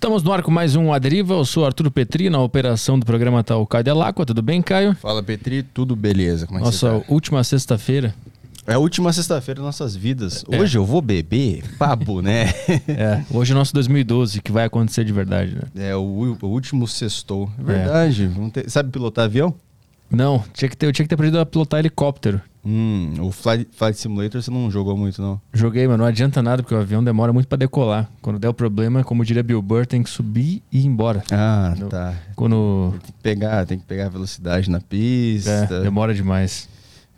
Estamos no ar com mais um A Deriva. Eu sou Arthur Petri, na operação do programa tá o Caio Delacqua. Tudo bem, Caio? Fala, Petri. Tudo beleza. Como é que Nossa tá? última sexta-feira. É a última sexta-feira das nossas vidas. Hoje eu vou beber, pabo, né? É, hoje é nosso 2012, que vai acontecer de verdade, né? É, o, o último sextou. É verdade. Vamos ter- Sabe pilotar avião? Não, tinha que ter, eu tinha que ter aprendido a pilotar helicóptero. Hum, o Flight, Flight Simulator você não jogou muito, não. Joguei, mas não adianta nada, porque o avião demora muito pra decolar. Quando der o problema, como diria Bill Burr, tem que subir e ir embora. Ah, Não. tá. Quando. Tem que pegar, tem que pegar a velocidade na pista. É, demora demais.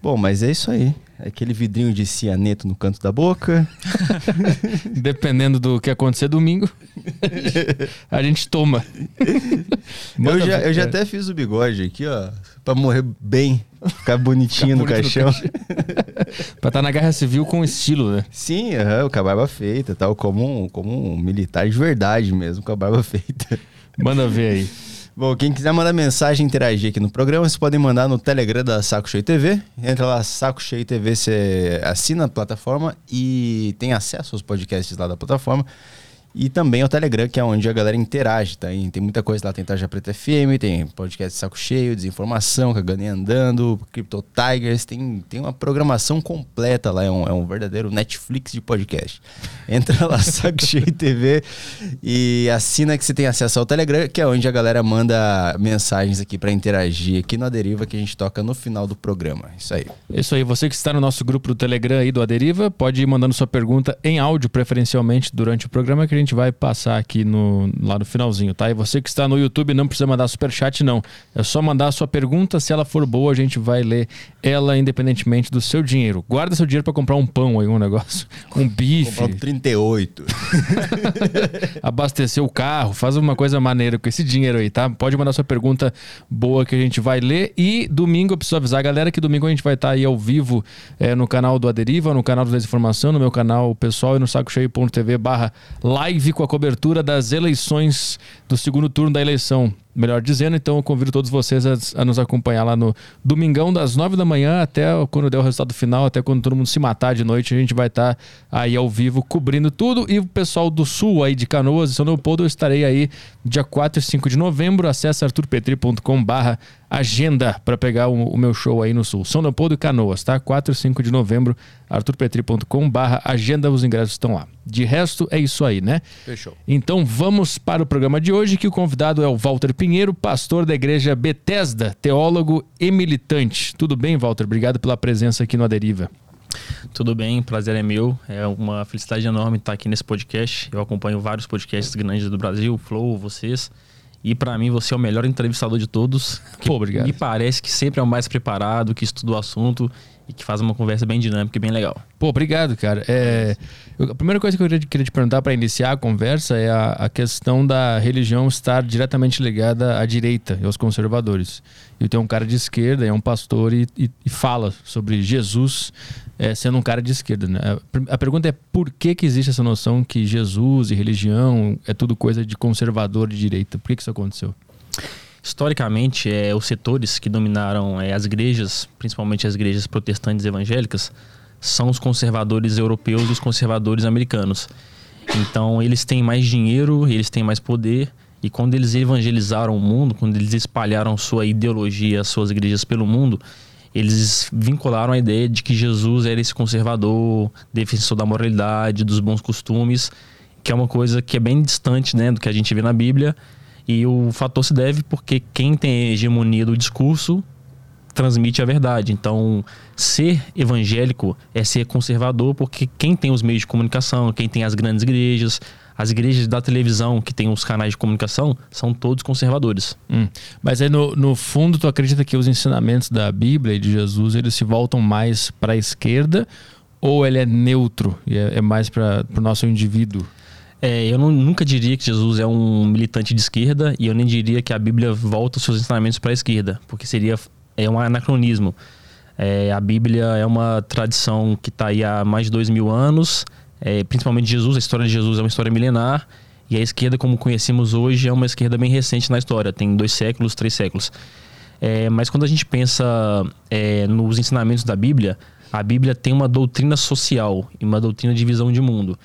Bom, mas é isso aí. É Aquele vidrinho de cianeto no canto da boca. Dependendo do que acontecer domingo, a gente toma. eu já, eu já até fiz o bigode aqui, ó. Pra morrer bem. Ficar bonitinho no bonito no caixão. Pra estar na guerra civil com estilo, né? Sim, aham, com a barba feita, tal, como um, como um militar de verdade mesmo, com a barba feita. Manda ver aí. Bom, quem quiser mandar mensagem interagir aqui no programa, vocês podem mandar no Telegram da Saco Cheio TV. Entra lá, Saco Cheio TV, você assina a plataforma e tem acesso aos podcasts lá da plataforma. E também ao Telegram, que é onde a galera interage, tá? E tem muita coisa lá, tem Tarja Preta FM, tem podcast Saco Cheio, Desinformação, Cagando e Andando, Crypto Tigers, tem, tem uma programação completa lá, é um, é um verdadeiro Netflix de podcast. Entra lá, Saco Cheio TV, e assina que você tem acesso ao Telegram, que é onde a galera manda mensagens aqui pra interagir aqui na Deriva, que a gente toca no final do programa. Isso aí. Isso aí, você que está no nosso grupo do Telegram aí do Aderiva, pode ir mandando sua pergunta em áudio, preferencialmente, durante o programa, que a gente vai passar aqui no, lá no finalzinho, tá? E você que está no YouTube não precisa mandar superchat, não. É só mandar a sua pergunta, se ela for boa, a gente vai ler ela independentemente do seu dinheiro. Guarda seu dinheiro para comprar um pão aí, um negócio, um bife, Comprar um 38. abastecer o carro, faz uma coisa maneira com esse dinheiro aí, tá? Pode mandar sua pergunta boa que a gente vai ler. E domingo, eu preciso avisar a galera que domingo a gente vai estar aí ao vivo é, no canal do Aderiva, no canal do Desinformação, no meu canal pessoal e no sacocheio.tv barra live com a cobertura das eleições do segundo turno da eleição. Melhor dizendo, então eu convido todos vocês a, a nos acompanhar lá no domingão das nove da manhã até quando der o resultado final, até quando todo mundo se matar de noite, a gente vai estar aí ao vivo cobrindo tudo. E o pessoal do sul aí de Canoas e São Leopoldo, eu estarei aí dia 4 e 5 de novembro. Acesse arturpetri.com barra agenda para pegar o, o meu show aí no sul. São Leopoldo e Canoas, tá? 4 e 5 de novembro, arturpetri.com barra agenda, os ingressos estão lá. De resto, é isso aí, né? Fechou. Então vamos para o programa de hoje, que o convidado é o Walter Pinheiro, pastor da igreja Bethesda, teólogo e militante. Tudo bem, Walter? Obrigado pela presença aqui no Aderiva. Tudo bem, prazer é meu. É uma felicidade enorme estar aqui nesse podcast. Eu acompanho vários podcasts grandes do Brasil, Flow, vocês. E pra mim você é o melhor entrevistador de todos. Pô, obrigado. Me parece que sempre é o mais preparado, que estuda o assunto e que faz uma conversa bem dinâmica e bem legal. Pô, obrigado, cara. É, eu- a primeira coisa que eu queria, queria te perguntar para iniciar a conversa é a, a questão da religião estar diretamente ligada à direita e aos conservadores. E tem um cara de esquerda, é um pastor e, e- e fala sobre Jesus é, sendo um cara de esquerda. Né? A A pergunta é por que, que existe essa noção que Jesus e religião é tudo coisa de conservador de direita? Por que, que isso aconteceu? Historicamente, é, os setores que dominaram é, as igrejas, principalmente as igrejas protestantes evangélicas, são os conservadores europeus e os conservadores americanos. Então, eles têm mais dinheiro, eles têm mais poder, e quando eles evangelizaram o mundo, quando eles espalharam sua ideologia, suas igrejas pelo mundo, eles vincularam a ideia de que Jesus era esse conservador, defensor da moralidade, dos bons costumes, que é uma coisa que é bem distante né, do que a gente vê na Bíblia. E o fator se deve porque quem tem a hegemonia do discurso transmite a verdade. Então, ser evangélico é ser conservador, porque quem tem os meios de comunicação, quem tem as grandes igrejas, as igrejas da televisão que tem os canais de comunicação, são todos conservadores. Hum. Mas aí, no, no fundo, tu acredita que os ensinamentos da Bíblia e de Jesus, eles se voltam mais para a esquerda ou ele é neutro e é, é mais para o nosso indivíduo? É, eu não- nunca diria que Jesus é um militante de esquerda e eu nem diria que a Bíblia volta os seus ensinamentos para a esquerda, porque seria é um anacronismo. É, a Bíblia é uma tradição que está aí há mais de dois mil anos, é, principalmente Jesus, a história de Jesus é uma história milenar e a esquerda, como conhecemos hoje, é uma esquerda bem recente na história, tem dois séculos, três séculos. É, mas quando a gente pensa é, nos ensinamentos da Bíblia, a Bíblia tem uma doutrina social e uma doutrina de visão de mundo.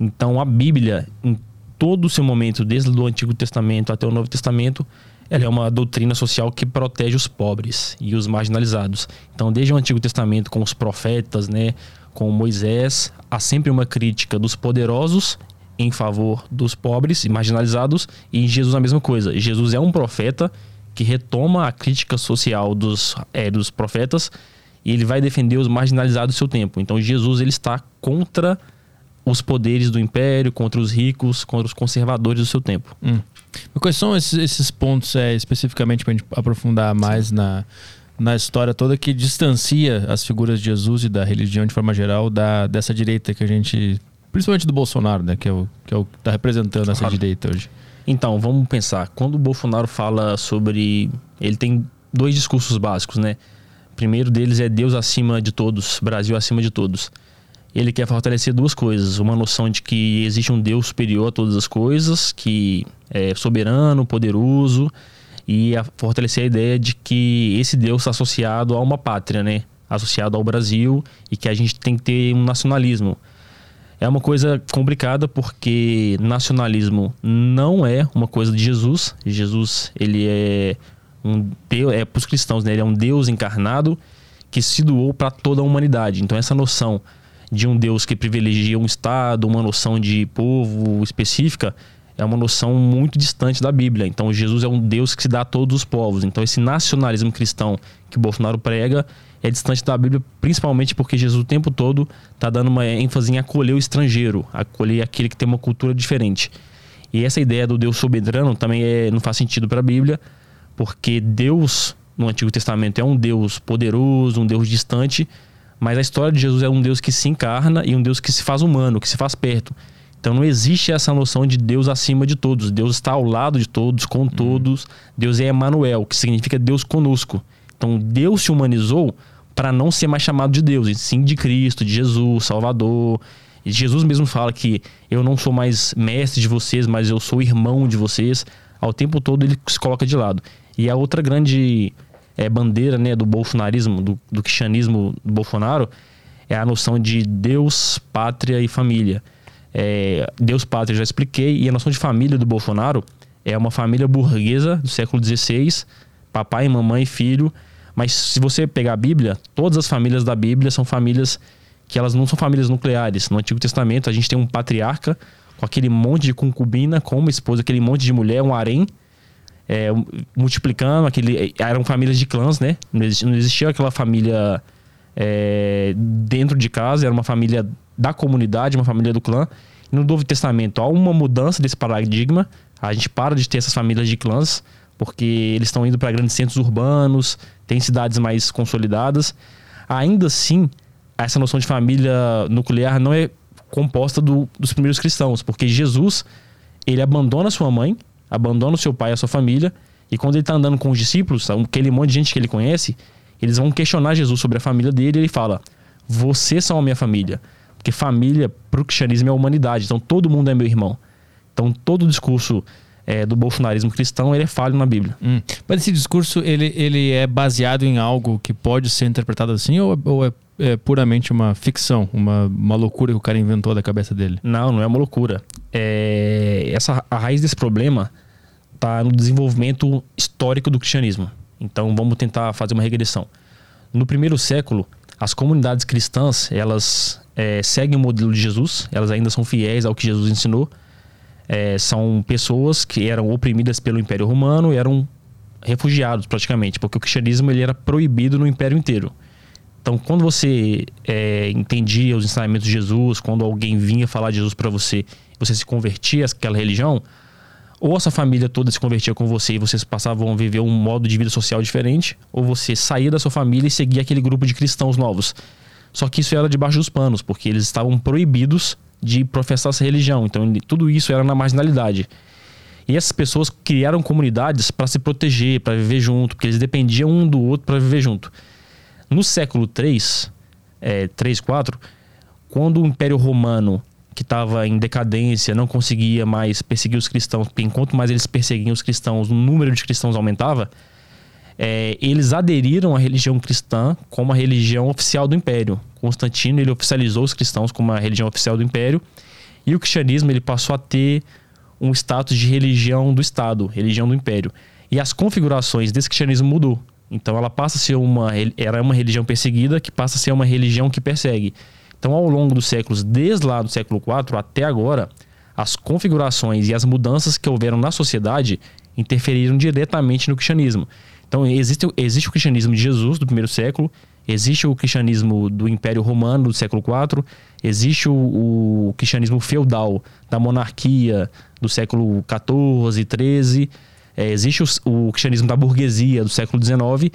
Então a Bíblia, em todo o seu momento, desde o Antigo Testamento até o Novo Testamento, ela é uma doutrina social que protege os pobres e os marginalizados. Então, desde o Antigo Testamento, com os profetas, né, com Moisés, há sempre uma crítica dos poderosos em favor dos pobres e marginalizados, e em Jesus a mesma coisa. Jesus é um profeta que retoma a crítica social dos, é, dos profetas e ele vai defender os marginalizados do seu tempo. Então, Jesus ele está contra os poderes do império, contra os ricos, contra os conservadores do seu tempo. Hum. Quais são esses, esses pontos é, especificamente para a gente aprofundar mais na, na história toda que distancia as figuras de Jesus e da religião de forma geral da, dessa direita que a gente. Principalmente do Bolsonaro, né? Que é o que é está representando essa direita hoje. Então, vamos pensar. Quando o Bolsonaro fala sobre. Ele tem dois discursos básicos, né? O primeiro deles é Deus acima de todos, Brasil acima de todos ele quer fortalecer duas coisas: uma noção de que existe um Deus superior a todas as coisas, que é soberano, poderoso, e a fortalecer a ideia de que esse Deus está associado a uma pátria, né? Associado ao Brasil e que a gente tem que ter um nacionalismo. É uma coisa complicada porque nacionalismo não é uma coisa de Jesus. Jesus, ele é um Deus, é para os cristãos, né? Ele é um Deus encarnado que se doou para toda a humanidade. Então essa noção de um Deus que privilegia um Estado, uma noção de povo específica, é uma noção muito distante da Bíblia. Então, Jesus é um Deus que se dá a todos os povos. Então, esse nacionalismo cristão que Bolsonaro prega é distante da Bíblia, principalmente porque Jesus o tempo todo está dando uma ênfase em acolher o estrangeiro, acolher aquele que tem uma cultura diferente. E essa ideia do Deus soberano também é, não faz sentido para a Bíblia, porque Deus no Antigo Testamento é um Deus poderoso, um Deus distante, mas a história de Jesus é um Deus que se encarna e um Deus que se faz humano, que se faz perto. Então não existe essa noção de Deus acima de todos. Deus está ao lado de todos, com uhum. todos. Deus é Emmanuel, que significa Deus conosco. Então Deus se humanizou para não ser mais chamado de Deus, e sim de Cristo, de Jesus, Salvador. E Jesus mesmo fala que eu não sou mais mestre de vocês, mas eu sou irmão de vocês. Ao tempo todo ele se coloca de lado. E a outra grande é, bandeira né, do bolsonarismo, do, do cristianismo do Bolsonaro, é a noção de Deus, pátria e família. É, Deus, pátria, já expliquei, e a noção de família do Bolsonaro é uma família burguesa do século XVI, papai, mamãe filho. Mas se você pegar a Bíblia, todas as famílias da Bíblia são famílias que elas não são famílias nucleares. No Antigo Testamento, a gente tem um patriarca com aquele monte de concubina, com uma esposa, aquele monte de mulher, um harém é, multiplicando, aquele, eram famílias de clãs, né? Não existia, não existia aquela família é, dentro de casa, era uma família da comunidade, uma família do clã. no Novo Testamento há uma mudança desse paradigma, a gente para de ter essas famílias de clãs, porque eles estão indo para grandes centros urbanos, tem cidades mais consolidadas. Ainda assim, essa noção de família nuclear não é composta do, dos primeiros cristãos, porque Jesus ele abandona sua mãe abandona o seu pai e a sua família, e quando ele está andando com os discípulos, aquele monte de gente que ele conhece, eles vão questionar Jesus sobre a família dele e ele fala: Vocês são a minha família. Porque família, para o cristianismo, é a humanidade. Então todo mundo é meu irmão. Então todo o discurso é, do bolsonarismo cristão ele é falho na Bíblia. Hum. Mas esse discurso ele, ele é baseado em algo que pode ser interpretado assim ou, ou é, é, puramente uma ficção, uma, uma loucura que o cara inventou da cabeça dele? Não, não é uma loucura. É, essa, a raiz desse problema está no desenvolvimento histórico do cristianismo. Então vamos tentar fazer uma regressão. No primeiro século, as comunidades cristãs elas é, seguem o modelo de Jesus, elas ainda são fiéis ao que Jesus ensinou. É, são pessoas que eram oprimidas pelo Império Romano eram refugiados praticamente, porque o cristianismo ele era proibido no Império inteiro. Então, quando você é, entendia os ensinamentos de Jesus, quando alguém vinha falar de Jesus para você, você se convertia àquela religião, ou a sua família toda se convertia com você e vocês passavam a viver um modo de vida social diferente, ou você saía da sua família e seguia aquele grupo de cristãos novos. Só que isso era debaixo dos panos, porque eles estavam proibidos de professar essa religião. Então, tudo isso era na marginalidade. E essas pessoas criaram comunidades para se proteger, para viver junto, porque eles dependiam um do outro para viver junto. No século 3, é, 3, 4, quando o Império Romano, que estava em decadência, não conseguia mais perseguir os cristãos, porque enquanto mais eles perseguiam os cristãos, o número de cristãos aumentava, é, eles aderiram à religião cristã como a religião oficial do Império. Constantino ele oficializou os cristãos como a religião oficial do Império e o cristianismo ele passou a ter um status de religião do Estado, religião do Império. E as configurações desse cristianismo mudou. Então ela passa a ser uma era uma religião perseguida que passa a ser uma religião que persegue. Então ao longo dos séculos, desde lá do século IV até agora, as configurações e as mudanças que houveram na sociedade interferiram diretamente no cristianismo. Então existe, existe o cristianismo de Jesus do primeiro século, existe o cristianismo do Império Romano do século IV, existe o, o cristianismo feudal da monarquia do século XIV, XIII é, existe o, o, cristianismo da burguesia do século XIX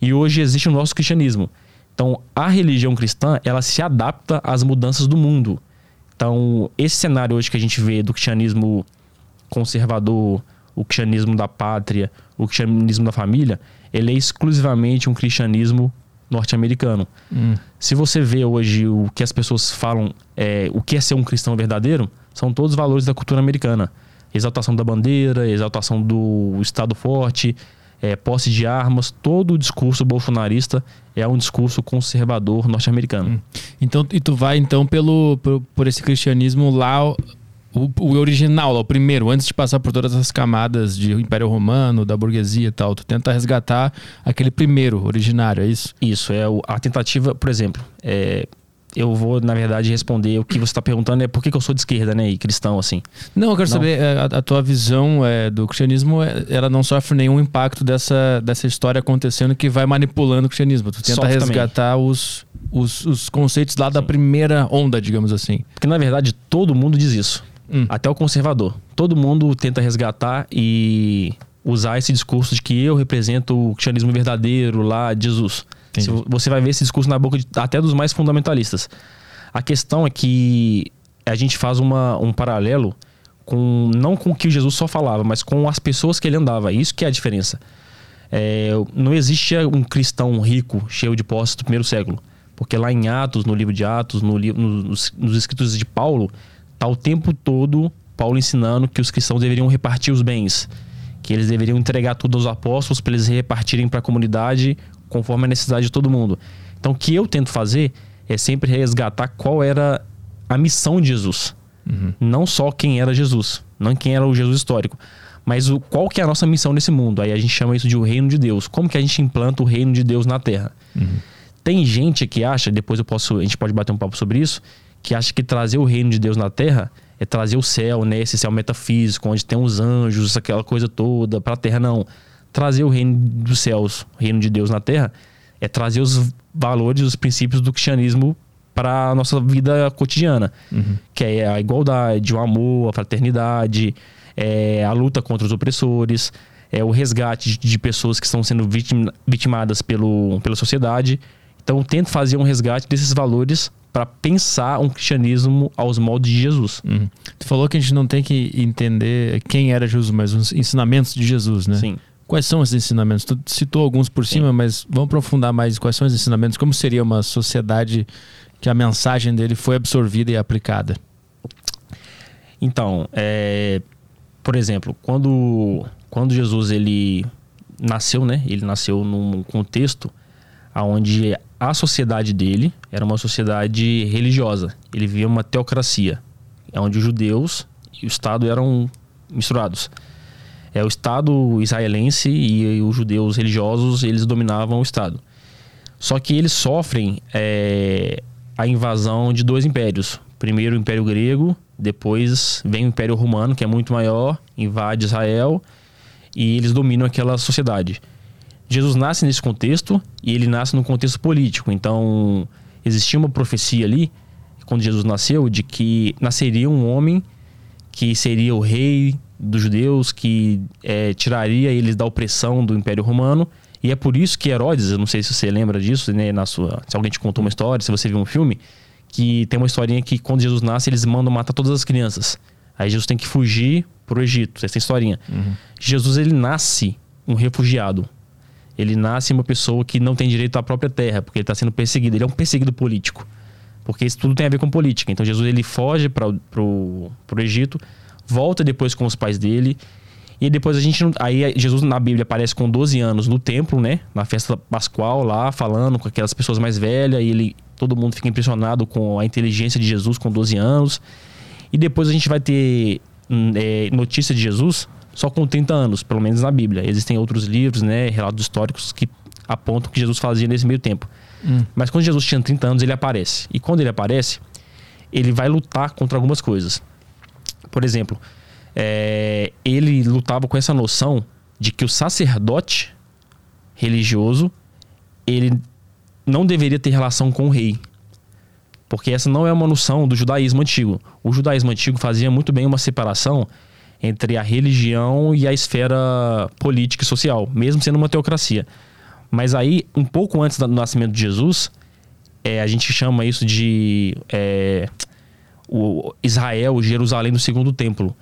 e hoje existe o nosso cristianismo. Então, a religião cristã, ela se adapta às mudanças do mundo. Então, esse cenário hoje que a gente vê do cristianismo conservador, o cristianismo da pátria, o cristianismo da família, ele é exclusivamente um cristianismo norte-americano. Hum. Se você vê hoje o que as pessoas falam, é, o que é ser um cristão verdadeiro, são todos os valores da cultura americana exaltação da bandeira, exaltação do Estado forte, é, posse de armas, todo o discurso bolsonarista é um discurso conservador norte-americano. Hum. Então, e tu vai então pelo por, por esse cristianismo lá o, o, original, o primeiro, antes de passar por todas as camadas de Império Romano, da burguesia e tal, tu tenta resgatar aquele primeiro originário, é isso? Isso é a tentativa, por exemplo, é, eu vou, na verdade, responder o que você está perguntando é por que, que, eu sou de esquerda, né? E cristão, assim. Não, eu quero não. saber, é, a, a, tua visão é, do cristianismo, é, ela não sofre nenhum impacto dessa, dessa história acontecendo que vai manipulando o cristianismo. Tu tenta Sofre resgatar os, os, os, conceitos lá Sim. da primeira onda, digamos assim. Porque, na verdade, todo mundo diz isso. Hum. Até o conservador. Todo mundo tenta resgatar e usar esse discurso de que eu represento o cristianismo verdadeiro lá de Jesus. Você vai ver esse discurso na boca de, até dos mais fundamentalistas. A questão é que a gente faz uma, um paralelo com não com o que Jesus só falava, mas com as pessoas que ele andava. Isso que é a diferença. É, não existia um cristão rico, cheio de posses do primeiro século. Porque lá em Atos, no livro de Atos, no, nos, nos escritos de Paulo, tá o tempo todo Paulo ensinando que os cristãos deveriam repartir os bens, que eles deveriam entregar tudo aos apóstolos para eles repartirem para a comunidade conforme a necessidade de todo mundo. Então, o que eu tento fazer é sempre resgatar qual era a missão de Jesus. Uhum. Não só quem era Jesus, não quem era o Jesus histórico, mas o, qual que é a nossa missão nesse mundo. Aí a gente chama isso de o reino de Deus. Como que a gente implanta o reino de Deus na Terra? Uhum. Tem gente que acha, depois eu posso, a gente pode bater um papo sobre isso, que acha que trazer o reino de Deus na Terra é trazer o céu, né? Esse céu metafísico, onde tem os anjos, aquela coisa toda, para a Terra. Não trazer o reino dos céus, o reino de Deus na terra, é trazer os valores, os princípios do cristianismo para a nossa vida cotidiana, uhum. que é a igualdade, o amor, a fraternidade, é a luta contra os opressores, é o resgate de, pessoas que estão sendo vitim, vitimadas pelo, pela sociedade. Então, tento fazer um resgate desses valores para pensar um cristianismo aos moldes de Jesus. Uhum. Tu falou que a gente não tem que entender quem era Jesus, mas os ensinamentos de Jesus, né? Sim. Quais são os ensinamentos? Tu citou alguns por cima, Sim. mas vamos aprofundar mais quais são os ensinamentos. Como seria uma sociedade que a mensagem dele foi absorvida e aplicada? Então, é, por exemplo, quando, quando Jesus ele nasceu, né? Ele nasceu num contexto onde a sociedade dele era uma sociedade religiosa. Ele via uma teocracia, onde os judeus e o Estado eram misturados é, o Estado israelense e, os judeus religiosos eles dominavam o Estado. Só que eles sofrem é, a invasão de dois impérios. Primeiro o Império Grego, depois vem o Império Romano, que é muito maior, invade Israel e eles dominam aquela sociedade. Jesus nasce nesse contexto e ele nasce num contexto político. Então, existia uma profecia ali, quando Jesus nasceu, de que nasceria um homem que seria o rei dos judeus, que é, tiraria eles da opressão do Império Romano. E é por isso que Herodes, eu não sei se você lembra disso, né, na sua, se alguém te contou uma história, se você viu um filme, que tem uma historinha que quando Jesus nasce, eles mandam matar todas as crianças. Aí Jesus tem que fugir pro Egito, essa historinha. Uhum. Jesus, ele nasce um refugiado. Ele nasce uma pessoa que não tem direito à própria terra, porque ele está sendo perseguido. Ele é um perseguido político. Porque isso tudo tem a ver com política. Então Jesus, ele foge para pro Egito, volta depois com os pais dele. E depois a gente. Aí Jesus na Bíblia aparece com 12 anos no templo, né? Na festa pascual lá, falando com aquelas pessoas mais velhas. E ele, todo mundo fica impressionado com a inteligência de Jesus com 12 anos. E depois a gente vai ter hum, é, notícia de Jesus só com 30 anos, pelo menos na Bíblia. Existem outros livros, né, relatos históricos que apontam o que Jesus fazia nesse meio tempo. Hum. Mas quando Jesus tinha 30 anos, ele aparece. E quando ele aparece, ele vai lutar contra algumas coisas. Por exemplo, é, ele lutava com essa noção de que o sacerdote religioso ele não deveria ter relação com o rei. Porque essa não é uma noção do judaísmo antigo. O judaísmo antigo fazia muito bem uma separação entre a religião e a esfera política e social, mesmo sendo uma teocracia. Mas aí, um pouco antes do nascimento de Jesus, é, a gente chama isso de é, o Israel, Jerusalém no segundo templo.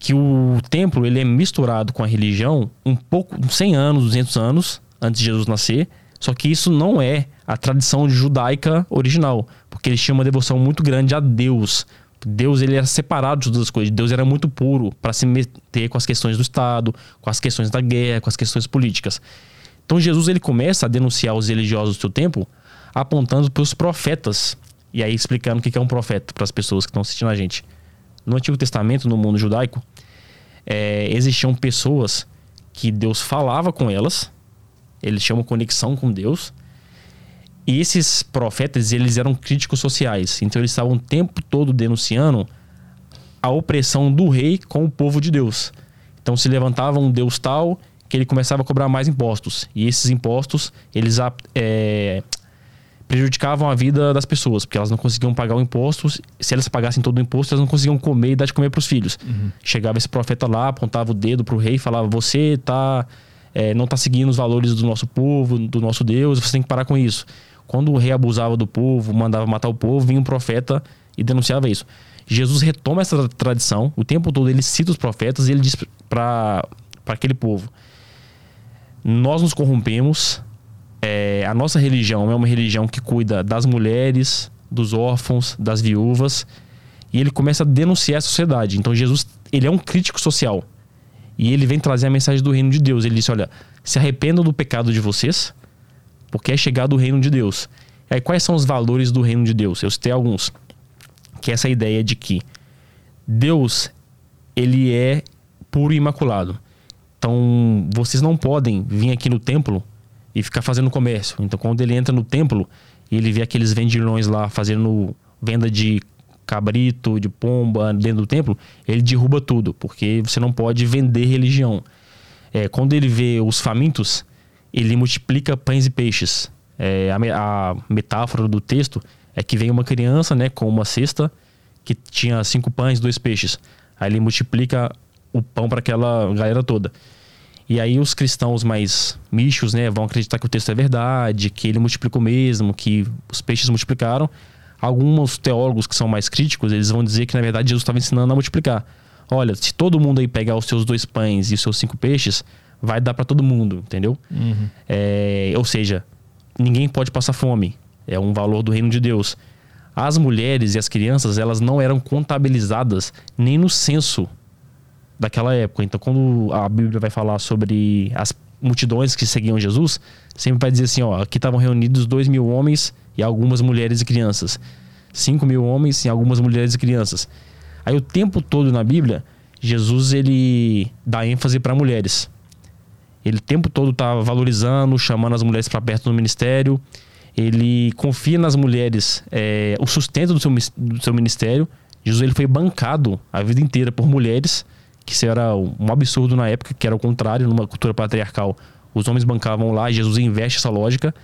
Que o templo ele é misturado com a religião um pouco, 100 anos, 200 anos antes de Jesus nascer. Só que isso não é a tradição judaica original, porque eles tinham uma devoção muito grande a Deus. Deus ele era separado de todas as coisas. Deus era muito puro para se meter com as questões do Estado, com as questões da guerra, com as questões políticas. Então Jesus ele começa a denunciar os religiosos do seu tempo, apontando para os profetas e aí explicando o que é um profeta para as pessoas que estão assistindo a gente. No Antigo Testamento, no mundo judaico, é, existiam pessoas que Deus falava com elas, eles tinham uma conexão com Deus, e esses profetas, eles eram críticos sociais. Então eles estavam o tempo todo denunciando a opressão do rei com o povo de Deus. Então se levantava um Deus tal que ele começava a cobrar mais impostos. E esses impostos, eles é, prejudicavam a vida das pessoas, porque elas não conseguiam pagar o imposto. Se elas pagassem todo o imposto, elas não conseguiam comer e dar de comer para os filhos. Uhum. Chegava esse profeta lá, apontava o dedo para o rei e falava: Você tá, é, não está seguindo os valores do nosso povo, do nosso Deus, você tem que parar com isso. Quando o rei abusava do povo, mandava matar o povo, vinha um profeta e denunciava isso. Jesus retoma essa tradição, o tempo todo ele cita os profetas e ele diz para aquele povo: Nós nos corrompemos, é, a nossa religião é uma religião que cuida das mulheres, dos órfãos, das viúvas, e ele começa a denunciar a sociedade. Então Jesus ele é um crítico social e ele vem trazer a mensagem do reino de Deus. Ele disse: Olha, se arrependam do pecado de vocês porque é chegado o reino de Deus. E aí, quais são os valores do reino de Deus? Eu citei alguns. Que é essa ideia de que Deus, ele é puro e imaculado. Então, vocês não podem vir aqui no templo e ficar fazendo comércio. Então, quando ele entra no templo e ele vê aqueles vendilhões lá fazendo venda de cabrito, de pomba dentro do templo, ele derruba tudo, porque você não pode vender religião. É, quando ele vê os famintos, ele multiplica pães e peixes. É, a, a, metáfora do texto é que vem uma criança né, com uma cesta que tinha cinco pães dois peixes. Aí ele multiplica o pão para aquela galera toda. E aí os cristãos mais michos né, vão acreditar que o texto é verdade, que ele multiplicou mesmo, que os peixes multiplicaram. Alguns teólogos que são mais críticos, eles vão dizer que na verdade Jesus estava ensinando a multiplicar. Olha, se todo mundo aí pegar os seus dois pães e os seus cinco peixes, vai dar para todo mundo, entendeu? Uhum. É, ou seja, ninguém pode passar fome. É um valor do reino de Deus. As mulheres e as crianças, elas não eram contabilizadas nem no censo daquela época. Então, quando a Bíblia vai falar sobre as multidões que seguiam Jesus, sempre vai dizer assim: ó, aqui estavam reunidos dois mil homens e algumas mulheres e crianças. Cinco mil homens e algumas mulheres e crianças. Aí, o tempo todo na Bíblia, Jesus ele dá ênfase para mulheres. Ele o tempo todo está valorizando, chamando as mulheres para perto do ministério. Ele confia nas mulheres é, o sustento do seu, do seu ministério. Jesus ele foi bancado a vida inteira por mulheres, que isso era um absurdo na época, que era o contrário, numa cultura patriarcal. Os homens bancavam lá, Jesus investe essa lógica.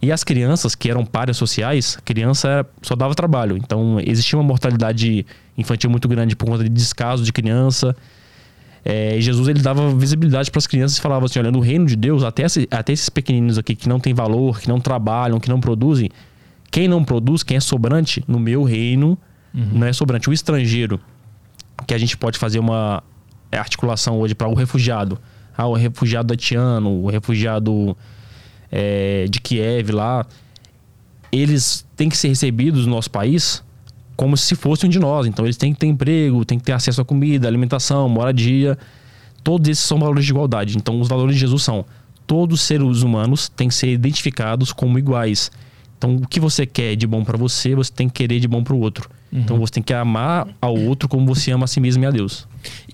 E as crianças, que eram páreas sociais, a criança só dava trabalho. Então, existia uma mortalidade infantil muito grande por conta de descaso de criança. É, Jesus ele dava visibilidade para as crianças e falava assim: olha, no reino de Deus, até, esse, até esses pequeninos aqui que não têm valor, que não trabalham, que não produzem, quem não produz, quem é sobrante, no meu reino uhum. não é sobrante. O estrangeiro, que a gente pode fazer uma articulação hoje para o refugiado. Ah, o refugiado haitiano, o refugiado é, de Kiev lá, eles têm que ser recebidos no nosso país como se fosse um de nós. Então eles têm que ter emprego, têm que ter acesso à comida, alimentação, moradia. Todos esses são valores de igualdade. Então os valores de Jesus são: todos os seres humanos têm que ser identificados como iguais. Então o que você quer de bom para você, você tem que querer de bom para o outro. Então você tem que amar ao outro como você ama a si mesmo e a Deus.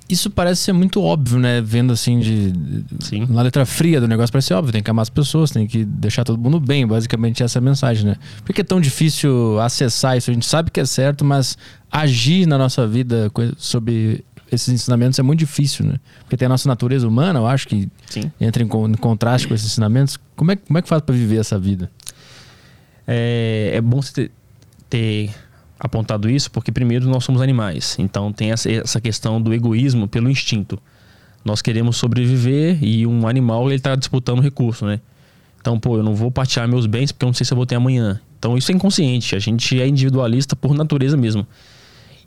Isso parece ser muito óbvio, né? Vendo assim de. Sim. Na letra fria do negócio parece óbvio, tem que amar as pessoas, tem que deixar todo mundo bem, basicamente essa é a mensagem, né? Por que é tão difícil acessar isso? A gente sabe que é certo, mas agir na nossa vida sobre esses ensinamentos é muito difícil, né? Porque tem a nossa natureza humana, eu acho que Sim. entra em, em contraste com esses ensinamentos. Como é, como é que faz pra viver essa vida? É, é bom você ter, ter apontado isso, porque primeiro nós somos animais. Então tem essa, questão do egoísmo pelo instinto. Nós queremos sobreviver e um animal ele está disputando recurso, né? Então, pô, eu não vou partilhar meus bens porque eu não sei se eu vou ter amanhã. Então isso é inconsciente. A gente é individualista por natureza mesmo.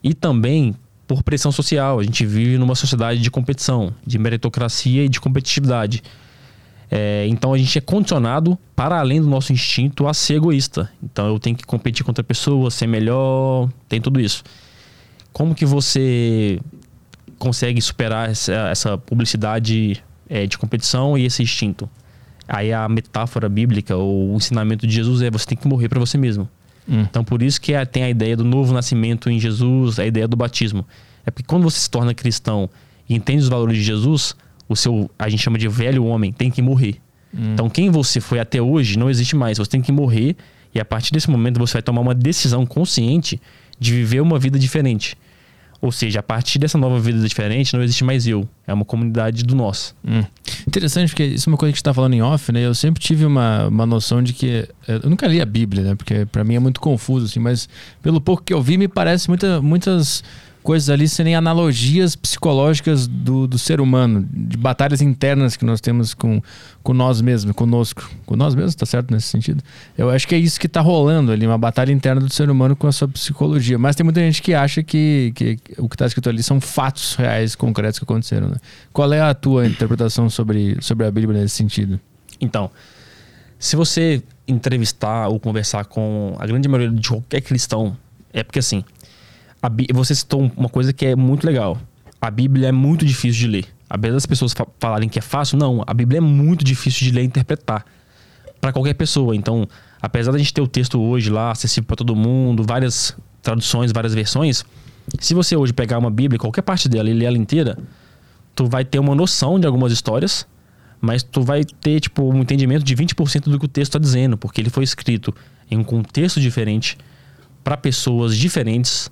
E também por pressão social. A gente vive numa sociedade de competição, de meritocracia e de competitividade. É, então a gente é condicionado, para além do nosso instinto, a ser egoísta. Então eu tenho que competir contra pessoas, ser melhor, tem tudo isso. Como que você consegue superar essa, essa publicidade é, de competição e esse instinto? Aí a metáfora bíblica, ou o ensinamento de Jesus é você tem que morrer para você mesmo. Hum. Então por isso que é- tem a ideia do novo nascimento em Jesus, a ideia do batismo. É porque quando você se torna cristão e entende os valores de Jesus, o seu, a gente chama de velho homem, tem que morrer. Então quem você foi até hoje não existe mais. Você tem que morrer e a partir desse momento você vai tomar uma decisão consciente de viver uma vida diferente. Ou seja, a partir dessa nova vida diferente não existe mais eu. É uma comunidade do nós. Hum. Interessante, porque isso é uma coisa que a gente tá falando em off, né? Eu sempre tive uma, uma noção de que. eh, Eu nunca li a Bíblia, né? Porque pra mim é muito confuso, assim, mas pelo pouco que eu vi, me parece muita, muitas coisas ali serem analogias psicológicas do, do ser humano, de batalhas internas que nós temos com, com nós mesmos, conosco. Com nós mesmos, tá certo nesse sentido? Eu acho que é isso que tá rolando ali, uma batalha interna do ser humano com a sua psicologia. Mas tem muita gente que acha que, que o que tá escrito ali são fatos reais, concretos que aconteceram, né? Qual é a tua interpretação sobre, sobre a Bíblia nesse sentido? Então, se você entrevistar ou conversar com a grande maioria de qualquer cristão, é porque assim, Bí- você citou uma coisa que é muito legal. A Bíblia é muito difícil de ler. Apesar das pessoas fa- falarem que é fácil, não. A Bíblia é muito difícil de ler e interpretar para qualquer pessoa. Então, apesar da gente ter o texto hoje lá acessível para todo mundo, várias traduções, várias versões, se você hoje pegar uma Bíblia, qualquer parte dela e ler ela inteira, tu vai ter uma noção de algumas histórias, mas tu vai ter tipo um entendimento de 20% do que o texto está dizendo, porque ele foi escrito em um contexto diferente para pessoas diferentes.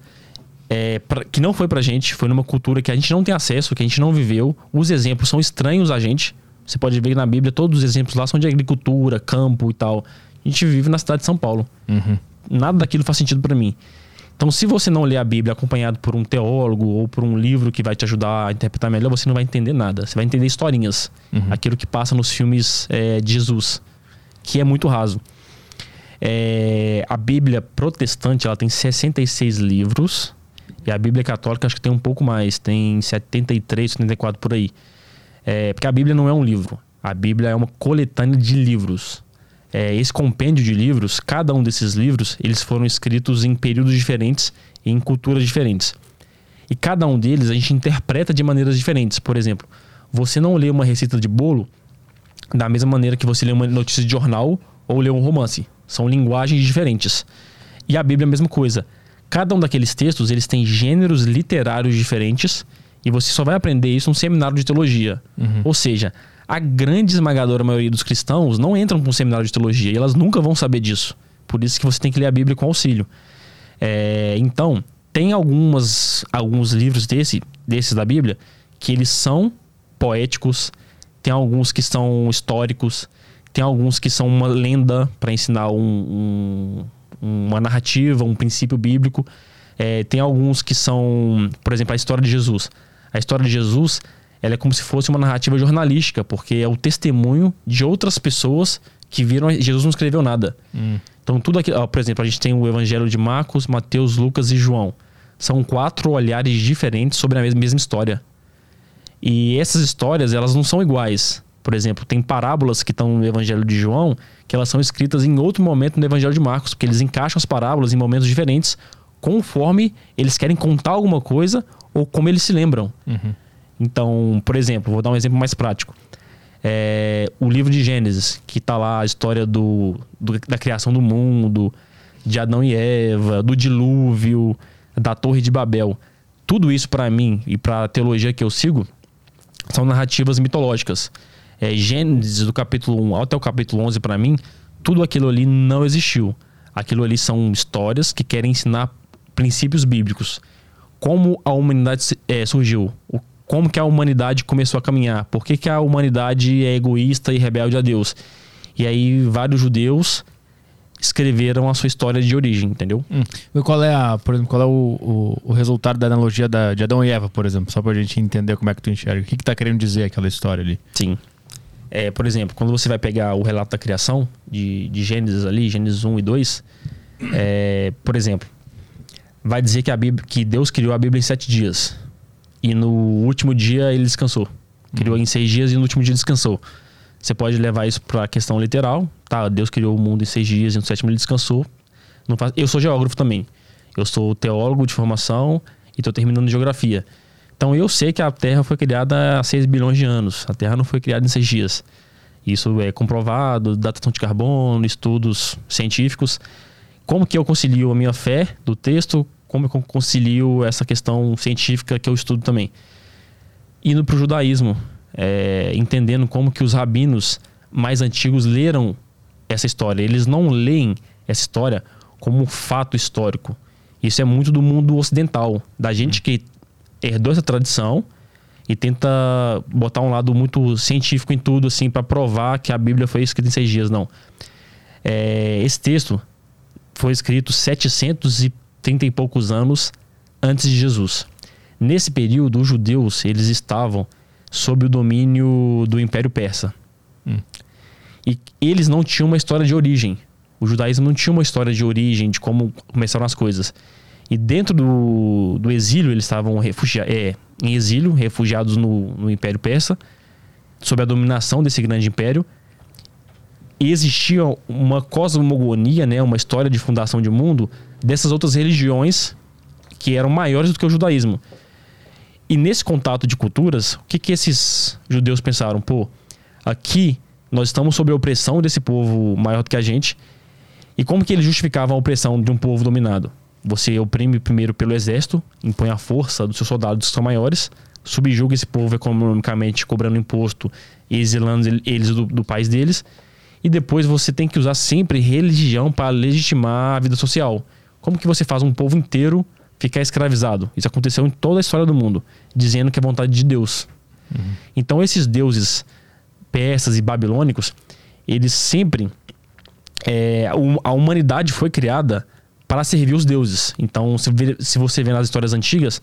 É, pra- que não foi pra gente, foi numa cultura que a gente não tem acesso, que a gente não viveu. Os exemplos são estranhos a gente. Você pode ver na Bíblia, todos os exemplos lá são de agricultura, campo e tal. A gente vive na cidade de São Paulo. Nada daquilo faz sentido pra mim. Então, se você não ler a Bíblia acompanhado por um teólogo ou por um livro que vai te ajudar a interpretar melhor, você não vai entender nada. Você vai entender historinhas. Aquilo que passa nos filmes é, de Jesus, que é muito raso. É, a Bíblia protestante ela tem 66 livros e a Bíblia católica acho que tem um pouco mais, tem 73, 74 por aí. É, porque a Bíblia não é um livro, a Bíblia é uma coletânea de livros. É, esse compêndio de livros, cada um desses livros, eles foram escritos em períodos diferentes e em culturas diferentes. E cada um deles a gente interpreta de maneiras diferentes. Por exemplo, você não lê uma receita de bolo da mesma maneira que você lê uma notícia de jornal ou lê um romance. São linguagens diferentes. E a Bíblia é a mesma coisa. Cada um daqueles textos, eles têm gêneros literários diferentes e você só vai aprender isso num seminário de teologia. Ou seja, a grande esmagadora maioria dos cristãos não entram para um seminário de teologia e elas nunca vão saber disso. Por isso que você tem que ler a Bíblia com auxílio. É, então, tem algumas, alguns livros desse, desses da Bíblia que eles são poéticos, tem alguns que são históricos, tem alguns que são uma lenda para ensinar um- um- uma narrativa, um princípio bíblico. É, tem alguns que são, por exemplo, a história de Jesus. A história de Jesus ela é como se fosse uma narrativa jornalística, porque é o testemunho de outras pessoas que viram. Jesus não escreveu nada. Então, tudo aqui, ó, por exemplo, a gente tem o Evangelho de Marcos, Mateus, Lucas e João. São quatro olhares diferentes sobre a mes- mesma história. E essas histórias, elas não são iguais. Por exemplo, tem parábolas que estão no Evangelho de João, que elas são escritas em outro momento no Evangelho de Marcos, porque eles encaixam as parábolas em momentos diferentes, conforme eles querem contar alguma coisa ou como eles se lembram. Então, por exemplo, vou dar um exemplo mais prático. É, o livro de Gênesis, que tá lá a história do, do- da criação do mundo, de Adão e Eva, do dilúvio. da Torre de Babel. Tudo isso para mim e para a teologia que eu sigo são narrativas mitológicas. É, Gênesis do capítulo 1 até o capítulo 11 para mim, tudo aquilo ali não existiu. Aquilo ali são histórias que querem ensinar princípios bíblicos. Como a humanidade é, surgiu, o, como que a humanidade começou a caminhar, por que, que a humanidade é egoísta e rebelde a Deus. E aí vários judeus escreveram a sua história de origem, entendeu? Hum. E qual é, a, por exemplo, qual é o, o, o resultado da analogia da, de Adão e Eva, por exemplo? Só pra gente entender como é que tu enxerga. O que, que tá querendo dizer aquela história ali? Sim. É, por exemplo, quando você vai pegar o relato da criação de, de Gênesis ali, Gênesis 1 e 2, é, por exemplo, vai dizer que, a Bíblia, que Deus criou a Bíblia em sete dias. E no último dia ele descansou. Criou em seis dias e no último dia descansou. Você pode levar isso para a questão literal. Tá, Deus criou o mundo em seis dias e no sétimo ele descansou. Faz... Eu sou geógrafo também. Eu sou teólogo de formação e estou terminando geografia. Então eu sei que a Terra foi criada há 6 bilhões de anos. A Terra não foi criada em seis dias. Isso é comprovado, datação de carbono, estudos científicos. Como que eu concilio a minha fé do texto? Como eu concilio essa questão científica que eu estudo também? Indo para o judaísmo, é, entendendo como que os rabinos mais antigos leram essa história. Eles não leem essa história como um fato histórico. Isso é muito do mundo ocidental, da gente que herdou essa tradição e tenta botar um lado muito científico em tudo, assim, para provar que a Bíblia foi escrita em seis dias. Não. É, esse texto foi escrito 730 e poucos anos antes de Jesus. Nesse período, os judeus eles estavam sob o domínio do Império Persa. Hum. E eles não tinham uma história de origem. O judaísmo não tinha uma história de origem, de como começaram as coisas. E dentro do, do exílio, eles estavam refugiados, é, em exílio, refugiados no, no Império Persa, sob a dominação desse grande império. E existia uma cosmogonia, né, uma história de fundação de mundo dessas outras religiões que eram maiores do que o judaísmo. E nesse contato de culturas, o que, que esses judeus pensaram? Pô, aqui nós estamos sob a opressão desse povo maior do que a gente. E como que eles justificavam a opressão de um povo dominado? Você oprime primeiro pelo exército, impõe a força dos seus soldados que são maiores, subjuga esse povo economicamente, cobrando imposto, exilando eles do, do país deles. E depois você tem que usar sempre religião para legitimar a vida social. Como que você faz um povo inteiro ficar escravizado. Isso aconteceu em toda a história do mundo, dizendo que é vontade de Deus. Uhum. Então esses deuses persas e babilônicos, eles sempre é, a humanidade foi criada para servir os deuses. Então, se, se você vê nas histórias antigas,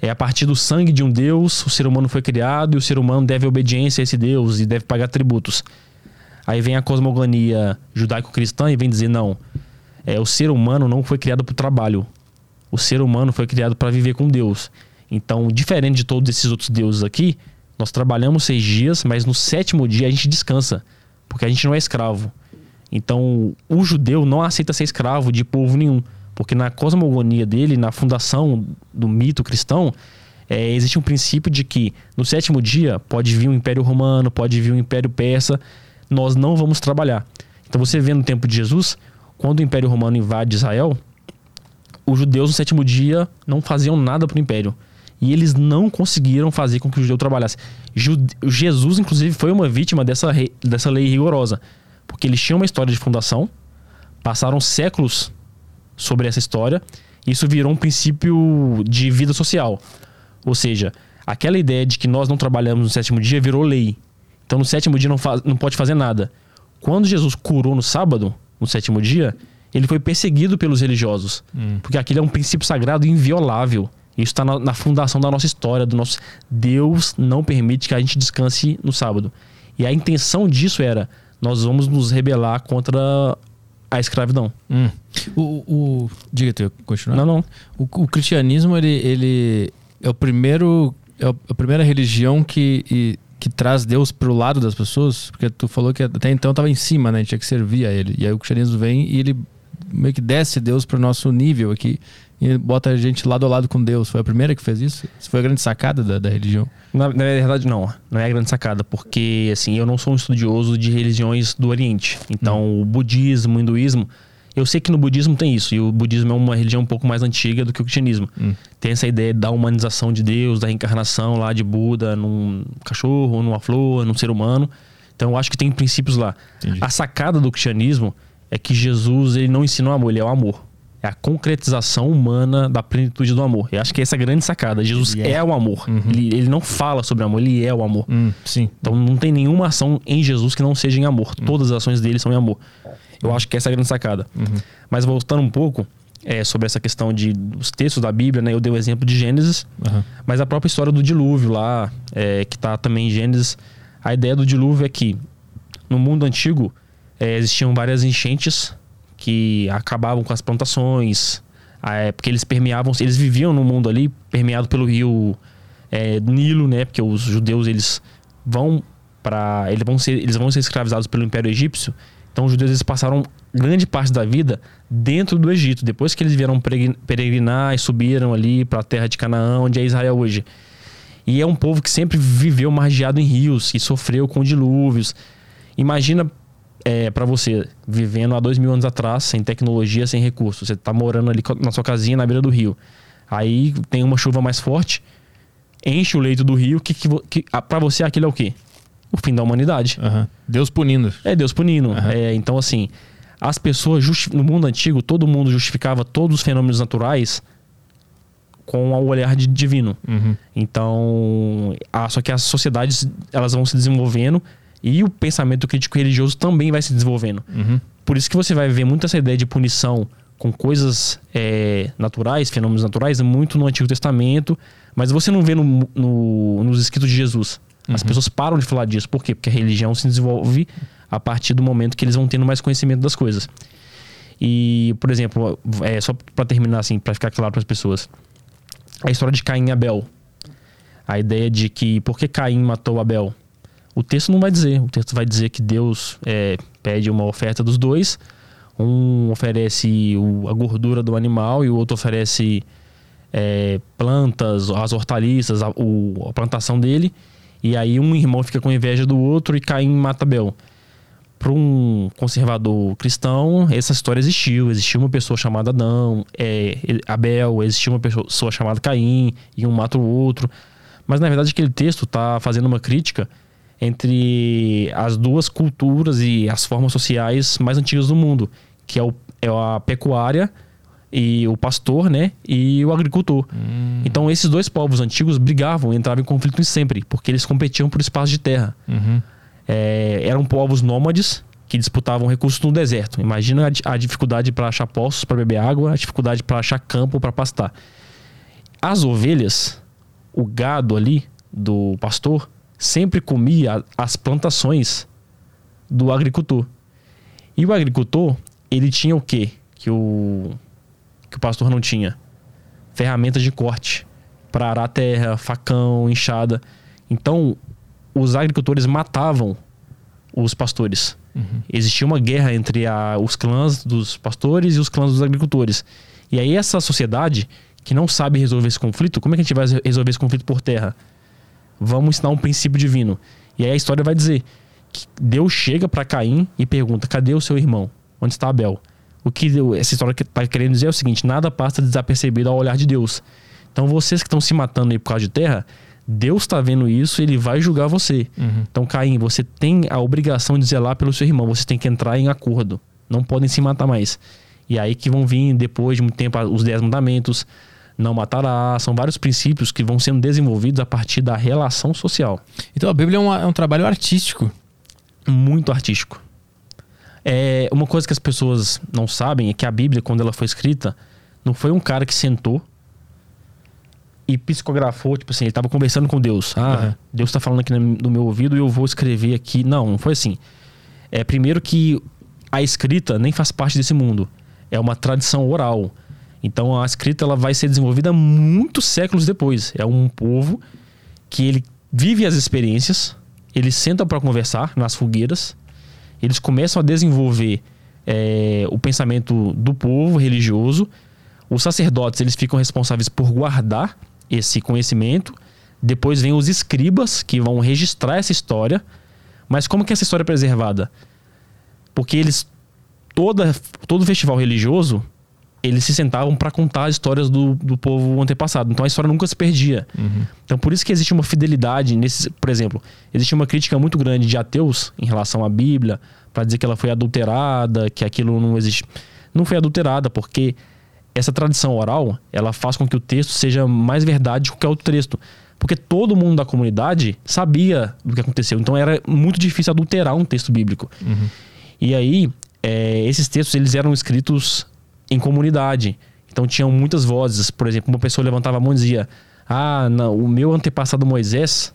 é a partir do sangue de um deus, o ser humano foi criado e o ser humano deve obediência a esse deus e deve pagar tributos. Aí vem a cosmogonia judaico-cristã e vem dizer não, é o ser humano não foi criado para o trabalho, o ser humano foi criado para viver com Deus. Então, diferente de todos esses outros deuses aqui, nós trabalhamos seis dias, mas no sétimo dia a gente descansa, porque a gente não é escravo. Então, o judeu não aceita ser escravo de povo nenhum, porque na cosmogonia dele, na fundação do mito cristão, é, existe um princípio de que no sétimo dia pode vir o Império Romano, pode vir o Império Persa, nós não vamos trabalhar. Então, você vê no tempo de Jesus, quando o Império Romano invade Israel, os judeus no sétimo dia não faziam nada para o império. E eles não conseguiram fazer com que o judeu trabalhasse. Jesus, inclusive, foi uma vítima dessa, dessa lei rigorosa. Porque eles tinham uma história de fundação, passaram séculos sobre essa história, e isso virou um princípio de vida social. Ou seja, aquela ideia de que nós não trabalhamos no sétimo dia virou lei. Então, no sétimo dia não, faz, não pode fazer nada. Quando Jesus curou no sábado, no sétimo dia, ele foi perseguido pelos religiosos. Hum. Porque aquilo é um princípio sagrado inviolável. Isso está na, na, fundação da nossa história, do nosso. Deus não permite que a gente descanse no sábado. E a intenção disso era: nós vamos nos rebelar contra a escravidão. Hum. O, o, diga tu, continuar. Não, não. O, o, cristianismo, ele, ele é o primeiro. É a primeira religião que, e, que traz Deus pro lado das pessoas, porque tu falou que até então estava em cima, né? A gente tinha que servir a ele. E aí o cristianismo vem e ele meio que desce Deus para o nosso nível aqui e bota a gente lado a lado com Deus. Foi a primeira que fez isso? Isso foi a grande sacada da, da religião? Na, na, verdade, não. Não é a grande sacada, porque assim, eu não sou um estudioso de religiões do Oriente. Então, hum. o budismo, o hinduísmo, Eu sei que no budismo tem isso, e o budismo é uma religião um pouco mais antiga do que o cristianismo. Hum. Tem essa ideia da humanização de Deus, da reencarnação lá de Buda num cachorro, numa flor, num ser humano. Então eu acho que tem princípios lá. Entendi. A sacada do cristianismo é que Jesus ele não ensina o amor, ele é o amor. É a concretização humana da plenitude do amor. Eu acho que essa é a grande sacada. Jesus é. é. o amor. Ele, ele não fala sobre amor, ele é o amor. Hum, sim. Então não tem nenhuma ação em Jesus que não seja em amor. Todas as ações dele são em amor. Eu acho que essa é a grande sacada. Mas voltando um pouco é, sobre essa questão de os textos da Bíblia, né? Eu dei o exemplo de Gênesis, Aham. mas a própria história do dilúvio lá, é, que tá também em Gênesis, a ideia do dilúvio é que no mundo antigo é, existiam várias enchentes que acabavam com as plantações, é, porque eles permeavam, eles viviam no mundo ali permeado pelo rio é, Nilo, né? Porque os judeus eles vão para eles vão ser eles vão ser escravizados pelo Império Egípcio. Então os judeus eles passaram grande parte da vida dentro do Egito. Depois que eles vieram peregrin- peregrinar e subiram ali para a terra de Canaã, onde é Israel hoje. E é um povo que sempre viveu margeado em rios, que sofreu com dilúvios. Imagina é, para você, vivendo há dois mil anos atrás, sem tecnologia, sem recursos. Você tá morando ali na sua casinha na beira do rio. Aí tem uma chuva mais forte, enche o leito do rio. Que, que, que, para você aquilo é o quê? O fim da humanidade. Aham. Deus punindo. É Deus punindo. Aham. É, então, assim, as pessoas, no mundo antigo, todo mundo justificava todos os fenômenos naturais com o olhar de divino. Uhum. Então, a- só que as sociedades elas vão se desenvolvendo e o pensamento crítico religioso também vai se desenvolvendo. Uhum. Por isso que você vai ver muito essa ideia de punição com coisas é, naturais, fenômenos naturais, muito no Antigo Testamento, mas você não vê no, no- nos escritos de Jesus. As pessoas param de falar disso. Por quê? Porque a religião se desenvolve a partir do momento que eles vão tendo mais conhecimento das coisas. E, por exemplo, é, só para terminar assim, para ficar claro para as pessoas, a história de Caim e Abel. A ideia de que por que Caim matou Abel? O texto não vai dizer. O texto vai dizer que Deus é, pede uma oferta dos dois. Um oferece o- a gordura do animal e o outro oferece é, plantas, as hortaliças, a, o- a plantação dele. E aí um irmão fica com inveja do outro e Caim mata Abel. Para um conservador cristão, essa história existiu. Existiu uma pessoa chamada Adão, é, Abel, existiu uma pessoa chamada Caim, e um mata o outro. Mas na verdade aquele texto está fazendo uma crítica entre as duas culturas e as formas sociais mais antigas do mundo, que é, o, é a pecuária e o pastor, né, e o agricultor. Então esses dois povos antigos brigavam, entravam em conflito sempre, porque eles competiam por espaço de terra. Uhum. É, eram povos nômades que disputavam recursos no deserto. Imagina a, a dificuldade para achar poços para beber água, a dificuldade para achar campo para pastar. As ovelhas, o gado ali do pastor, sempre comia as plantações do agricultor. E o agricultor, ele tinha o quê? Que o, que o pastor não tinha? Ferramentas de corte para arar a terra, facão, enxada. Então, os agricultores matavam os pastores. Existia uma guerra entre a- os clãs dos pastores e os clãs dos agricultores. E aí essa sociedade que não sabe resolver esse conflito, como é que a gente vai resolver esse conflito por terra? Vamos ensinar um princípio divino. E aí a história vai dizer que Deus chega para Caim e pergunta: "Cadê o seu irmão? Onde está Abel?" O que essa história está querendo dizer é o seguinte: nada passa desapercebido ao olhar de Deus. Então vocês que estão se matando aí por causa de terra, Deus está vendo isso, ele vai julgar você. Então, Caim, você tem a obrigação de zelar pelo seu irmão, você tem que entrar em acordo. Não podem se matar mais. E aí que vão vir, depois de muito tempo, os dez mandamentos, não matará. São vários princípios que vão sendo desenvolvidos a partir da relação social. Então a Bíblia é, uma- é um trabalho artístico. Muito artístico. É, uma coisa que as pessoas não sabem é que a Bíblia, quando ela foi escrita, não foi um cara que sentou e psicografou, tipo assim, ele estava conversando com Deus. Ah, Aham. Deus está falando aqui no meu ouvido e eu vou escrever aqui. Não, não foi assim. É primeiro que a escrita nem faz parte desse mundo. É uma tradição oral. Então a escrita ela vai ser desenvolvida muitos séculos depois. É um povo que ele vive as experiências, eles sentam para conversar nas fogueiras, eles começam a desenvolver é, o pensamento do povo religioso. Os sacerdotes eles ficam responsáveis por guardar esse conhecimento. Depois vem os escribas que vão registrar essa história. Mas como que essa história é preservada? Porque eles toda, todo festival religioso, eles se sentavam para contar as histórias do, do povo antepassado. Então a história nunca se perdia. Uhum. Então por isso que existe uma fidelidade nesse, por exemplo, existe uma crítica muito grande de ateus em relação à Bíblia, para dizer que ela foi adulterada, que aquilo não existe. Não foi adulterada, porque essa tradição oral, ela faz com que o texto seja mais verdade que qualquer outro texto. Porque todo mundo da comunidade sabia do que aconteceu. Então era muito difícil adulterar um texto bíblico. Uhum. E aí, é, esses textos eles eram escritos em comunidade. Então tinham muitas vozes. Por exemplo, uma pessoa levantava a mão e dizia: Ah, não, o meu antepassado Moisés,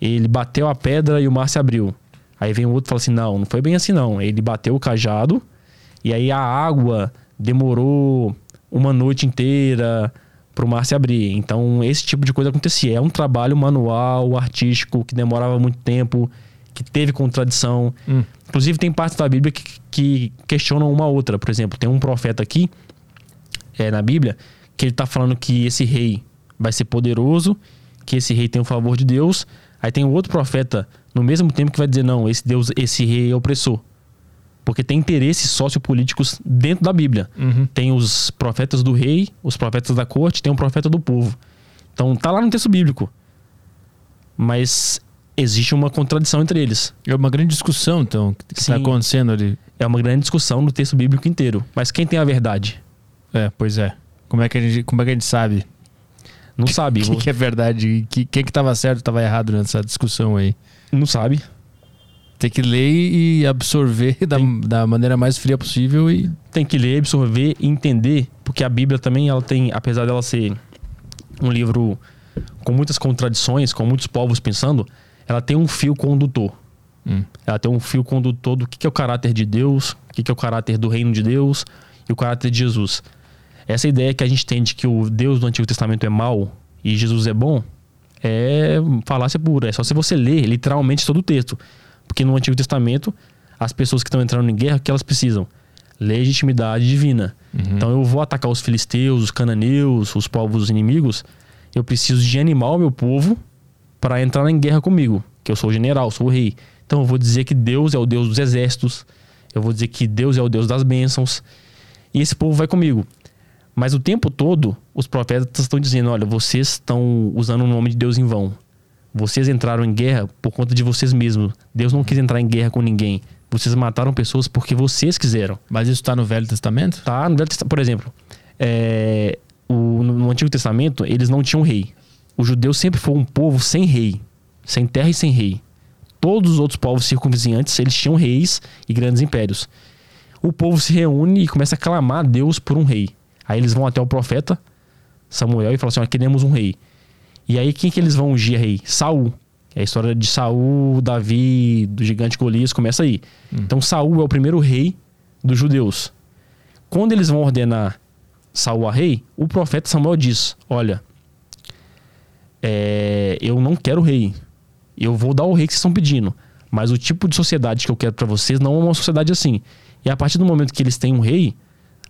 ele bateu a pedra e o mar se abriu. Aí vem o outro e fala assim: Não, não foi bem assim não. Ele bateu o cajado e aí a água demorou uma noite inteira para o mar se abrir. Então esse tipo de coisa acontecia. É um trabalho manual, artístico, que demorava muito tempo, que teve contradição. Hum. Inclusive, tem partes da Bíblia que, que questionam uma outra. Por exemplo, tem um profeta aqui, é, na Bíblia, que ele está falando que esse rei vai ser poderoso, que esse rei tem o favor de Deus. Aí tem um outro profeta, no mesmo tempo, que vai dizer: não, esse Deus, esse rei é opressor. Porque tem interesses sociopolíticos dentro da Bíblia. Uhum. Tem os profetas do rei, os profetas da corte, tem o profeta do povo. Então tá lá no texto bíblico. Mas existe uma contradição entre eles. É uma grande discussão, então, que está acontecendo ali. É uma grande discussão no texto bíblico inteiro. Mas quem tem a verdade? É, pois é. Como é que a gente, como é que a gente sabe Não sabe. o que, é verdade que, quem que estava certo e estava errado nessa discussão aí? Não sabe. Tem que ler e absorver da, da maneira mais fria possível e Tem que ler, absorver e entender. Porque a Bíblia também, ela tem, apesar dela ser um livro com muitas contradições, com muitos povos pensando, ela tem um fio condutor. Hum. Ela tem um fio condutor do que que é o caráter de Deus, o que que é o caráter do reino de Deus e o caráter de Jesus. Essa ideia que a gente tem de que o Deus do Antigo Testamento é mau e Jesus é bom é falácia pura. É só se você ler literalmente todo o texto. Porque no Antigo Testamento, as pessoas que estão entrando em guerra, o que elas precisam? Legitimidade divina. Então eu vou atacar os filisteus, os cananeus, os povos inimigos. Eu preciso de animar o meu povo para entrar em guerra comigo. Que eu sou o general, sou o rei. Então eu vou dizer que Deus é o Deus dos exércitos. Eu vou dizer que Deus é o Deus das bênçãos. E esse povo vai comigo. Mas o tempo todo, os profetas estão dizendo: olha, vocês estão usando o nome de Deus em vão. Vocês entraram em guerra por conta de vocês mesmos. Deus não quis entrar em guerra com ninguém. Vocês mataram pessoas porque vocês quiseram. Mas isso está no Velho Testamento? Tá? No Velho Testa- Por exemplo, é, o- no Antigo Testamento, eles não tinham rei. O judeu sempre foi um povo sem rei, sem terra e sem rei. Todos os outros povos circunvizinhantes, eles tinham reis e grandes impérios. O povo se reúne e começa a clamar a Deus por um rei. Aí eles vão até o profeta Samuel e falam assim: "Ó, queremos um rei". E aí quem que eles vão ungir rei? Saul. É a história de Saul, Davi, do gigante Golias começa aí. Então Saul é o primeiro rei dos judeus. Quando eles vão ordenar Saul a rei, o profeta Samuel diz: Olha, é, eu não quero rei. Eu vou dar o rei que vocês estão pedindo. Mas o tipo de sociedade que eu quero para vocês não é uma sociedade assim. E a partir do momento que eles têm um rei,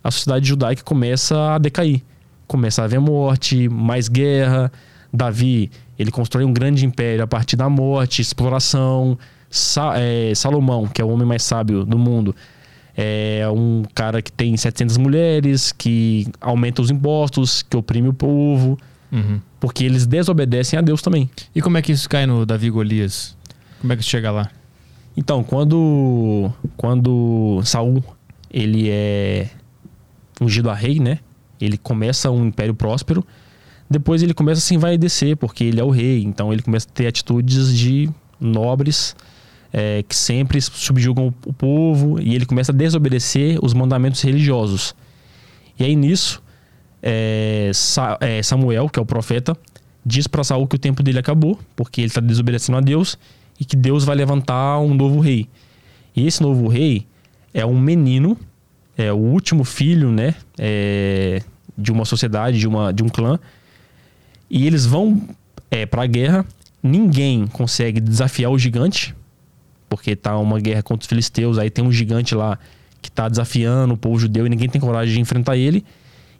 a sociedade judaica começa a decair. Começa a haver morte, mais guerra. Davi, ele constrói um grande império a partir da morte, exploração. Sa- é, Salomão, que é o homem mais sábio do mundo, é um cara que tem 700 mulheres, que aumenta os impostos, que oprime o povo, Uhum. porque eles desobedecem a Deus também. E como é que isso cai no Davi Golias? Como é que chega lá? Então, quando quando Saul ele é ungido a rei, né? Ele começa um império próspero. Depois ele começa a se envaidecer, porque ele é o rei. Então ele começa a ter atitudes de nobres é, que sempre subjugam o povo e ele começa a desobedecer os mandamentos religiosos. E aí nisso, é, Sa- é, Samuel, que é o profeta, diz para Saul que o tempo dele acabou, porque ele está desobedecendo a Deus e que Deus vai levantar um novo rei. E esse novo rei é um menino, é o último filho, né, é, de uma sociedade, de, uma, de um clã. E eles vão é, para a guerra. Ninguém consegue desafiar o gigante, porque tá uma guerra contra os filisteus. Aí tem um gigante lá que tá desafiando o povo judeu e ninguém tem coragem de enfrentar ele.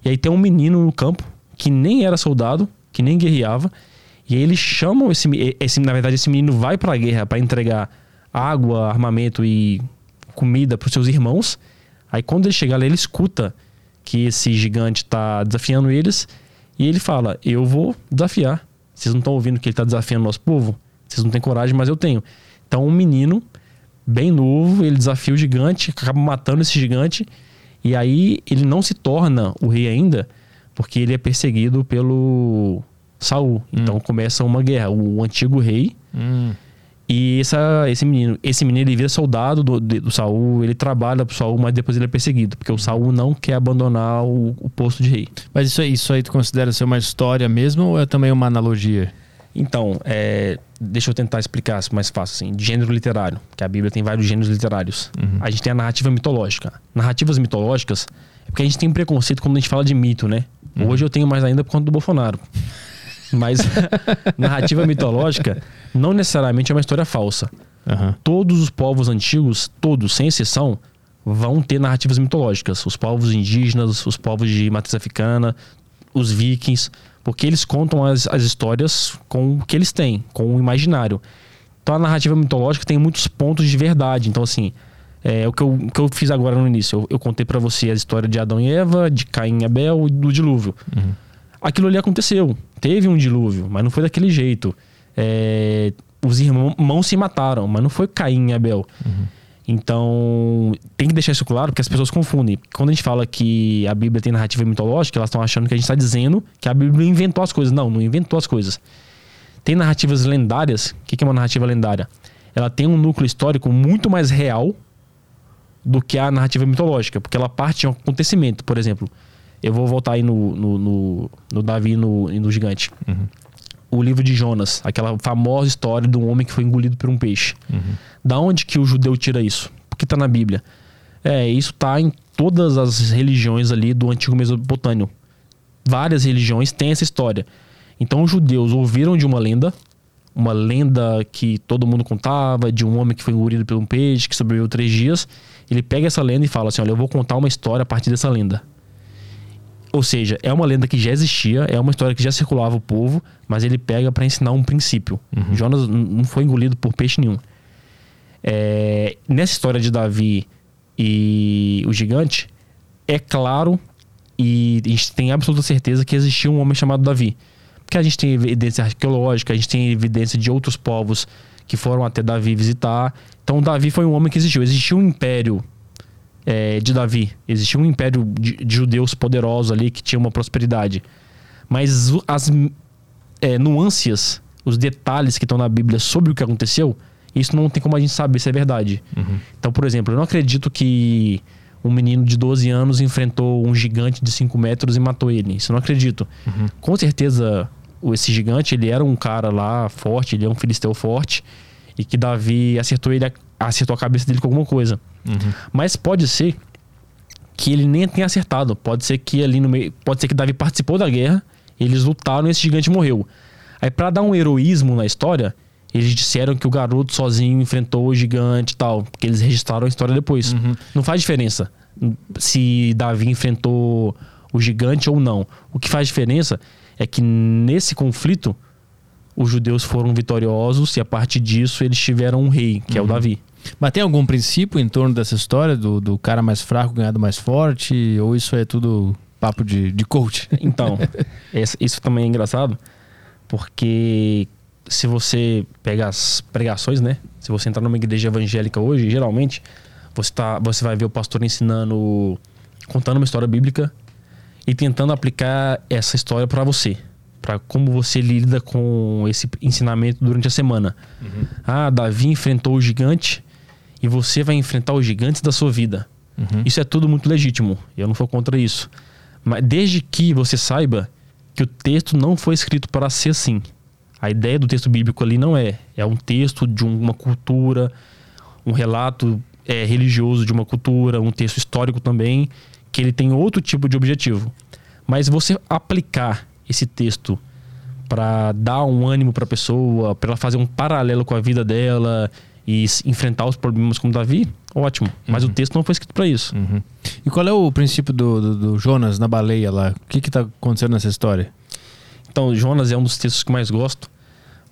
E aí tem um menino no campo que nem era soldado, que nem guerreava. E aí eles chamam esse, esse na verdade esse menino vai para a guerra para entregar água, armamento e comida para os seus irmãos. Aí quando ele chega lá, ele escuta que esse gigante está desafiando eles e ele fala: Eu vou desafiar. Vocês não estão ouvindo que ele está desafiando nosso povo? Vocês não têm coragem, mas eu tenho. Então, um menino, bem novo, ele desafia o gigante, acaba matando esse gigante. E aí ele não se torna o rei ainda, porque ele é perseguido pelo Saul. Então começa uma guerra. O antigo rei Hum. e essa, esse menino, esse menino ele vira soldado do, do Saul, ele trabalha pro Saul, mas depois ele é perseguido, porque o Saul não quer abandonar o, o posto de rei. Mas isso aí, isso aí tu considera ser uma história mesmo ou é também uma analogia? Então, é, deixa eu tentar explicar mais fácil assim, de gênero literário, que a Bíblia tem vários gêneros literários. A gente tem a narrativa mitológica. Narrativas mitológicas é porque a gente tem preconceito quando a gente fala de mito, né? Hoje eu tenho mais ainda por conta do Bolsonaro. Mas narrativa mitológica não necessariamente é uma história falsa. Aham. todos os povos antigos, todos, sem exceção, vão ter narrativas mitológicas. Os povos indígenas, os povos de matriz africana, os vikings, porque eles contam as, as histórias com o que eles têm, com o imaginário. Então a narrativa mitológica tem muitos pontos de verdade. Então, assim, é o que eu, o que eu fiz agora no início. Eu, eu contei pra você a história de Adão e Eva, de Caim e Abel e do dilúvio. Aquilo ali aconteceu. Teve um dilúvio, mas não foi daquele jeito. É, os irmãos se mataram, mas não foi Caim e Abel. Então, tem que deixar isso claro, porque as pessoas confundem. Quando a gente fala que a Bíblia tem narrativa mitológica, elas estão achando que a gente está dizendo que a Bíblia inventou as coisas. Não, não inventou as coisas. Tem narrativas lendárias. O que é uma narrativa lendária? Ela tem um núcleo histórico muito mais real do que a narrativa mitológica, porque ela parte de um acontecimento. Por exemplo, eu vou voltar aí no, no, no, no Davi e no, no gigante. O livro de Jonas, aquela famosa história de um homem que foi engolido por um peixe. Da onde que o judeu tira isso? Porque tá na Bíblia. É, isso tá em todas as religiões ali do antigo Mesopotâmio. Várias religiões têm essa história. Então os judeus ouviram de uma lenda, uma lenda que todo mundo contava, de um homem que foi engolido por um peixe, que sobreviveu três dias. Ele pega essa lenda e fala assim: Olha, eu vou contar uma história a partir dessa lenda. Ou seja, é uma lenda que já existia, é uma história que já circulava o povo, mas ele pega para ensinar um princípio. Jonas n- não foi engolido por peixe nenhum. É, nessa história de Davi e o gigante, é claro e a gente tem absoluta certeza que existia um homem chamado Davi. Porque a gente tem evidência arqueológica, a gente tem evidência de outros povos que foram até Davi visitar. Então, Davi foi um homem que existiu. Existiu um império é, de Davi. Existia um império de, de judeus poderosos ali que tinha uma prosperidade. Mas as é, nuances, os detalhes que estão na Bíblia sobre o que aconteceu, isso não tem como a gente saber se é verdade. Então, por exemplo, eu não acredito que um menino de 12 anos enfrentou um gigante de 5 metros e matou ele. Isso eu não acredito. Com certeza, esse gigante, ele era um cara lá forte, ele é um filisteu forte, e que Davi acertou ele, acertou a cabeça dele com alguma coisa. Mas pode ser que ele nem tenha acertado. Pode ser que ali no meio. Pode ser que Davi participou da guerra, eles lutaram e esse gigante morreu. Aí, pra dar um heroísmo na história, eles disseram que o garoto sozinho enfrentou o gigante e tal. Porque eles registraram a história depois. Não faz diferença se Davi enfrentou o gigante ou não. O que faz diferença é que nesse conflito, os judeus foram vitoriosos e a partir disso eles tiveram um rei, que é o Davi. Mas tem algum princípio em torno dessa história do, do cara mais fraco ganhar do mais forte? Ou isso é tudo papo de, de coach? Então, isso também é engraçado, porque se você pega as pregações, né? Se você entrar numa igreja evangélica hoje, geralmente, você, tá, você vai ver o pastor ensinando, contando uma história bíblica e tentando aplicar essa história para você. Para como você lida com esse ensinamento durante a semana. Ah, Davi enfrentou o gigante e você vai enfrentar os gigantes da sua vida. Isso é tudo muito legítimo. Eu não sou contra isso. Mas desde que você saiba que o texto não foi escrito para ser assim. A ideia do texto bíblico ali não é. É um texto de uma cultura, um relato é, religioso de uma cultura, um texto histórico também, que ele tem outro tipo de objetivo. Mas você aplicar esse texto para dar um ânimo para a pessoa, para ela fazer um paralelo com a vida dela e enfrentar os problemas como Davi, ótimo. Mas o texto não foi escrito para isso. E qual é o princípio do, do, do Jonas na baleia lá? O que que tá acontecendo nessa história? Então, Jonas é um dos textos que mais gosto,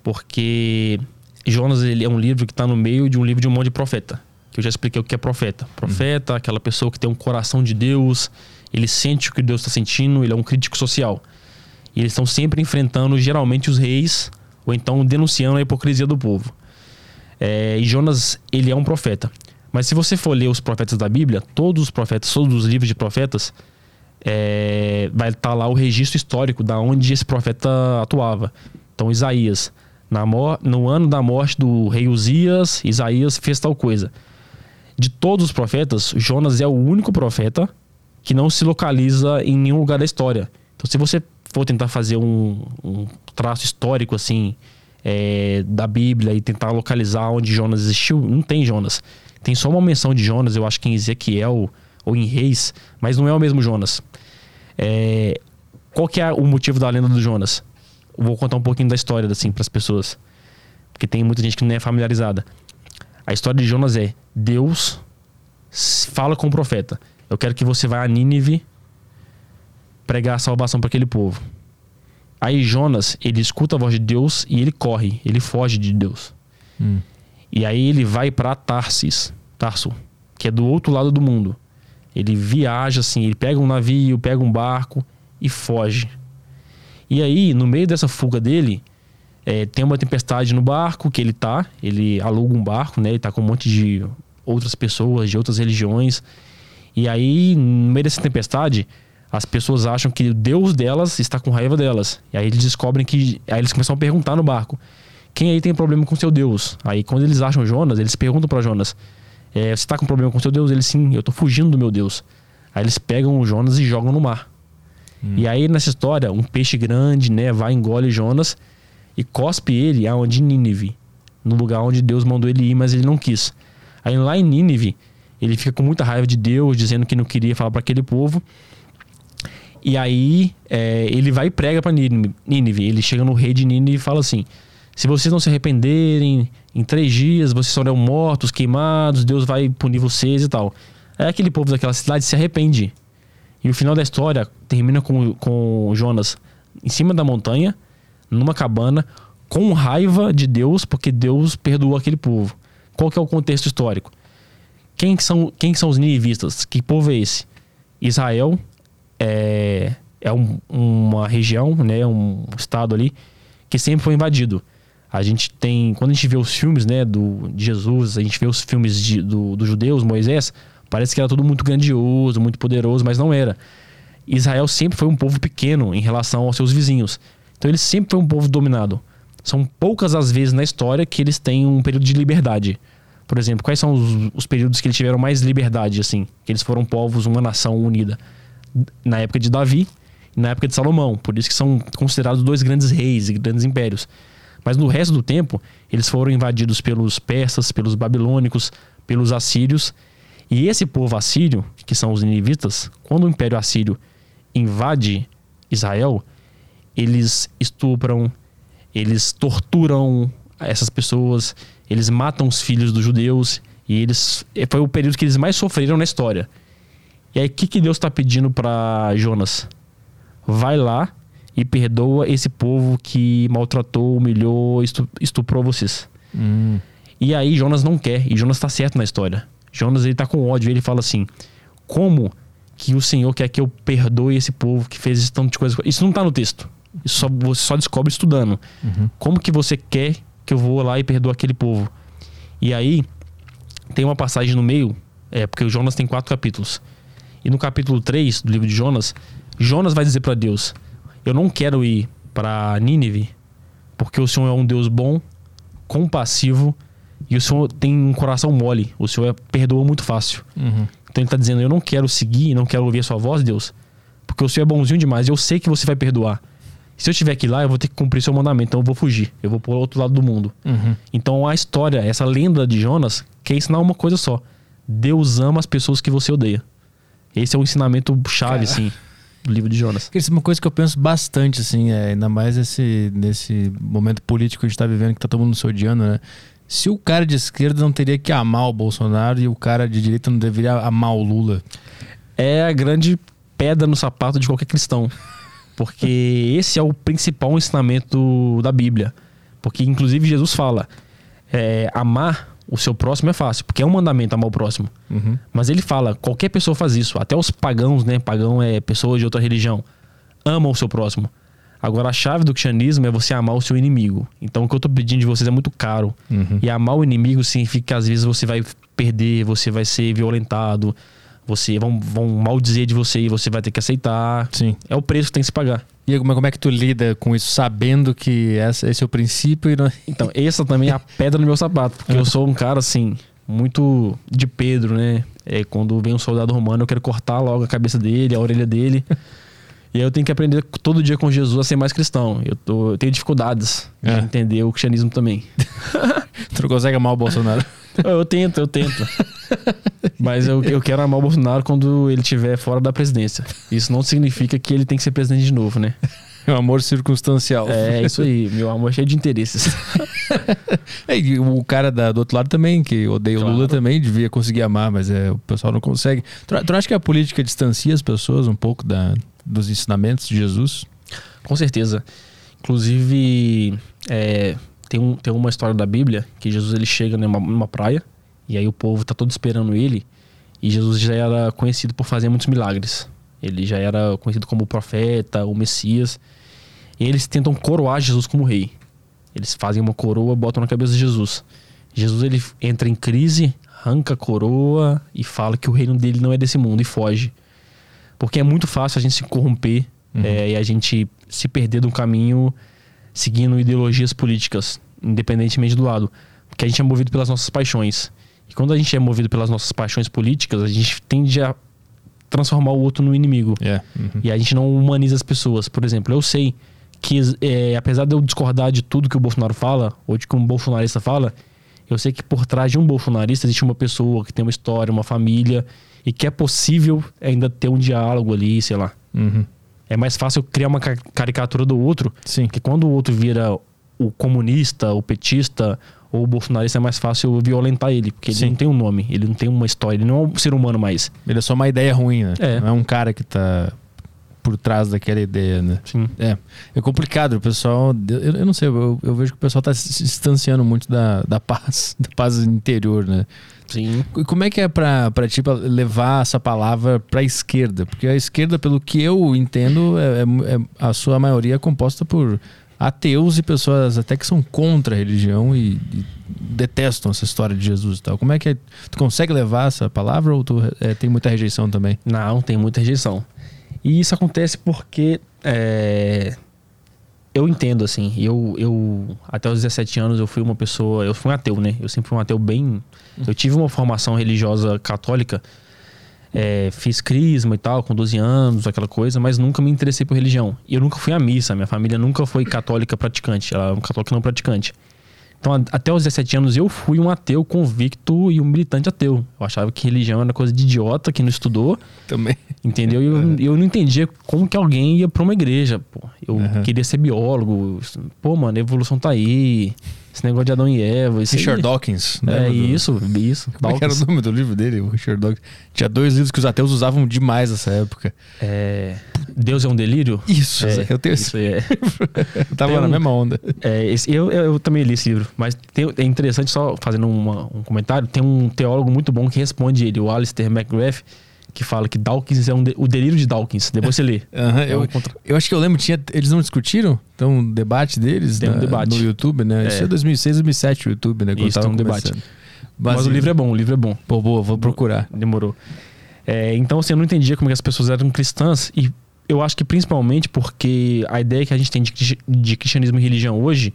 porque Jonas ele é um livro que está no meio de um livro de um monte de profeta. que eu já expliquei o que é profeta. Profeta, aquela pessoa que tem um coração de Deus, ele sente o que Deus está sentindo, ele é um crítico social. E eles estão sempre enfrentando, geralmente, os reis, ou então denunciando a hipocrisia do povo. É, e Jonas, ele é um profeta. Mas se você for ler os profetas da Bíblia, todos os profetas, todos os livros de profetas, é, vai estar tá lá o registro histórico da onde esse profeta atuava. Então, Isaías, no ano da morte do rei Uzias, Isaías fez tal coisa. De todos os profetas, Jonas é o único profeta que não se localiza em nenhum lugar da história. Então, se você for tentar fazer um, um traço histórico assim é, da Bíblia e tentar localizar onde Jonas existiu, não tem Jonas. Tem só uma menção de Jonas, eu acho que em Ezequiel ou em Reis, mas não é o mesmo Jonas. É, qual que é o motivo da lenda do Jonas? vou contar um pouquinho da história assim para as pessoas, porque tem muita gente que não é familiarizada. A história de Jonas é: Deus fala com o profeta. Eu quero que você vá a Nínive pregar a salvação para aquele povo. Aí Jonas, ele escuta a voz de Deus e ele corre, ele foge de Deus. Hum. E aí ele vai para Tarsis, Tarso, que é do outro lado do mundo. Ele viaja assim, ele pega um navio, pega um barco e foge. E aí, no meio dessa fuga dele, é, tem uma tempestade no barco que ele tá. Ele aluga um barco, né? Ele tá com um monte de outras pessoas, de outras religiões. E aí, no meio dessa tempestade, as pessoas acham que o Deus delas está com raiva delas. E aí eles descobrem que. Aí eles começam a perguntar no barco: quem aí tem problema com seu Deus? Aí quando eles acham Jonas, eles perguntam para Jonas: é, você está com problema com seu Deus? Ele sim, eu tô fugindo do meu Deus. Aí eles pegam o Jonas e jogam no mar. Hum. E aí, nessa história, um peixe grande, né, vai, engole Jonas e cospe ele aonde Nínive, no lugar onde Deus mandou ele ir, mas ele não quis. Aí lá em Nínive, ele fica com muita raiva de Deus, dizendo que não queria falar para aquele povo. E aí é, ele vai e prega para Nínive. Ele chega no rei de Nínive e fala assim: se vocês não se arrependerem, em três dias vocês serão mortos, queimados, Deus vai punir vocês e tal. Aí aquele povo daquela cidade se arrepende e o final da história termina com, com Jonas em cima da montanha, numa cabana, com raiva de Deus, porque Deus perdoou aquele povo. Qual que é o contexto histórico? Quem são, quem são os ninivistas? Que povo é esse? Israel é, é um, uma região, né, um estado ali, que sempre foi invadido. A gente tem, quando a gente vê os filmes né, do, de Jesus, a gente vê os filmes de, do, dos judeus, Moisés, Parece que era tudo muito grandioso, muito poderoso, mas não era. Israel sempre foi um povo pequeno em relação aos seus vizinhos. Então ele sempre foi um povo dominado. São poucas as vezes na história que eles têm um período de liberdade. Por exemplo, quais são os, os períodos que eles tiveram mais liberdade, assim? Que eles foram povos, uma nação unida. Na época de Davi e na época de Salomão. Por isso que são considerados dois grandes reis e grandes impérios. Mas no resto do tempo, eles foram invadidos pelos persas, pelos babilônicos, pelos assírios e esse povo assírio, que são os ninivitas, quando o Império Assírio invade Israel, eles estupram, eles torturam essas pessoas, eles matam os filhos dos judeus e eles foi o período que eles mais sofreram na história. E aí o que, que Deus está pedindo para Jonas? Vai lá e perdoa esse povo que maltratou, humilhou, estuprou vocês. Hum. E aí Jonas não quer, e Jonas está certo na história. Jonas ele tá com ódio, ele fala assim: "Como que o Senhor quer que eu perdoe esse povo que fez esse tanto de coisa?" Isso não tá no texto. Isso só, você só descobre estudando. Uhum. Como que você quer que eu vou lá e perdoe aquele povo? E aí tem uma passagem no meio, é porque o Jonas tem quatro capítulos. E no capítulo 3 do livro de Jonas, Jonas vai dizer para Deus: "Eu não quero ir para Nínive, porque o Senhor é um Deus bom, compassivo e o senhor tem um coração mole. O senhor é, perdoa muito fácil. Uhum. Então ele está dizendo: Eu não quero seguir, não quero ouvir a sua voz, Deus, porque o senhor é bonzinho demais. Eu sei que você vai perdoar. Se eu estiver aqui lá, eu vou ter que cumprir seu mandamento. Então eu vou fugir. Eu vou para o outro lado do mundo. Uhum. Então a história, essa lenda de Jonas, quer ensinar uma coisa só: Deus ama as pessoas que você odeia. Esse é um ensinamento chave, Cara. assim do livro de Jonas. Isso é uma coisa que eu penso bastante, assim, é, ainda mais nesse, nesse momento político que a gente está vivendo, que tá todo mundo se odiando, né? Se o cara de esquerda não teria que amar o Bolsonaro e o cara de direita não deveria amar o Lula? É a grande pedra no sapato de qualquer cristão. Porque esse é o principal ensinamento da Bíblia. Porque, inclusive, Jesus fala: é, amar o seu próximo é fácil, porque é um mandamento amar o próximo. Uhum. Mas ele fala, qualquer pessoa faz isso, até os pagãos, né? Pagão é pessoa de outra religião, amam o seu próximo. Agora a chave do cristianismo é você amar o seu inimigo. Então o que eu tô pedindo de vocês é muito caro. Uhum. E amar o inimigo significa que às vezes você vai perder, você vai ser violentado, você vão, vão maldizer de você e você vai ter que aceitar. Sim. É o preço que tem que se pagar. E como, como é que tu lida com isso, sabendo que essa, esse é o princípio não... Então, essa também é a pedra no meu sapato, porque eu sou um cara assim, muito de Pedro, né? É, quando vem um soldado romano, eu quero cortar logo a cabeça dele, a orelha dele. E aí eu tenho que aprender todo dia com Jesus a ser mais cristão. Eu, tô, eu tenho dificuldades de É. entender o cristianismo também. tu não consegue amar o Bolsonaro. Eu, tento, eu tento. Mas eu, eu quero amar o Bolsonaro quando ele estiver fora da presidência. Isso não significa que ele tem que ser presidente de novo, né? É um amor circunstancial. É isso aí, meu amor é cheio de interesses. É, e o cara da- do outro lado também, que odeia o Claro. Lula, também devia conseguir amar, mas é, o pessoal não consegue. Tu, tu acha que a política distancia as pessoas um pouco da, dos ensinamentos de Jesus? Com certeza. Inclusive, é, tem, um, tem uma história da Bíblia que Jesus ele chega numa, numa praia e aí o povo tá todo esperando ele e Jesus já era conhecido por fazer muitos milagres. Ele já era conhecido como o profeta, o Messias. E eles tentam coroar Jesus como rei. Eles fazem uma coroa, botam na cabeça de Jesus. Jesus ele entra em crise, arranca a coroa e fala que o reino dele não é desse mundo e foge. Porque é muito fácil a gente se corromper é, e a gente se perder do caminho seguindo ideologias políticas, independentemente do lado. Porque a gente é movido pelas nossas paixões. E quando a gente é movido pelas nossas paixões políticas, a gente tende a transformar o outro no inimigo. É. uhum. E a gente não humaniza as pessoas. Por exemplo, eu sei que, é, apesar de eu discordar de tudo que o Bolsonaro fala, ou de que um bolsonarista fala, eu sei que por trás de um bolsonarista existe uma pessoa que tem uma história, uma família, e que é possível ainda ter um diálogo ali, sei lá. Uhum. É mais fácil criar uma ca- caricatura do outro, Sim. porque quando o outro vira o comunista, o petista ou o bolsonarista, é mais fácil violentar ele, porque Sim. ele não tem um nome, ele não tem uma história, ele não é um ser humano mais. Ele é só uma ideia ruim, né? É. Não é um cara que tá por trás daquela ideia, né? Sim. É, é complicado, o pessoal. Eu, eu não sei, eu, eu vejo que o pessoal tá se distanciando muito da, da paz, da paz interior, né? Sim. E Como é que é pra, pra ti pra levar essa palavra pra esquerda? Porque a esquerda, pelo que eu entendo, é, é- é- a sua maioria é composta por ateus e pessoas até que são contra a religião e, e detestam essa história de Jesus e tal. Como é que é? Tu consegue levar essa palavra ou tu é, tem muita rejeição também? Não, tem muita rejeição. E isso acontece porque é, eu entendo, assim, eu, eu até os 17 anos eu fui uma pessoa, eu fui um ateu, né? Eu sempre fui um ateu bem. Eu tive uma formação religiosa católica, é, fiz crisma e tal, com 12 anos, aquela coisa, mas nunca me interessei por religião. E eu nunca fui à missa, minha família nunca foi católica praticante, ela é um católico não praticante. Então, até os 17 anos, eu fui um ateu convicto e um militante ateu. Eu achava que religião era coisa de idiota que não estudou. Também. Entendeu? E eu, eu não entendia como que alguém ia pra uma igreja, pô. Eu Uhum. queria ser biólogo. Pô, mano, a evolução tá aí. Esse negócio de Adão e Eva. Richard aí. Dawkins. É lembra do- isso, isso. Como é que era o nome do livro dele, o Richard Dawkins? Tinha dois livros que os ateus usavam demais nessa época. É, Deus é um delírio? Isso, É, eu tenho esse. isso é. Eu tava Tem na um- mesma onda. É, esse- eu, eu, eu também li esse livro, mas tem- é interessante, só fazendo uma- um comentário, tem um teólogo muito bom que responde ele, o Alistair McGrath, que fala que Dawkins é um de- o delírio de Dawkins. Depois você lê. Aham, É eu, um contra- eu acho que eu lembro, tinha, eles não discutiram? Então, um debate deles Tem um na- debate. no YouTube, né? Isso É. é 2006, 2007 o YouTube, né? Quando Isso, tem um debate. começando. Mas o livro é bom, o livro é bom. Pô, boa, vou procurar. Demorou. É, então, assim, eu não entendia como é que as pessoas eram cristãs e eu acho que principalmente porque a ideia que a gente tem de, de cristianismo e religião hoje,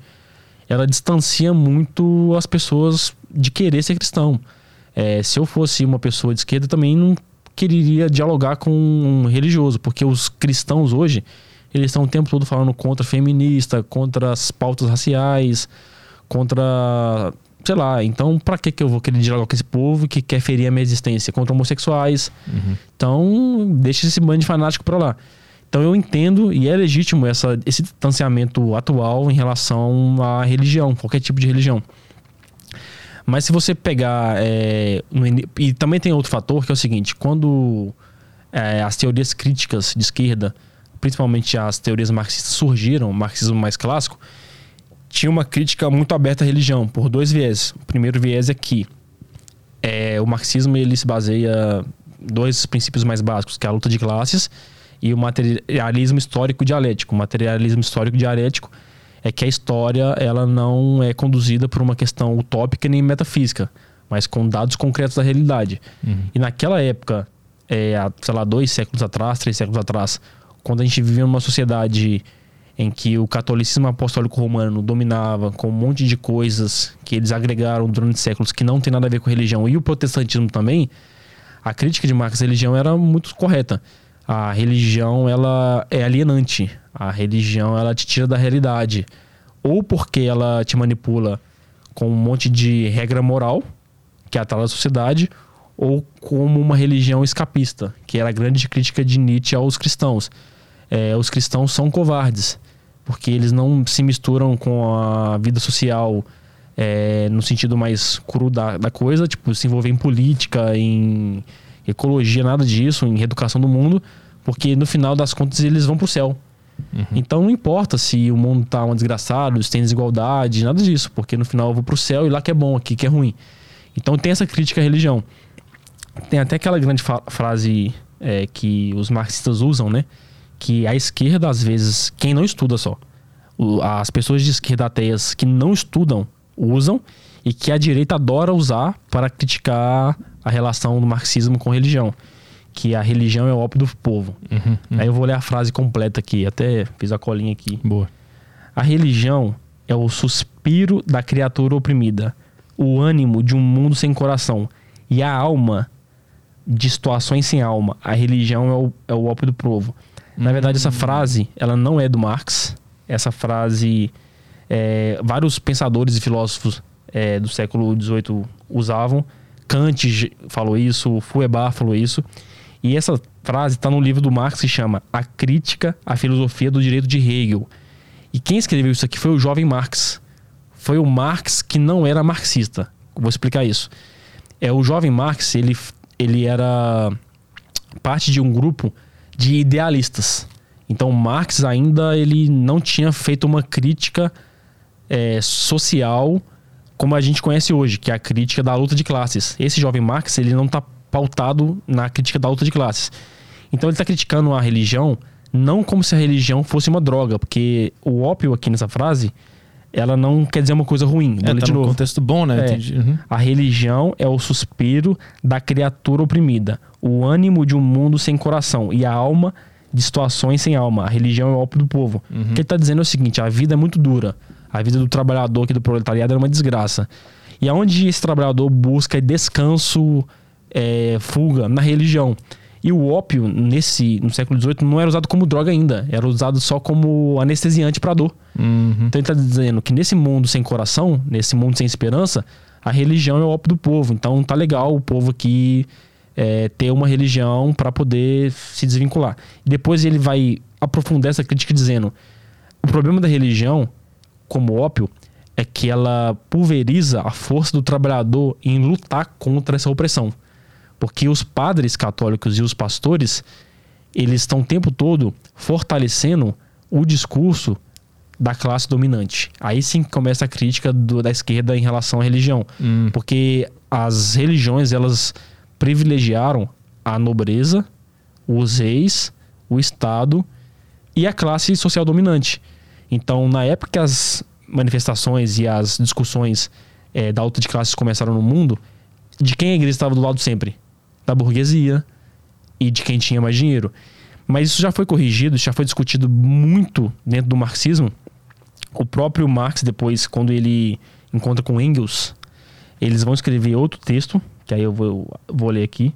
ela distancia muito as pessoas de querer ser cristão. É, se eu fosse uma pessoa de esquerda, também não quereria dialogar com um religioso, porque os cristãos hoje, eles estão o tempo todo falando contra feminista, contra as pautas raciais, contra sei lá, então pra que que eu vou querer dialogar com esse povo que quer ferir a minha existência contra homossexuais? Uhum. Então, deixa esse bando de fanático pra lá. Então eu entendo e é legítimo essa, esse distanciamento atual em relação à religião, qualquer tipo de religião. Mas se você pegar. é, e também tem outro fator que é o seguinte: quando é, as teorias críticas de esquerda, principalmente as teorias marxistas, surgiram, o marxismo mais clássico, tinha uma crítica muito aberta à religião, por dois viés. O primeiro viés é que é, o marxismo ele se baseia dois princípios mais básicos, que é a luta de classes e o materialismo histórico dialético. O materialismo histórico dialético é que a história ela não é conduzida por uma questão utópica nem metafísica, mas com dados concretos da realidade. Uhum. E naquela época, é, sei lá, dois séculos atrás, três séculos atrás, quando a gente vivia numa sociedade em que o catolicismo apostólico romano dominava com um monte de coisas que eles agregaram durante séculos que não tem nada a ver com religião e o protestantismo também, a crítica de Marx à religião era muito correta. A religião ela é alienante. A religião ela te tira da realidade, ou porque ela te manipula com um monte de regra moral que atrás da sociedade, ou como uma religião escapista, que era a grande crítica de Nietzsche aos cristãos. É, os cristãos são covardes porque eles não se misturam com a vida social é, no sentido mais cru da, da coisa, tipo, se envolver em política, em ecologia, nada disso, em educação do mundo, porque no final das contas eles vão pro céu. Uhum. Então não importa se o mundo tá um desgraçado, se tem desigualdade, nada disso, porque no final eu vou pro céu e lá que é bom, aqui que é ruim. Então tem essa crítica à religião. Tem até aquela grande frase é, que os marxistas usam, né? que a esquerda, às vezes, quem não estuda só, as pessoas de esquerda ateias que não estudam, usam, e que a direita adora usar para criticar a relação do marxismo com religião. Que a religião é o ópio do povo. Uhum, uhum. Aí eu vou ler a frase completa aqui, até fiz a colinha aqui. Boa. A religião é o suspiro da criatura oprimida, o ânimo de um mundo sem coração e a alma de situações sem alma. A religião é o, é o ópio do povo. Na verdade, essa frase, ela não é do Marx. Essa frase, é, vários pensadores e filósofos é, do século XVIII usavam. Kant falou isso, Feuerbach falou isso. E essa frase está no livro do Marx que chama A Crítica à Filosofia do Direito de Hegel. E quem escreveu isso aqui foi o jovem Marx. Foi o Marx que não era marxista. Vou explicar isso. É o jovem Marx, ele, ele era parte de um grupo de idealistas. Então Marx ainda ele não tinha feito uma crítica é, social como a gente conhece hoje, que é a crítica da luta de classes. Esse jovem Marx ele não está pautado na crítica da luta de classes. Então ele está criticando a religião não como se a religião fosse uma droga, porque o ópio aqui nessa frase ela não quer dizer uma coisa ruim. É, tá de novo. contexto bom, né? É, uhum. A religião é o suspiro da criatura oprimida, o ânimo de um mundo sem coração e a alma de situações sem alma. A religião é o ópio do povo. Uhum. O que ele está dizendo é o seguinte: a vida é muito dura. A vida do trabalhador aqui do proletariado é uma desgraça. E aonde esse trabalhador busca descanso, é, fuga? Na religião. E o ópio, nesse, no século XVIII, não era usado como droga ainda. Era usado só como anestesiante para dor. Uhum. Então ele está dizendo que nesse mundo sem coração, nesse mundo sem esperança, a religião é o ópio do povo. Então tá legal o povo aqui é, ter uma religião para poder se desvincular. E depois ele vai aprofundar essa crítica dizendo: o problema da religião, como ópio, é que ela pulveriza a força do trabalhador em lutar contra essa opressão. Porque os padres católicos e os pastores, eles estão o tempo todo fortalecendo o discurso da classe dominante. Aí sim começa a crítica do, da esquerda em relação à religião. Hum. Porque as religiões, elas privilegiaram a nobreza, os reis, o Estado e a classe social dominante. Então, na época que as manifestações e as discussões é, da alta de classes começaram no mundo, de quem a igreja estava do lado sempre? Da burguesia e de quem tinha mais dinheiro. Mas isso já foi corrigido, já foi discutido muito dentro do marxismo. O próprio Marx, depois, quando ele encontra com Engels, eles vão escrever outro texto, que aí eu vou, vou ler aqui,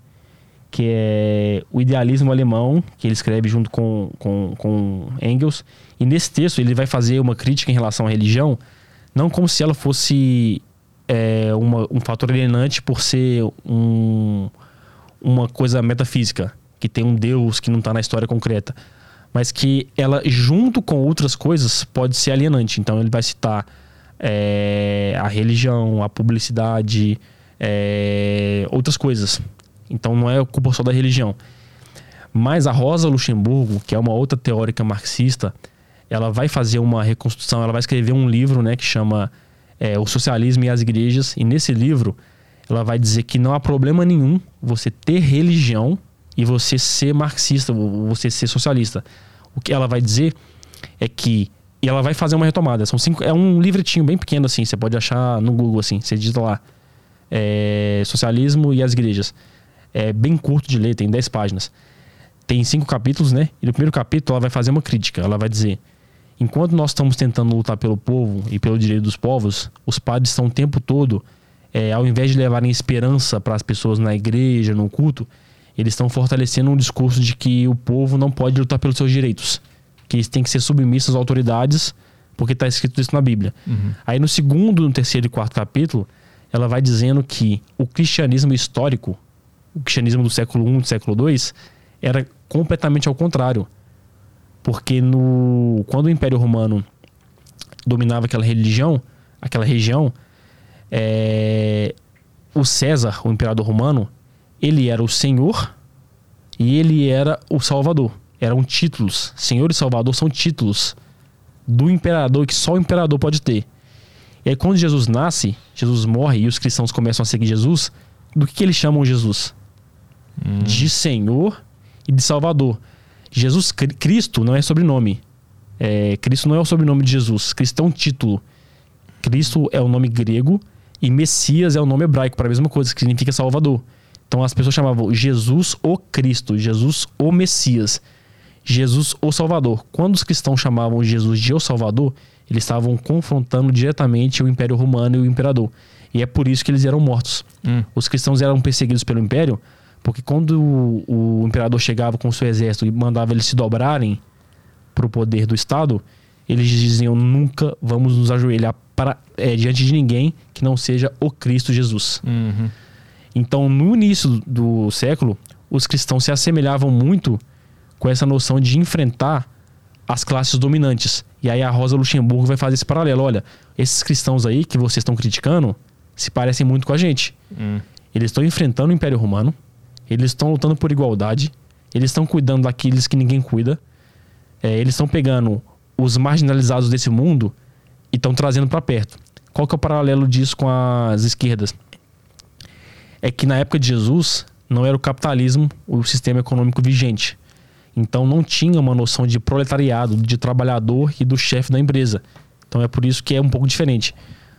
que é o idealismo alemão, que ele escreve junto com, com, com Engels. E nesse texto ele vai fazer uma crítica em relação à religião, não como se ela fosse é, uma, um fator alienante por ser um, uma coisa metafísica, que tem um Deus que não está na história concreta, mas que ela, junto com outras coisas, pode ser alienante. Então ele vai citar é, a religião, a publicidade, é, outras coisas. Então não é culpa só da religião. Mas a Rosa Luxemburgo, que é uma outra teórica marxista, ela vai fazer uma reconstrução, ela vai escrever um livro, né, que chama é, O Socialismo e as Igrejas. E nesse livro, ela vai dizer que não há problema nenhum você ter religião e você ser marxista, você ser socialista. O que ela vai dizer é que e ela vai fazer uma retomada. São cinco, é um livretinho bem pequeno assim, você pode achar no Google assim, você digita lá é, socialismo e as igrejas. É bem curto de ler, tem 10 páginas. Tem cinco capítulos, né? E no primeiro capítulo ela vai fazer uma crítica. Ela vai dizer: enquanto nós estamos tentando lutar pelo povo e pelo direito dos povos, os padres estão o tempo todo, é, ao invés de levarem esperança para as pessoas na igreja, no culto, eles estão fortalecendo um discurso de que o povo não pode lutar pelos seus direitos, que eles têm que ser submissos às autoridades, porque está escrito isso na Bíblia. Uhum. Aí no segundo, no terceiro e quarto capítulo, ela vai dizendo que o cristianismo histórico, o cristianismo do século I, do século II, era completamente ao contrário. Porque no, quando o Império Romano dominava aquela religião, aquela região, é, o César, o imperador romano, ele era o senhor e ele era o salvador. Eram títulos. Senhor e salvador são títulos do imperador que só o imperador pode ter. E aí quando Jesus nasce, Jesus morre e os cristãos começam a seguir Jesus, do que, que eles chamam Jesus? De Senhor e de Salvador. Jesus Cristo não é sobrenome. É, Cristo não é o sobrenome de Jesus. Cristo é um título. Cristo é o nome grego e Messias é o nome hebraico para a mesma coisa, que significa Salvador. Então as pessoas chamavam Jesus o Cristo, Jesus o Messias, Jesus o Salvador. Quando os cristãos chamavam Jesus de o Salvador, eles estavam confrontando diretamente o Império Romano e o imperador. E é por isso que eles eram mortos. Hum. Os cristãos eram perseguidos pelo Império, porque quando o, o imperador chegava com seu exército e mandava eles se dobrarem para o poder do Estado, eles diziam: nunca vamos nos ajoelhar para, é, diante de ninguém que não seja o Cristo Jesus. Uhum. Então, no início do século, os cristãos se assemelhavam muito com essa noção de enfrentar as classes dominantes. E aí a Rosa Luxemburgo vai fazer esse paralelo. Olha, esses cristãos aí que vocês estão criticando se parecem muito com a gente. Hum. Eles estão enfrentando o Império Romano, eles estão lutando por igualdade, eles estão cuidando daqueles que ninguém cuida, é, eles estão pegando os marginalizados desse mundo e estão trazendo para perto. Qual que é o paralelo disso com as esquerdas? É que na época de Jesus não era o capitalismo o sistema econômico vigente. Então não tinha uma noção de proletariado, de trabalhador e do chefe da empresa. Então é por isso que é um pouco diferente.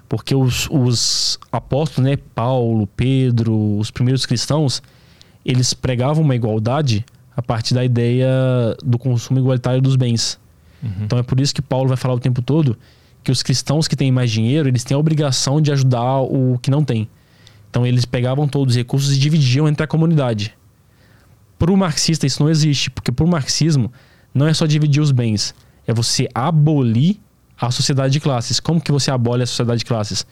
Porque os, os apóstolos, né, Paulo, Pedro, os primeiros cristãos, eles pregavam uma igualdade a partir da ideia do consumo igualitário dos bens. Então é por isso que Paulo vai falar o tempo todo que os cristãos que têm mais dinheiro, eles têm a obrigação de ajudar o que não tem. Então eles pegavam todos os recursos e dividiam entre a comunidade. Para o marxista isso não existe, porque para o marxismo não é só dividir os bens, é você abolir a sociedade de classes. Como que você abole a sociedade de classes?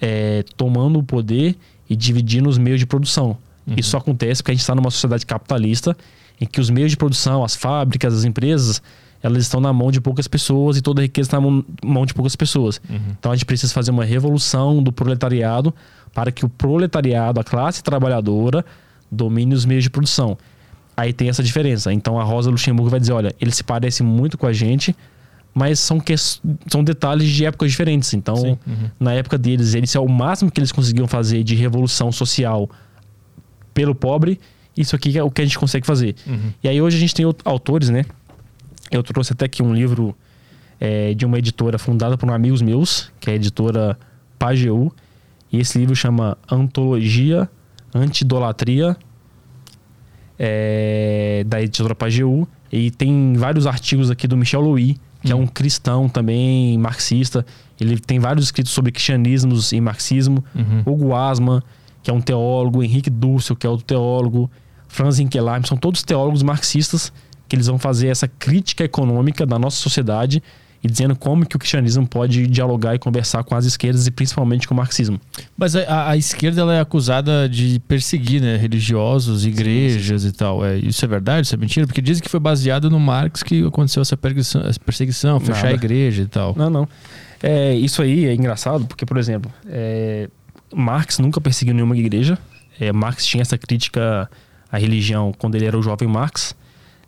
É, tomando o poder e dividindo os meios de produção. Isso só acontece porque a gente está numa sociedade capitalista em que os meios de produção, as fábricas, as empresas, elas estão na mão de poucas pessoas e toda a riqueza está na mão- de poucas pessoas. Então a gente precisa fazer uma revolução do proletariado para que o proletariado, a classe trabalhadora, domine os meios de produção. Aí tem essa diferença. Então a Rosa Luxemburgo vai dizer: olha, ele se parece muito com a gente, mas são, que... são detalhes de épocas diferentes. Então, uhum. na época deles, eles é o máximo que eles conseguiam fazer de revolução social pelo pobre. Isso aqui é o que a gente consegue fazer. Uhum. E aí hoje a gente tem autores, né? Eu trouxe até aqui um livro é, de uma editora fundada por amigos meus, que é a editora Pageu. E esse livro chama Antologia Antidolatria, é, da editora Pageu. E tem vários artigos aqui do Michel Louis, que é um cristão também, marxista. Ele tem vários escritos sobre cristianismos e marxismo. Uhum. Hugo Asman, que é um teólogo, Henrique Dussel, que é outro teólogo, Franz Inkelheim, são todos teólogos marxistas que eles vão fazer essa crítica econômica da nossa sociedade e dizendo como que o cristianismo pode dialogar e conversar com as esquerdas e principalmente com o marxismo. Mas a, a- esquerda ela é acusada de perseguir né, religiosos, igrejas e tal. É, isso é verdade? Isso é mentira? Porque dizem que foi baseado no Marx que aconteceu essa perseguição, essa perseguição fechar Nada. a igreja e tal. Não, não. É, isso aí é engraçado porque, por exemplo, é, Marx nunca perseguiu nenhuma igreja. É, Marx tinha essa crítica à religião quando ele era o jovem Marx.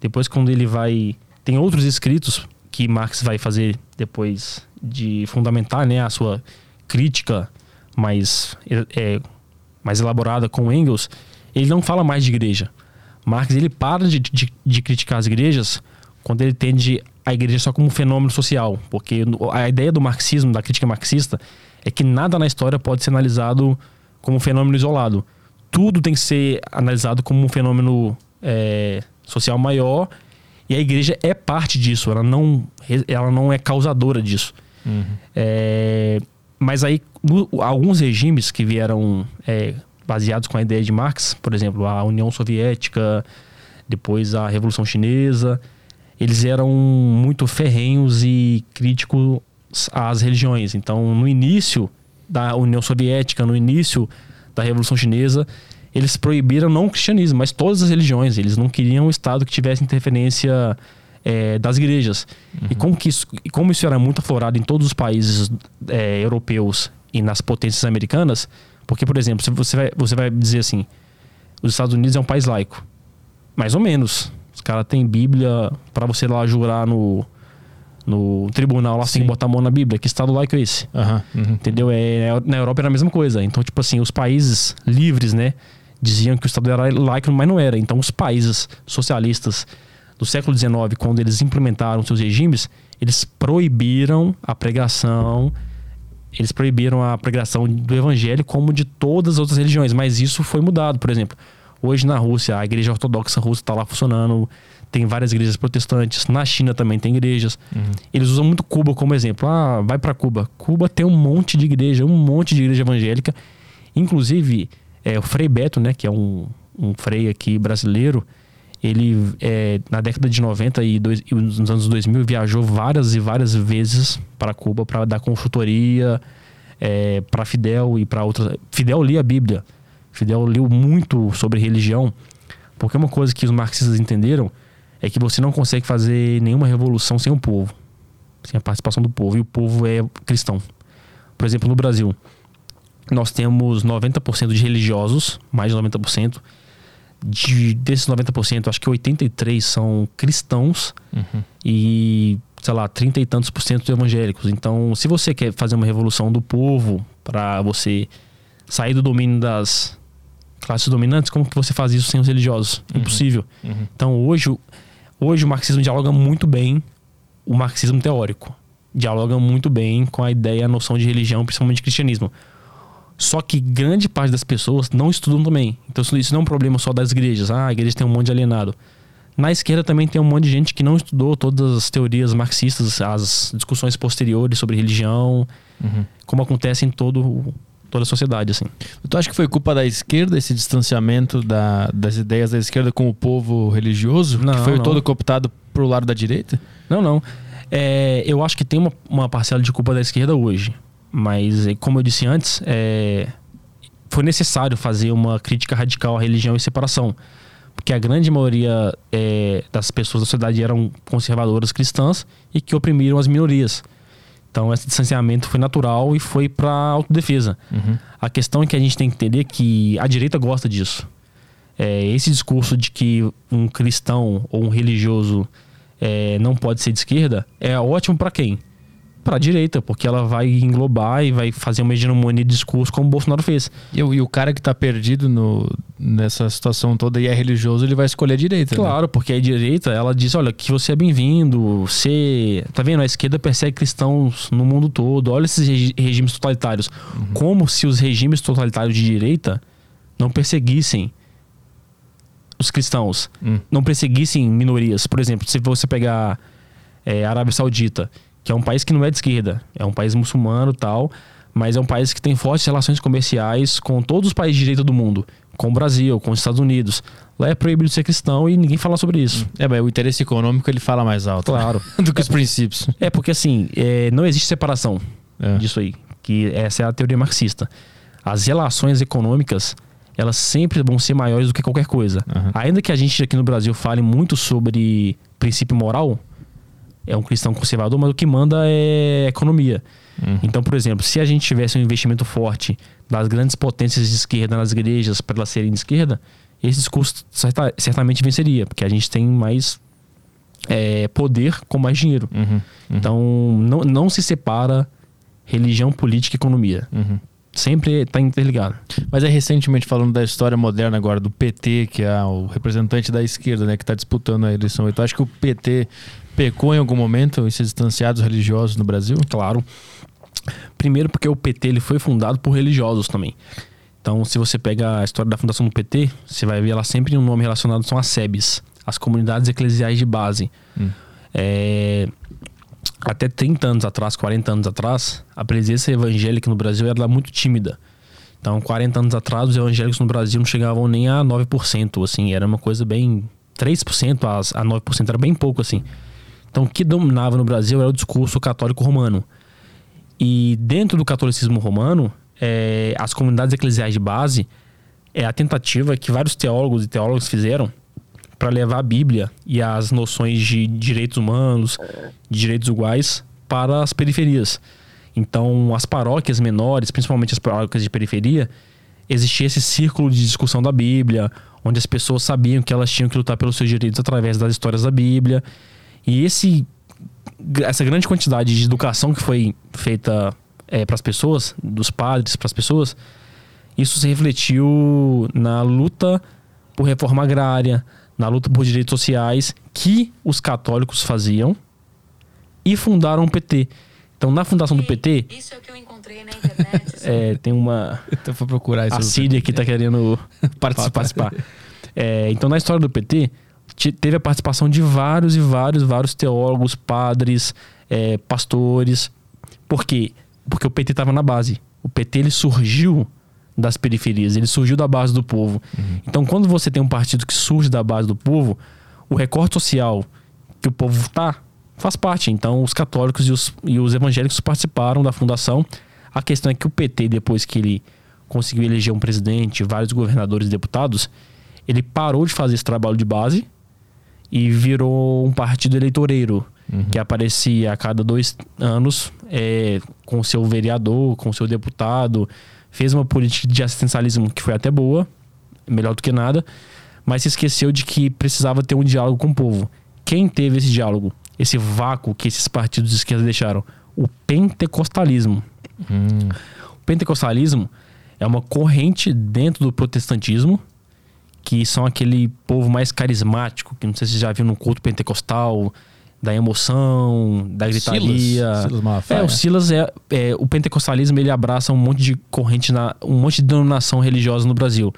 Depois, quando ele vai. Tem outros escritos que Marx vai fazer depois de fundamentar né, a sua crítica mais, é, mais elaborada com Engels, ele não fala mais de igreja. Marx ele para de, de, de criticar as igrejas quando ele tende a igreja só como um fenômeno social, porque a ideia do marxismo, da crítica marxista, é que nada na história pode ser analisado como um fenômeno isolado. Tudo tem que ser analisado como um fenômeno é, social maior e a igreja é parte disso, ela não, ela não é causadora disso. Uhum. É, mas aí, no, alguns regimes que vieram é, baseados com a ideia de Marx, por exemplo, a União Soviética, depois a Revolução Chinesa, eles eram muito ferrenhos e críticos às religiões. Então, no início da União Soviética, no início da Revolução Chinesa, eles proibiram não o cristianismo, mas todas as religiões. Eles não queriam um Estado que tivesse interferência é, das igrejas. Uhum. E, como que isso, e como isso era muito aflorado em todos os países é, europeus e nas potências americanas, porque, por exemplo, você vai, você vai dizer assim, os Estados Unidos é um país laico. Mais ou menos. Os caras têm Bíblia para você lá jurar no, no tribunal, lá sem botar a mão na Bíblia. Que estado laico é esse? Uhum, uhum. Entendeu? É, na Europa era a mesma coisa. Então, tipo assim, os países livres, né? Diziam que o Estado era laico, mas não era. Então, os países socialistas do século XIX, quando eles implementaram seus regimes, eles proibiram a pregação, eles proibiram a pregação do evangelho como de todas as outras religiões. Mas isso foi mudado, por exemplo. Hoje na Rússia, a igreja ortodoxa russa está lá funcionando, tem várias igrejas protestantes. Na China também tem igrejas. Uhum. Eles usam muito Cuba como exemplo. Ah, vai para Cuba. Cuba tem um monte de igreja, um monte de igreja evangélica. Inclusive, é, o Frei Beto, né, que é um, um frei aqui brasileiro, ele é, na década de 90 e, dois, e nos anos 2000 viajou várias e várias vezes para Cuba para dar consultoria é, para Fidel e para outras. Fidel lia a Bíblia. Fidel leu muito sobre religião, porque uma coisa que os marxistas entenderam é que você não consegue fazer nenhuma revolução sem o povo, sem a participação do povo, e o povo é cristão. Por exemplo, no Brasil, nós temos 90% de religiosos, mais de 90%. De, desses 90%, acho que 83% são cristãos uhum. e, sei lá, 30 e tantos por cento evangélicos. Então, se você quer fazer uma revolução do povo para você sair do domínio das classes dominantes, como que você faz isso sem os religiosos? Uhum. Impossível. Uhum. Então, hoje, hoje o marxismo dialoga muito bem o marxismo teórico. Dialoga muito bem com a ideia, a noção de religião, principalmente cristianismo. Só que grande parte das pessoas não estudam também. Então isso não é um problema só das igrejas. Ah, a igreja tem um monte de alienado. Na esquerda também tem um monte de gente que não estudou todas as teorias marxistas, as discussões posteriores sobre religião, uhum. como acontece em todo, toda a sociedade, assim. Tu acha que foi culpa da esquerda esse distanciamento da, das ideias da esquerda com o povo religioso? Não, que foi não. todo cooptado pro lado da direita? Não, não. É, eu acho que tem uma, uma parcela de culpa da esquerda hoje. Mas, como eu disse antes, é, foi necessário fazer uma crítica radical à religião e separação. Porque a grande maioria é, das pessoas da sociedade eram conservadoras cristãs e que oprimiram as minorias. Então, esse distanciamento foi natural e foi para autodefesa. Uhum. A questão é que a gente tem que entender que a direita gosta disso. É, esse discurso de que um cristão ou um religioso é, não pode ser de esquerda é ótimo para quem? Para a direita, porque ela vai englobar e vai fazer uma hegemonia de discurso como o Bolsonaro fez. E, e o cara que está perdido no, nessa situação toda e é religioso, ele vai escolher a direita. Né? Claro, né? porque a direita, ela diz, olha, que você é bem-vindo, você... Tá vendo? A esquerda persegue cristãos no mundo todo. Olha esses regimes totalitários. Uhum. Como se os regimes totalitários de direita não perseguissem os cristãos, uhum. não perseguissem minorias. Por exemplo, se você pegar é, a Arábia Saudita que é um país que não é de esquerda, é um país muçulmano tal, mas é um país que tem fortes relações comerciais com todos os países de direita do mundo, com o Brasil, com os Estados Unidos. Lá é proibido ser cristão e ninguém fala sobre isso. É, mas o interesse econômico ele fala mais alto. Né? Claro. do que os princípios. É, porque assim, é, não existe separação é. disso aí. Que essa é a teoria marxista. As relações econômicas, elas sempre vão ser maiores do que qualquer coisa. Uhum. Ainda que a gente aqui no Brasil fale muito sobre princípio moral, é um cristão conservador, mas o que manda é economia. Uhum. Então, por exemplo, se a gente tivesse um investimento forte das grandes potências de esquerda nas igrejas para elas serem de esquerda, esse discurso certamente venceria, porque a gente tem mais é, poder com mais dinheiro. Uhum, então, não, não se separa religião, política e economia. Uhum. Sempre está interligado. Mas é recentemente falando da história moderna agora, do PT, que é o representante da esquerda, né, que está disputando a eleição. Então, acho que o PT pecou em algum momento em se distanciar dos religiosos no Brasil? Claro. Primeiro porque o PT ele foi fundado por religiosos também. Então, se você pega a história da fundação do PT, você vai ver ela sempre um nome relacionado são as SEBs, as comunidades eclesiais de base. Hum. É, até 30 anos atrás, 40 anos atrás, a presença evangélica no Brasil era muito tímida. Então, 40 anos atrás, os evangélicos no Brasil não chegavam nem a 9%, assim, era uma coisa bem 3% a 9%, era bem pouco assim. Então, o que dominava no Brasil era o discurso católico romano. E dentro do catolicismo romano, é, as comunidades eclesiais de base é a tentativa que vários teólogos e teólogos fizeram para levar a Bíblia e as noções de direitos humanos, de direitos iguais para as periferias. Então, as paróquias menores, principalmente as paróquias de periferia, existia esse círculo de discussão da Bíblia, onde as pessoas sabiam que elas tinham que lutar pelos seus direitos através das histórias da Bíblia. E esse, essa grande quantidade de educação que foi feita é, para as pessoas, dos padres para as pessoas, isso se refletiu na luta por reforma agrária, na luta por direitos sociais que os católicos faziam e fundaram o PT. Então, na fundação do PT. Isso é o que eu encontrei na internet. é, tem uma. Então, vou procurar isso. A Síria que está querendo participar. É, então, na história do PT, teve a participação de vários e vários, vários teólogos, padres, é, pastores. Por quê? Porque o PT estava na base. O PT ele surgiu das periferias, ele surgiu da base do povo. Uhum. Então, quando você tem um partido que surge da base do povo, o recorte social que o povo está faz parte. Então, os católicos e os, e os evangélicos participaram da fundação. A questão é que o PT, depois que ele conseguiu eleger um presidente, vários governadores e deputados, ele parou de fazer esse trabalho de base e virou um partido eleitoreiro, uhum. que aparecia a cada dois anos é, com seu vereador, com seu deputado, fez uma política de assistencialismo que foi até boa, melhor do que nada, mas se esqueceu de que precisava ter um diálogo com o povo. Quem teve esse diálogo? Esse vácuo que esses partidos de esquerda deixaram? O pentecostalismo. Hum. O pentecostalismo é uma corrente dentro do protestantismo que são aquele povo mais carismático, que não sei se você já viu no culto pentecostal, da emoção, da gritaria. Silas, Silas Malafaia. É, o Silas é, é, o pentecostalismo ele abraça um monte de corrente na um monte de denominação religiosa no Brasil,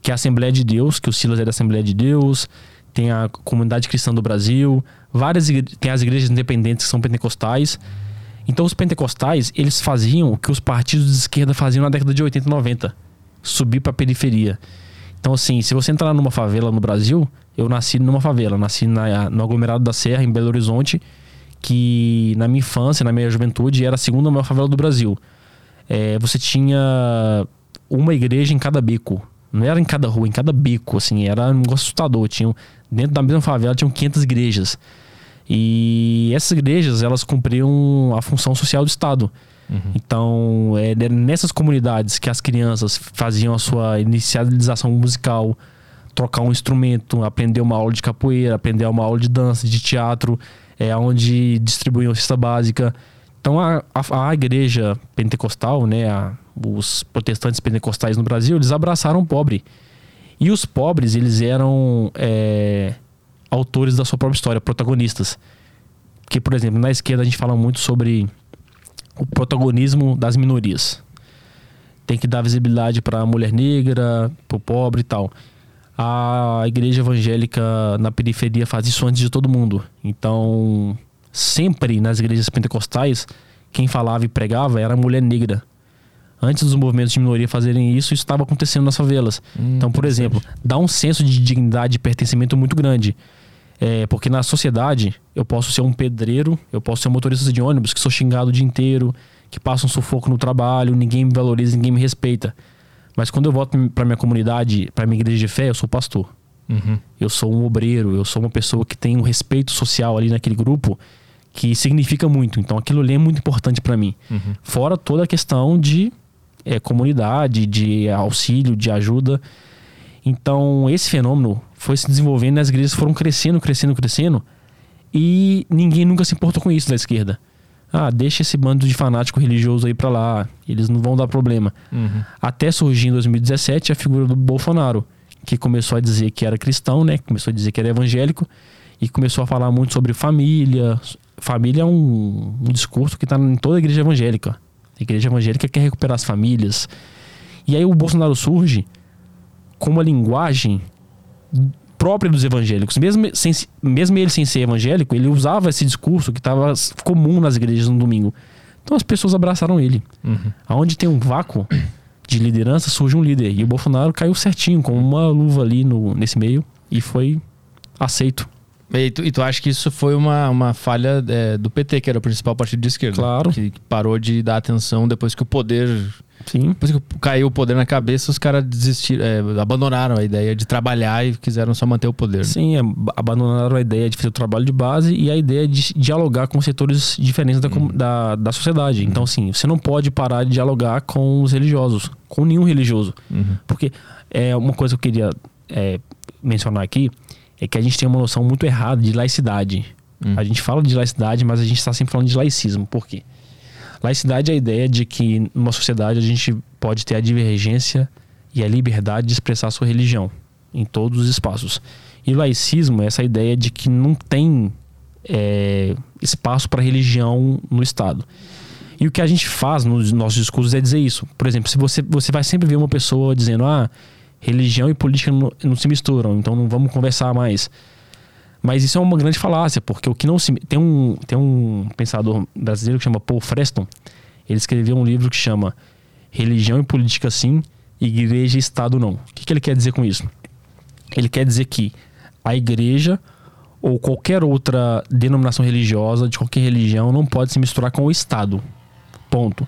que é a Assembleia de Deus, que o Silas é da Assembleia de Deus, tem a Comunidade Cristã do Brasil, várias tem as igrejas independentes que são pentecostais. Então os pentecostais, eles faziam o que os partidos de esquerda faziam na década de 80 e 90, subir para a periferia. Então, assim, se você entrar numa favela no Brasil, eu nasci numa favela, nasci na, no aglomerado da Serra, em Belo Horizonte, que na minha infância, na minha juventude, era a segunda maior favela do Brasil. É, você tinha uma igreja em cada beco. Não era em cada rua, em cada beco, assim, era um assustador. Tinham, dentro da mesma favela tinham 500 igrejas. E essas igrejas, elas cumpriam a função social do Estado. Uhum. Então, é nessas comunidades que as crianças faziam a sua inicialização musical, trocar um instrumento, aprender uma aula de capoeira, aprender uma aula de dança, de teatro, é onde distribuíam cesta básica. Então, a, a, a igreja pentecostal, né, a, os protestantes pentecostais no Brasil, eles abraçaram o pobre. E os pobres, eles eram é, autores da sua própria história, protagonistas. Porque, por exemplo, na esquerda a gente fala muito sobre o protagonismo das minorias. Tem que dar visibilidade para a mulher negra, para o pobre e tal. A igreja evangélica na periferia faz isso antes de todo mundo. Então, sempre nas igrejas pentecostais, quem falava e pregava era a mulher negra. Antes dos movimentos de minoria fazerem isso, isso estava acontecendo nas favelas. Hum, então, por exemplo, dá um senso de dignidade e pertencimento muito grande. É, porque na sociedade, eu posso ser um pedreiro, eu posso ser um motorista de ônibus que sou xingado o dia inteiro, que passa um sufoco no trabalho, ninguém me valoriza, ninguém me respeita. Mas quando eu volto para minha comunidade, para minha igreja de fé, eu sou pastor. Uhum. Eu sou um obreiro, eu sou uma pessoa que tem um respeito social ali naquele grupo que significa muito. Então aquilo ali é muito importante para mim. Uhum. Fora toda a questão de é, comunidade, de auxílio, de ajuda. Então esse fenômeno foi se desenvolvendo, as igrejas foram crescendo, crescendo, crescendo. E ninguém nunca se importou com isso da esquerda. Ah, deixa esse bando de fanático religioso aí pra lá, eles não vão dar problema. Uhum. Até surgir em 2017 a figura do Bolsonaro, que começou a dizer que era cristão, né? Começou a dizer que era evangélico e começou a falar muito sobre família. Família é um, um discurso que está em toda a igreja evangélica. A igreja evangélica quer recuperar as famílias. E aí o Bolsonaro surge com uma linguagem própria dos evangélicos. Mesmo, sem, mesmo ele sem ser evangélico, ele usava esse discurso que estava comum nas igrejas no domingo. Então as pessoas abraçaram ele. Uhum. Aonde tem um vácuo de liderança, surge um líder. E o Bolsonaro caiu certinho, com uma luva ali no, nesse meio, e foi aceito. E tu, e tu acha que isso foi uma, uma falha é, do PT, que era o principal partido de esquerda? Claro. Que, que parou de dar atenção depois que o poder. Sim. Depois que caiu o poder na cabeça, os caras desistiram, é, abandonaram a ideia de trabalhar e quiseram só manter o poder. Sim, ab- abandonaram a ideia de fazer o trabalho de base e a ideia de dialogar com setores diferentes da, com- da, da sociedade. Então, assim, você não pode parar de dialogar com os religiosos, com nenhum religioso. Uhum. Porque é uma coisa que eu queria é, mencionar aqui é que a gente tem uma noção muito errada de laicidade. Hum. A gente fala de laicidade, mas a gente está sempre falando de laicismo. Por quê? Laicidade é a ideia de que numa sociedade a gente pode ter a divergência e a liberdade de expressar sua religião em todos os espaços. E laicismo é essa ideia de que não tem é, espaço para religião no Estado. E o que a gente faz nos nossos discursos é dizer isso. Por exemplo, se você, você vai sempre ver uma pessoa dizendo, ah, religião e política não, não se misturam, então não vamos conversar mais. Mas isso é uma grande falácia, porque o que não se. Tem um, tem um pensador brasileiro que chama Paul Freston. Ele escreveu um livro que chama Religião e Política Sim, Igreja e Estado Não. O que, que ele quer dizer com isso? Ele quer dizer que a igreja ou qualquer outra denominação religiosa, de qualquer religião, não pode se misturar com o Estado. Ponto.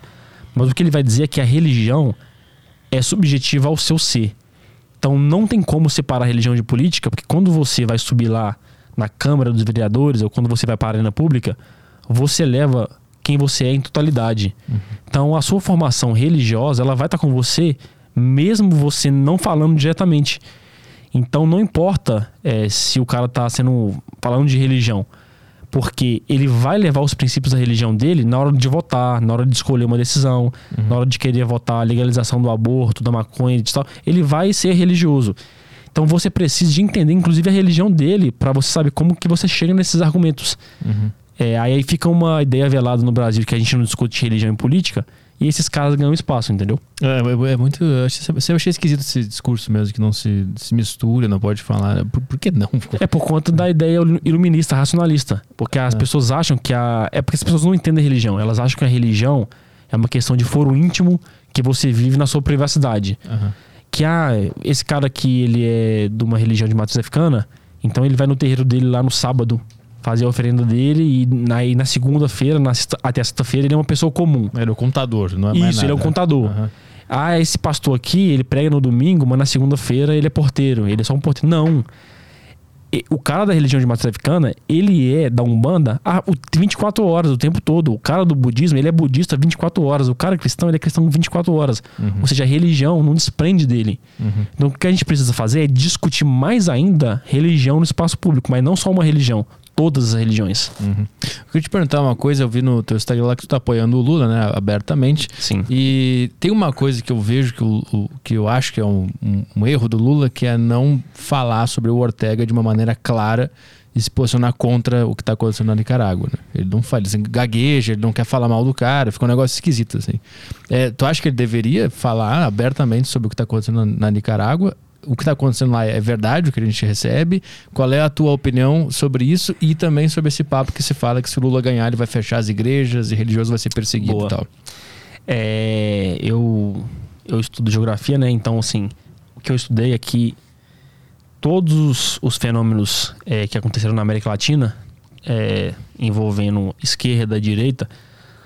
Mas o que ele vai dizer é que a religião é subjetiva ao seu ser. Então não tem como separar religião de política, porque quando você vai subir lá na Câmara dos Vereadores ou quando você vai para a arena pública, você leva quem você é em totalidade. Então a sua formação religiosa, ela vai estar com você mesmo você não falando diretamente. Então não importa eh, se o cara está sendo falando de religião, porque ele vai levar os princípios da religião dele na hora de votar, na hora de escolher uma decisão, na hora de querer votar a legalização do aborto, da maconha e tal. Ele vai ser religioso. Então você precisa de entender, inclusive, a religião dele para você saber como que você chega nesses argumentos. Uhum. É, aí fica uma ideia velada no Brasil que a gente não discute religião e política e esses caras ganham espaço, entendeu? É, é- é muito. Eu achei, eu achei esquisito esse discurso mesmo, que não se, se mistura, não pode falar. Por, por que não? É por conta da ideia iluminista, racionalista. Porque as É. pessoas acham que a. É porque as pessoas não entendem religião. Elas acham que a religião é uma questão de foro íntimo que você vive na sua privacidade. Aham. Que ah, esse cara aqui, ele é de uma religião de matriz africana, então ele vai no terreiro dele lá no sábado fazer a oferenda dele e na, e na segunda-feira, na sexta- até a sexta-feira, ele é uma pessoa comum. Ele é o contador, não é mais Isso, ele é o contador. Aham. Ah, esse pastor aqui, ele prega no domingo, mas na segunda-feira ele é porteiro. Ele é só um porteiro. Não. E- O cara da religião de matriz africana, ele é da Umbanda há o 24 horas, o tempo todo. O cara do budismo, ele é budista 24 horas. O cara cristão, ele é cristão 24 horas. Ou seja, a religião não desprende dele. Uhum. Então, o que a gente precisa fazer é discutir mais ainda religião no espaço público, mas não só uma religião, todas as religiões. Uhum. Eu queria te perguntar uma coisa, eu vi no teu Instagram lá que tu tá apoiando o Lula, né, abertamente. Sim. E tem uma coisa que eu vejo que, o, o- que eu acho que é um, um- um erro do Lula, que é não falar sobre o Ortega de uma maneira clara e se posicionar contra o que está acontecendo na Nicarágua. né? Ele não fala, ele assim, gagueja, ele não quer falar mal do cara, fica um negócio esquisito assim. É, tu acha que ele deveria falar abertamente sobre o que está acontecendo na, na Nicarágua? O que está acontecendo lá é verdade, o que a gente recebe? Qual é a tua opinião sobre isso e também sobre esse papo que se fala que se o Lula ganhar ele vai fechar as igrejas e religioso vai ser perseguido Boa. e tal? É, eu, eu estudo geografia, né? Então, assim, o que eu estudei é que todos os, os fenômenos é, que aconteceram na América Latina, é, envolvendo esquerda e direita,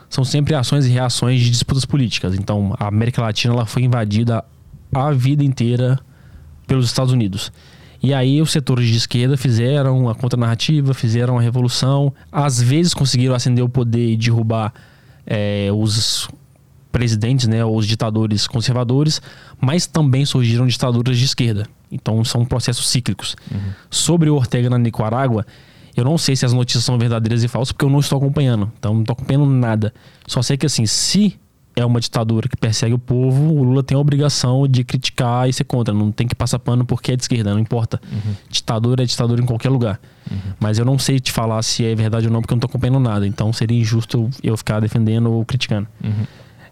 são sempre ações e reações de disputas políticas. Então, a América Latina ela foi invadida a vida inteira pelos Estados Unidos. E aí os setores de esquerda fizeram a contranarrativa, fizeram a revolução, às vezes conseguiram acender o poder e derrubar é, os presidentes, né, os ditadores conservadores, mas também surgiram ditaduras de esquerda. Então são processos cíclicos. Sobre o Ortega na Nicarágua, Eu não sei se as notícias são verdadeiras e falsas, porque eu não estou acompanhando. Então, não estou acompanhando nada. Só sei que, assim, se é uma ditadura que persegue o povo, o Lula tem a obrigação de criticar e ser contra. Não tem que passar pano porque é de esquerda, não importa. Uhum. Ditadura é ditadura em qualquer lugar. Uhum. Mas eu não sei te falar se é verdade ou não, porque eu não estou acompanhando nada. Então seria injusto eu ficar defendendo ou criticando. Uhum.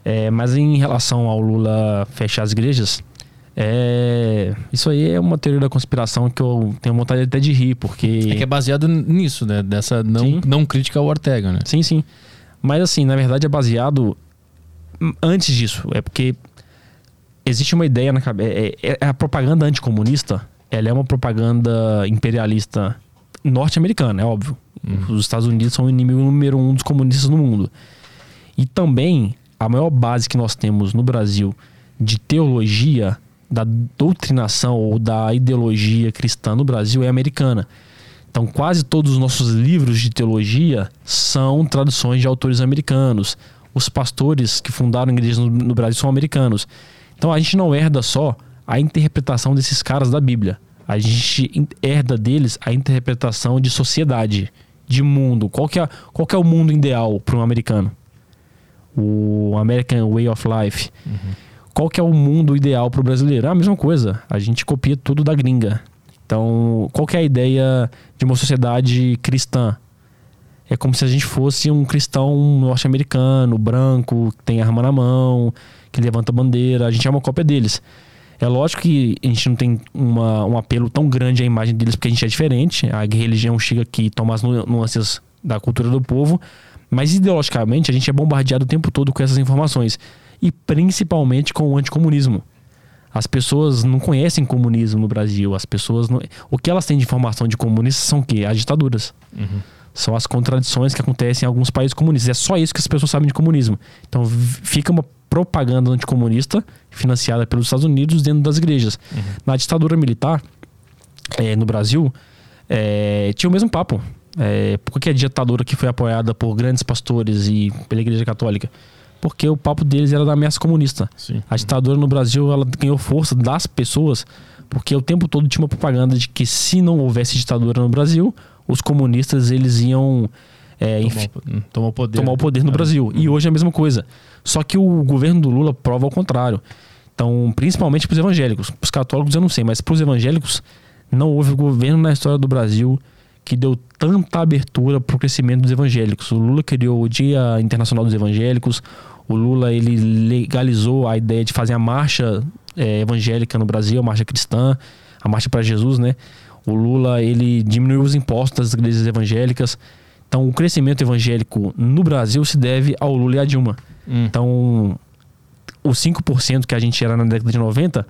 É, mas em relação ao Lula fechar as igrejas, é, isso aí é uma teoria da conspiração que eu tenho vontade até de rir, porque. É que é baseado nisso, né? Dessa não, não crítica ao Ortega, né? Sim, sim. Mas assim, na verdade é baseado antes disso. É porque existe uma ideia na cabeça. É, é, é, a propaganda anticomunista, ela é uma propaganda imperialista norte-americana, é óbvio. Uhum. Os Estados Unidos são o inimigo número um dos comunistas no mundo. E também a maior base que nós temos no Brasil de teologia da doutrinação ou da ideologia cristã no Brasil é americana. Então, quase todos os nossos livros de teologia são traduções de autores americanos. Os pastores que fundaram igrejas no, no Brasil são americanos. Então, a gente não herda só a interpretação desses caras da Bíblia. A gente herda deles a interpretação de sociedade, de mundo. Qual que é, qual que é o mundo ideal para um americano? O American Way of Life. Uhum qual que é o mundo ideal para o brasileiro? É a mesma coisa. A gente copia tudo da gringa. Então, qual que é a ideia de uma sociedade cristã? É como se a gente fosse um cristão norte-americano, branco, que tem arma na mão, que levanta bandeira. A gente é uma cópia deles. É lógico que a gente não tem uma, um apelo tão grande à imagem deles porque a gente é diferente. A religião chega aqui e toma as nuances da cultura do povo. Mas ideologicamente a gente é bombardeado o tempo todo com essas informações e principalmente com o anticomunismo. As pessoas não conhecem comunismo no Brasil. As pessoas não... O que elas têm de informação de comunistas são o quê? As ditaduras. Uhum. São as contradições que acontecem em alguns países comunistas. É só isso que as pessoas sabem de comunismo. Então fica uma propaganda anticomunista financiada pelos Estados Unidos dentro das igrejas. Uhum. Na ditadura militar, é, no Brasil, é, tinha o mesmo papo. É, por que a ditadura que foi apoiada por grandes pastores e pela Igreja Católica? porque o papo deles era da ameaça comunista. Sim. A ditadura no Brasil ela ganhou força das pessoas porque o tempo todo tinha uma propaganda de que se não houvesse ditadura no Brasil, os comunistas eles iam é, tomar, tomar, o poder, tomar o poder no é. Brasil. E hoje é a mesma coisa. Só que o governo do Lula prova ao contrário. Então, principalmente para os evangélicos. Para os católicos eu não sei, mas para os evangélicos não houve governo na história do Brasil que deu tanta abertura para o crescimento dos evangélicos. O Lula criou o Dia Internacional dos Evangélicos, o Lula ele legalizou a ideia de fazer a marcha é, evangélica no Brasil, a marcha cristã, a marcha para Jesus, né? O Lula ele diminuiu os impostos das igrejas evangélicas. Então, o crescimento evangélico no Brasil se deve ao Lula e à Dilma. Hum. Então, os 5% que a gente era na década de 90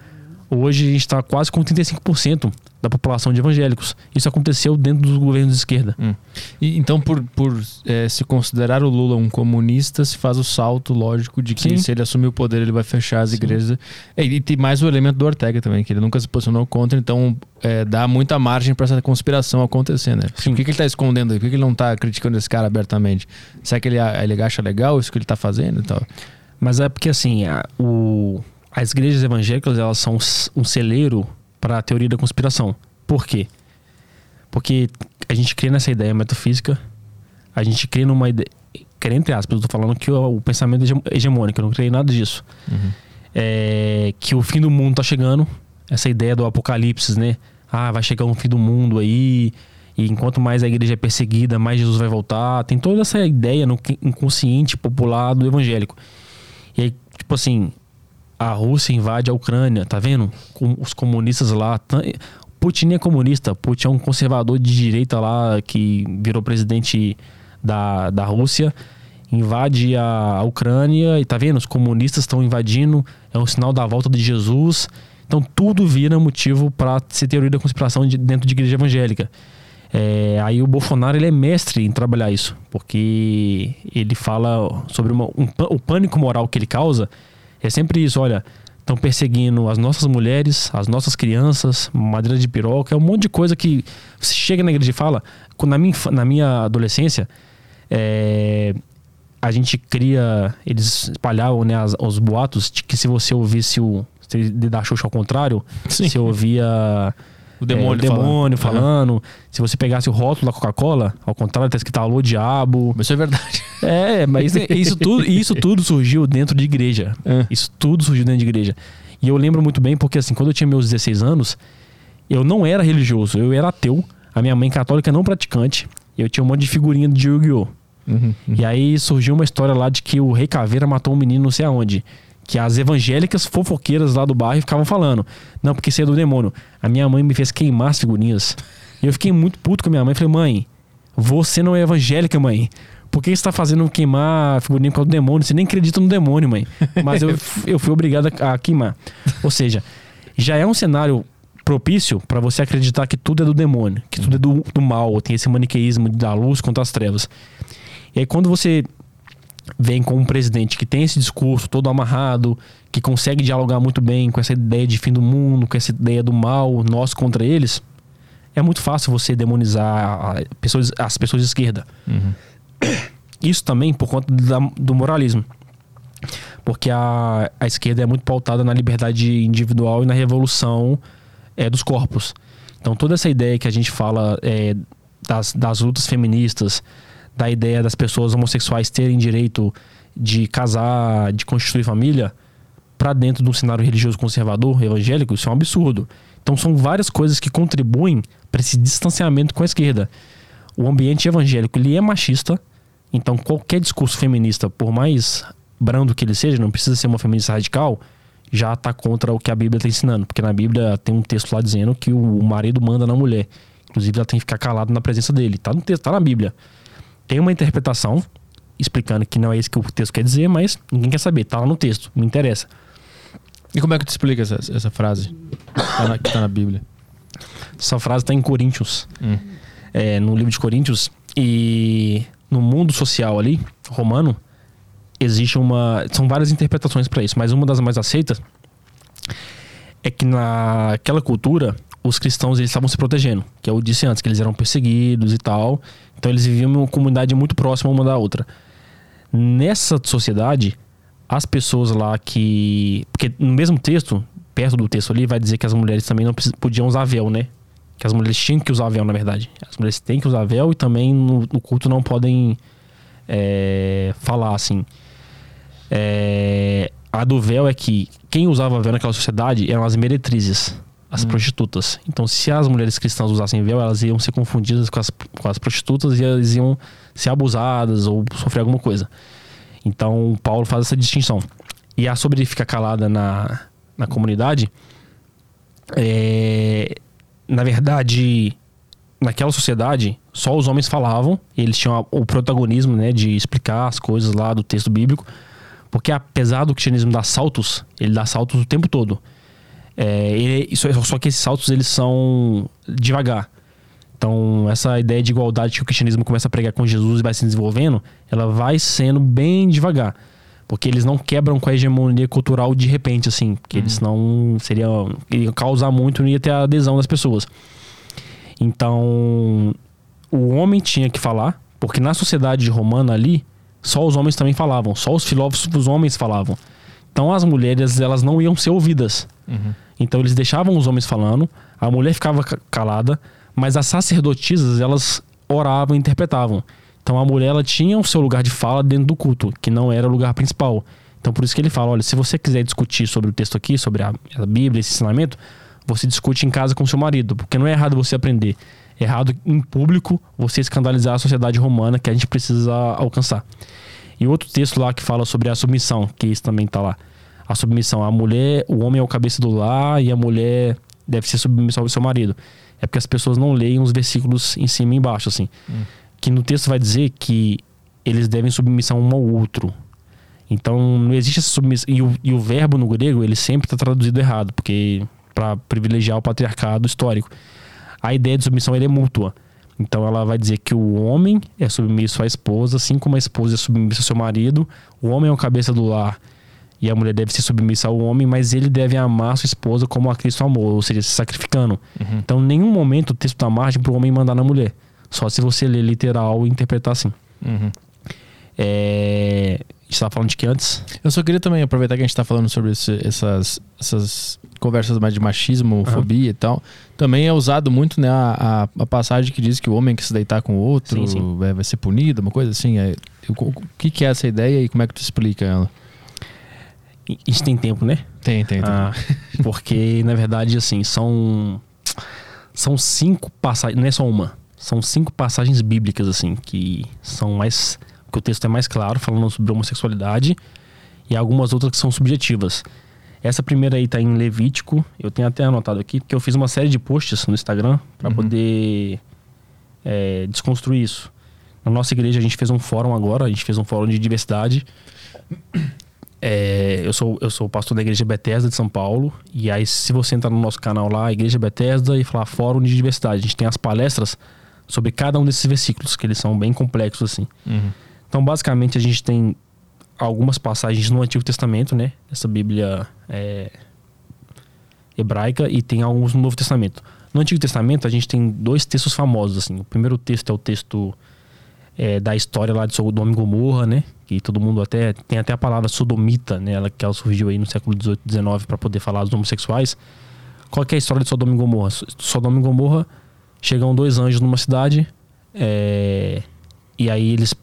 Hoje a gente está quase com 35% da população de evangélicos. Isso aconteceu dentro dos governos de esquerda. Hum. E, então, por, por é, se considerar o Lula um comunista, se faz o salto lógico de que Sim. se ele assumir o poder, ele vai fechar as Sim. igrejas. É, e tem mais o elemento do Ortega também, que ele nunca se posicionou contra, então é, dá muita margem para essa conspiração acontecer, né? Sim. Por que, que ele está escondendo aí? Por que, que ele não está criticando esse cara abertamente? Será que ele, ele acha legal isso que ele está fazendo e tal? Mas é porque assim, a, o as igrejas evangélicas elas são um celeiro para a teoria da conspiração. Por quê? Porque a gente crê nessa ideia metafísica, a gente crê numa ideia. Crê entre aspas, eu tô falando que o, o pensamento é hegemônico, eu não creio nada disso. Uhum. É, que o fim do mundo tá chegando, essa ideia do apocalipse, né? Ah, vai chegar um fim do mundo aí, e enquanto mais a igreja é perseguida, mais Jesus vai voltar. Tem toda essa ideia no inconsciente popular do evangélico. E aí, tipo assim, a Rússia invade a Ucrânia, tá vendo? Com os comunistas lá. Putin é comunista, Putin é um conservador de direita lá que virou presidente da, da Rússia, invade a, Ucrânia e tá vendo? Os comunistas estão invadindo, é um sinal da volta de Jesus. Então tudo vira motivo para ser teoria da conspiração de, dentro de igreja evangélica. É, aí o Bolsonaro ele é mestre em trabalhar isso, porque ele fala sobre uma, um, o pânico moral que ele causa é sempre isso, olha, estão perseguindo as nossas mulheres, as nossas crianças, madeira de piroca, é um monte de coisa que você chega na igreja e fala. Na minha, na minha adolescência, é, a gente cria, eles espalhavam né, as, os boatos de que se você ouvisse o da Xuxa ao contrário, Sim. você ouvia O demônio, é, o demônio falando. falando. Se você pegasse o rótulo da Coca-Cola, ao contrário, tá escrito alô diabo. Isso é verdade. É, mas isso tudo, isso tudo surgiu dentro de igreja. É. Isso tudo surgiu dentro de igreja. E eu lembro muito bem porque, assim, quando eu tinha meus 16 anos, eu não era religioso, eu era ateu. A minha mãe católica não praticante. Eu tinha um monte de figurinha de Yu-Gi-Oh! Uhum, E aí surgiu uma história lá de que o Rei Caveira matou um menino não sei aonde. Que as evangélicas fofoqueiras lá do bairro ficavam falando. Não, porque isso é do demônio. A minha mãe me fez queimar as figurinhas. E eu fiquei muito puto com a minha mãe. Falei, mãe, você não é evangélica, mãe. Por que você tá fazendo queimar a figurinha por causa do demônio? Você nem acredita no demônio, mãe. Mas eu, eu fui obrigado a, a queimar. Ou seja, já é um cenário propício para você acreditar que tudo é do demônio, que tudo é do, do mal, tem esse maniqueísmo da luz contra as trevas. E aí quando você vem com um presidente que tem esse discurso todo amarrado, que consegue dialogar muito bem com essa ideia de fim do mundo, com essa ideia do mal, nós contra eles, é muito fácil você demonizar pessoas, as pessoas de esquerda. Isso também por conta da- do moralismo. Porque a, a esquerda é muito pautada na liberdade individual e na revolução é, dos corpos. Então toda essa ideia que a gente fala é, das, das lutas feministas, da ideia das pessoas homossexuais terem direito de casar, de constituir família, para dentro de um cenário religioso conservador, evangélico, isso é um absurdo. Então são várias coisas que contribuem para esse distanciamento com a esquerda. O ambiente evangélico ele é machista, então qualquer discurso feminista, por mais brando que ele seja, não precisa ser uma feminista radical, já está contra o que a Bíblia está ensinando, porque na Bíblia tem um texto lá dizendo que o marido manda na mulher. Inclusive ela tem que ficar calada na presença dele. Tá no texto, tá na Bíblia. Tem uma interpretação explicando que não é isso que o texto quer dizer, mas ninguém quer saber, tá lá no texto, não interessa. E como é que tu explica essa, essa frase que tá, na, que tá na Bíblia? Essa frase está em Coríntios, Hum. é, no livro de Coríntios, e no mundo social ali, romano, existe uma. São várias interpretações para isso, mas uma das mais aceitas é que naquela cultura os cristãos eles estavam se protegendo, que eu disse antes que eles eram perseguidos e tal, então eles viviam uma comunidade muito próxima uma da outra. Nessa sociedade, as pessoas lá que, porque no mesmo texto, perto do texto ali, vai dizer que as mulheres também não podiam usar véu, né? Que as mulheres tinham que usar véu, na verdade. As mulheres têm que usar véu e também no, no culto não podem é, falar assim. É, a do véu é que quem usava véu naquela sociedade eram as meretrizes, as prostitutas. Então, se as mulheres cristãs usassem véu, elas iam ser confundidas com as, com as prostitutas e elas iam ser abusadas ou sofrer alguma coisa. Então, Paulo faz essa distinção. E a sobre ficar calada na, na comunidade, é, na verdade, naquela sociedade, só os homens falavam, eles tinham o protagonismo né, de explicar as coisas lá do texto bíblico, porque apesar do cristianismo dar saltos, ele dá saltos o tempo todo. É, ele- é- só que esses saltos eles são devagar. Então, essa ideia de igualdade que o cristianismo começa a pregar com Jesus e vai se desenvolvendo, ela vai sendo bem devagar. Porque eles não quebram com a hegemonia cultural de repente, assim. Porque eles não. Seria. Ia causar muito, não ia ter a adesão das pessoas. Então, o homem tinha que falar, porque na sociedade romana ali, só os homens também falavam, só os filósofos homens falavam. Então as mulheres, elas não iam ser ouvidas. Então eles deixavam os homens falando, a mulher ficava ca- calada, mas as sacerdotisas, elas oravam e interpretavam. Então a mulher, ela tinha o seu lugar de fala dentro do culto, que não era o lugar principal. Então por isso que ele fala, olha, se você quiser discutir sobre o texto aqui, sobre a, a Bíblia, esse ensinamento, você discute em casa com seu marido, porque não é errado você aprender. É errado em público você escandalizar a sociedade romana que a gente precisa alcançar. E outro texto lá que fala sobre a submissão, que isso também tá lá. A submissão, a mulher, o homem é o cabeça do lar e a mulher deve ser submissa ao seu marido. É porque as pessoas não leem os versículos em cima e embaixo, assim. Que no texto vai dizer que eles devem submissão um ao outro. Então não existe essa submissão. E o, e o verbo no grego, ele sempre está traduzido errado, porque para privilegiar o patriarcado histórico. A ideia de submissão ele é mútua. Então ela vai dizer que o homem é submisso à esposa, assim como a esposa é submissa ao seu marido. O homem é o cabeça do lar e a mulher deve ser submissa ao homem, mas ele deve amar sua esposa como a Cristo amou, ou seja, se sacrificando. Então, em nenhum momento o texto dá margem para o homem mandar na mulher. Só se você ler literal e interpretar assim. Uhum. É... A gente estava falando de que antes? Eu só queria também aproveitar que a gente tá falando sobre esse- essas, essas conversas mais de machismo, fobia e tal, também é usado muito, né, a, a, a passagem que diz que o homem que se deitar com o outro Sim, sim. é, vai ser punido, uma coisa assim. É, o, o que, que é essa ideia e como é que tu explica ela? Isso tem tempo, né? Tem, tem, tem. Ah, porque, na verdade, assim, são. São cinco passagens. Não é só uma. São cinco passagens bíblicas, assim, que são mais. que o texto é mais claro, falando sobre homossexualidade. E algumas outras que são subjetivas. Essa primeira aí tá em Levítico. Eu tenho até anotado aqui, porque eu fiz uma série de posts no Instagram para poder é, desconstruir isso. Na nossa igreja a gente fez um fórum agora, a gente fez um fórum de diversidade. É, eu, sou, eu sou pastor da Igreja Bethesda de São Paulo. E aí, se você entrar no nosso canal lá, Igreja Bethesda, e falar Fórum de Diversidade, a gente tem as palestras sobre cada um desses versículos, que eles são bem complexos, assim. Uhum. Então, basicamente, a gente tem algumas passagens no Antigo Testamento, né? Essa Bíblia é, hebraica, e tem alguns no Novo Testamento. No Antigo Testamento, a gente tem dois textos famosos, assim. O primeiro texto é o texto é, da história lá de Sodoma e Gomorra, né? Que todo mundo até... Tem até a palavra sodomita, né? Ela, que ela surgiu aí no século XVIII, XIX para poder falar dos homossexuais. Qual que é a história de Sodoma e Gomorra? Sodoma e Gomorra, chegam dois anjos numa cidade, é, e aí eles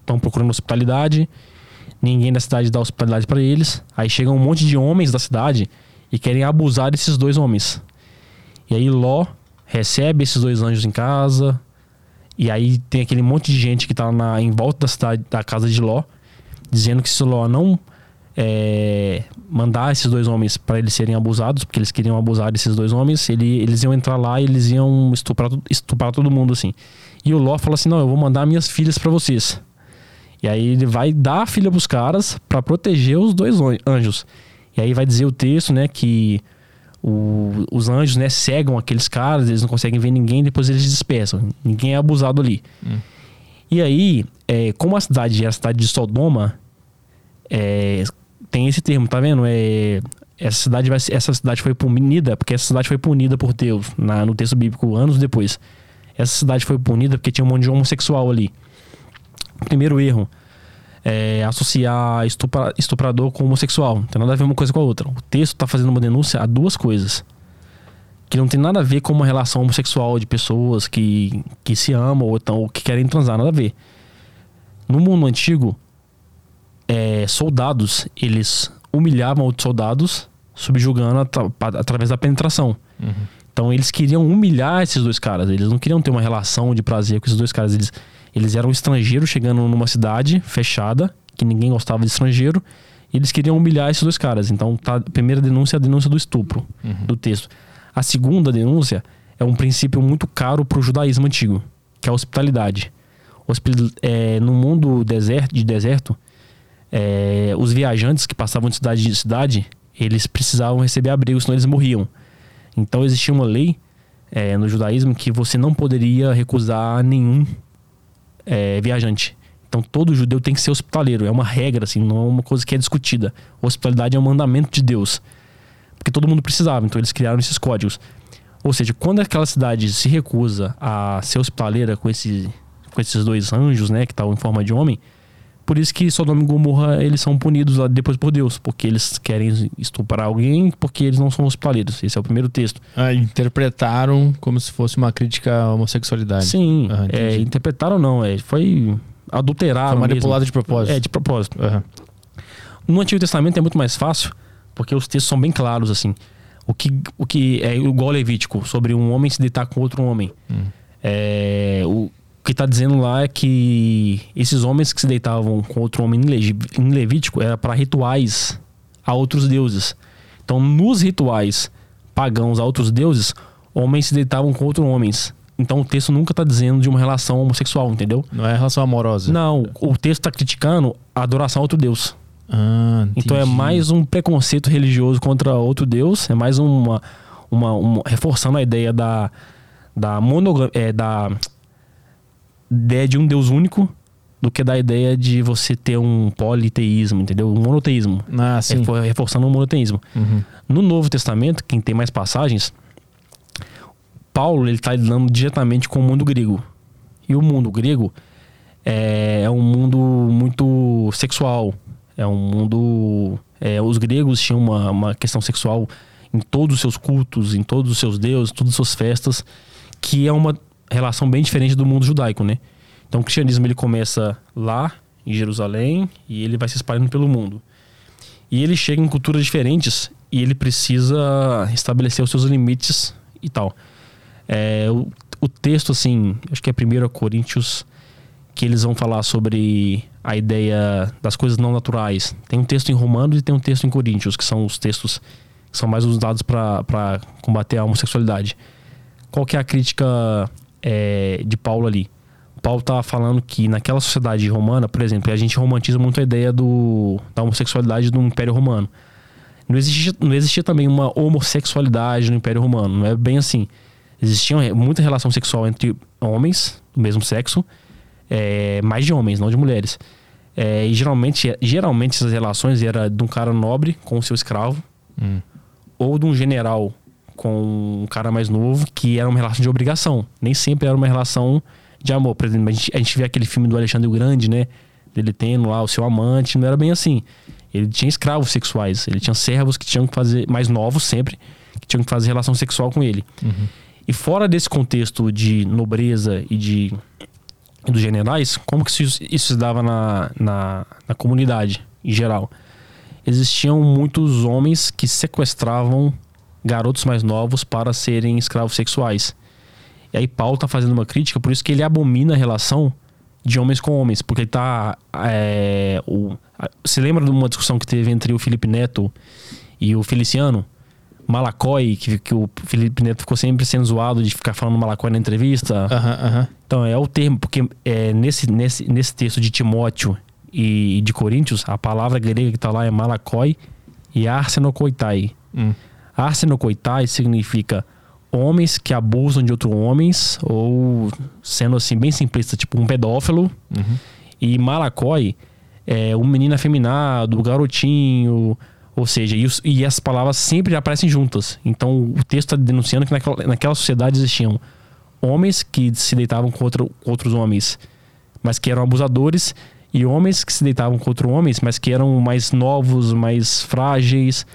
estão procurando hospitalidade, ninguém da cidade dá hospitalidade para eles, aí chega um monte de homens da cidade e querem abusar desses dois homens. E aí Ló recebe esses dois anjos em casa, e aí tem aquele monte de gente que tá na, em volta da cidade, da casa de Ló, dizendo que se Ló não é, mandar esses dois homens para eles serem abusados, porque eles queriam abusar desses dois homens, ele, eles iam entrar lá e eles iam estuprar, estuprar todo mundo assim. E o Ló fala assim: "Não, eu vou mandar minhas filhas para vocês". E aí ele vai dar a filha pros caras para proteger os dois an- anjos. E aí vai dizer o texto, né, que o- os anjos, né, cegam aqueles caras, eles não conseguem ver ninguém, depois eles dispersam. Ninguém é abusado ali. E aí, é, como a cidade é a cidade de Sodoma, é, tem esse termo, tá vendo? É, essa cidade vai essa cidade foi punida porque essa cidade foi punida por Deus na, no texto bíblico anos depois. Essa cidade foi punida porque tinha um monte de homossexual ali. Primeiro erro é associar estupra- estuprador com homossexual. Não tem nada a ver uma coisa com a outra. O texto está fazendo uma denúncia a duas coisas que não tem nada a ver com uma relação homossexual de pessoas que, que se amam ou, tão, ou que querem transar, nada a ver. No mundo antigo, é, soldados, eles humilhavam outros soldados, subjugando atra- através da penetração. Então eles queriam humilhar esses dois caras, eles não queriam ter uma relação de prazer com esses dois caras. Eles, eles eram estrangeiros chegando numa cidade fechada, que ninguém gostava de estrangeiro, e eles queriam humilhar esses dois caras. Então tá, a primeira denúncia é a denúncia do estupro do texto. A segunda denúncia é um princípio muito caro para o judaísmo antigo, que é a hospitalidade. Hospi- é, no mundo deserto, de deserto, é, os viajantes que passavam de cidade em cidade, eles precisavam receber abrigo, senão eles morriam. Então existia uma lei é, no judaísmo que você não poderia recusar nenhum é, viajante. Então todo judeu tem que ser hospitaleiro. É uma regra, assim, não é uma coisa que é discutida. Hospitalidade é um mandamento de Deus. Porque todo mundo precisava, então eles criaram esses códigos. Ou seja, quando aquela cidade se recusa a ser hospitaleira com, esse, com esses dois anjos, né, que estavam em forma de homem, por isso que Sodoma e Gomorra eles são punidos lá depois por Deus, porque eles querem estuprar alguém, porque eles não são hospitaleiros. Esse é o primeiro texto. Ah, interpretaram como se fosse uma crítica à homossexualidade. Sim, Ah, é, interpretaram não, é, foi adulterado. Foi manipulado de propósito. É, de propósito. Aham. No Antigo Testamento é muito mais fácil, porque os textos são bem claros, assim. O que, o que é igual Levítico, sobre um homem se deitar com outro homem. É, o que está dizendo lá é que esses homens que se deitavam com outro homem em Levítico era para rituais a outros deuses. Então, nos rituais pagãos a outros deuses, homens se deitavam com outros homens. Então, o texto nunca está dizendo de uma relação homossexual, entendeu? Não é relação amorosa. Não, o texto está criticando a adoração a outro deus. Ah, Então é mais um preconceito religioso contra outro Deus, é mais uma, uma, uma- reforçando a ideia da da monogamia, é, da ideia de um Deus único do que da ideia de você ter um politeísmo, entendeu? Um monoteísmo. Ah, sim. É, reforçando o monoteísmo. Uhum. No Novo Testamento, quem tem mais passagens, Paulo ele está lidando diretamente com o mundo grego. E o mundo grego é, é um mundo muito sexual. É um mundo. é, os gregos tinham uma, uma questão sexual em todos os seus cultos, em todos os seus deuses, todas as suas festas, que é uma relação bem diferente do mundo judaico, né? Então o cristianismo ele começa lá em Jerusalém e ele vai se espalhando pelo mundo. E ele chega em culturas diferentes e ele precisa estabelecer os seus limites e tal. É, o, o texto, assim, acho que é 1 Coríntios, que eles vão falar sobre a ideia das coisas não naturais. Tem um texto em Romanos e tem um texto em Coríntios, que são os textos que são mais usados para combater a homossexualidade. Qual que é a crítica é, de Paulo ali? Paulo está falando que naquela sociedade romana, por exemplo, a gente romantiza muito a ideia do, da homossexualidade do Império Romano. Não existia, não existia também uma homossexualidade no Império Romano, não é bem assim. Existia muita relação sexual entre homens do mesmo sexo, é, mais de homens, não de mulheres. É, e geralmente, geralmente essas relações era de um cara nobre com o seu escravo, hum. ou de um general com um cara mais novo, que era uma relação de obrigação. Nem sempre era uma relação de amor. Por exemplo, a gente, a gente vê aquele filme do Alexandre o Grande, né? Dele tendo lá o seu amante, não era bem assim. Ele tinha escravos sexuais, ele tinha servos que tinham que fazer, mais novos sempre, que tinham que fazer relação sexual com ele. Uhum. E fora desse contexto de nobreza e de dos generais, como que isso, isso se dava na, na, na comunidade em geral? Existiam muitos homens que sequestravam garotos mais novos para serem escravos sexuais. E aí Paulo está fazendo uma crítica, por isso que ele abomina a relação de homens com homens, porque ele tá. É, o, você lembra de uma discussão que teve entre o Felipe Neto e o Feliciano? Malacói, que, que o Felipe Neto ficou sempre sendo zoado de ficar falando Malacói na entrevista. Uhum, uhum. Então, é o termo, porque é, nesse, nesse, nesse texto de Timóteo e de Coríntios, a palavra grega que está lá é Malacói e Arsenokoitai. Hum. Arsenokoitai significa homens que abusam de outros homens, ou sendo assim, bem simplista, tipo um pedófilo. Uhum. E Malacói é um menino afeminado, garotinho. Ou seja, e, os, e essas palavras sempre aparecem juntas. Então o texto está denunciando que naquela, naquela sociedade existiam homens que se deitavam com, outro, com outros homens, mas que eram abusadores, e homens que se deitavam com outros homens, mas que eram mais novos, mais frágeis,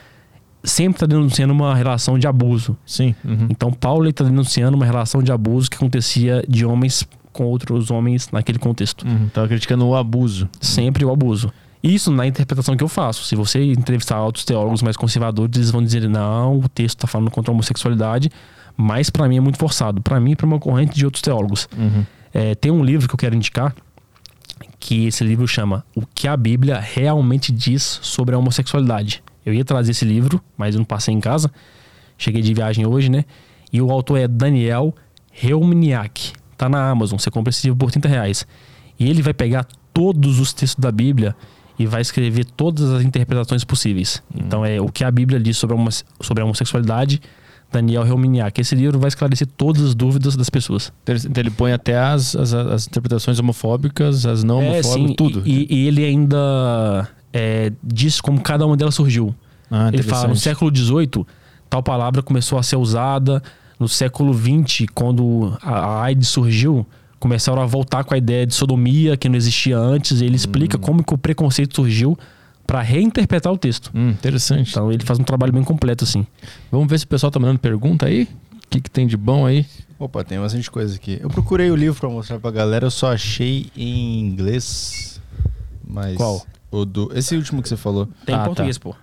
sempre está denunciando uma relação de abuso. Sim. Uhum. Então Paulo está denunciando uma relação de abuso que acontecia de homens com outros homens naquele contexto. Estava uhum. criticando o abuso. Sempre o abuso. Isso na interpretação que eu faço. Se você entrevistar outros teólogos mais conservadores, eles vão dizer: não, o texto está falando contra a homossexualidade, mas para mim é muito forçado. Para mim, para uma corrente de outros teólogos. Uhum. É, tem um livro que eu quero indicar, que esse livro chama O que a Bíblia realmente diz sobre a homossexualidade. Eu ia trazer esse livro, mas eu não passei em casa. Cheguei de viagem hoje, né? E o autor é Daniel Reumniak. Tá na Amazon, você compra esse livro por 30 reais. E ele vai pegar todos os textos da Bíblia e vai escrever todas as interpretações possíveis. Hum. Então é o que a Bíblia diz sobre a, sobre a homossexualidade, Daniel Reumniak. Esse livro vai esclarecer todas as dúvidas das pessoas. Então ele põe até as, as, as interpretações homofóbicas, as não é, homofóbicas, sim, tudo. E, e, ele ainda é, diz como cada uma delas surgiu. Ah, ele fala, no século XVIII, tal palavra começou a ser usada. No século XX, quando a AIDS surgiu, começaram a voltar com a ideia de sodomia que não existia antes. ele explica hum. como que o preconceito surgiu para reinterpretar o texto. Hum, interessante. Então ele faz um trabalho bem completo assim. Vamos ver se o pessoal tá mandando pergunta aí. O que, que tem de bom aí? Opa, tem bastante coisa aqui. Eu procurei o livro para mostrar pra galera, eu só achei em inglês. Mas Qual? O do, esse último que você falou. Tem ah, em tá. português, tá. pô.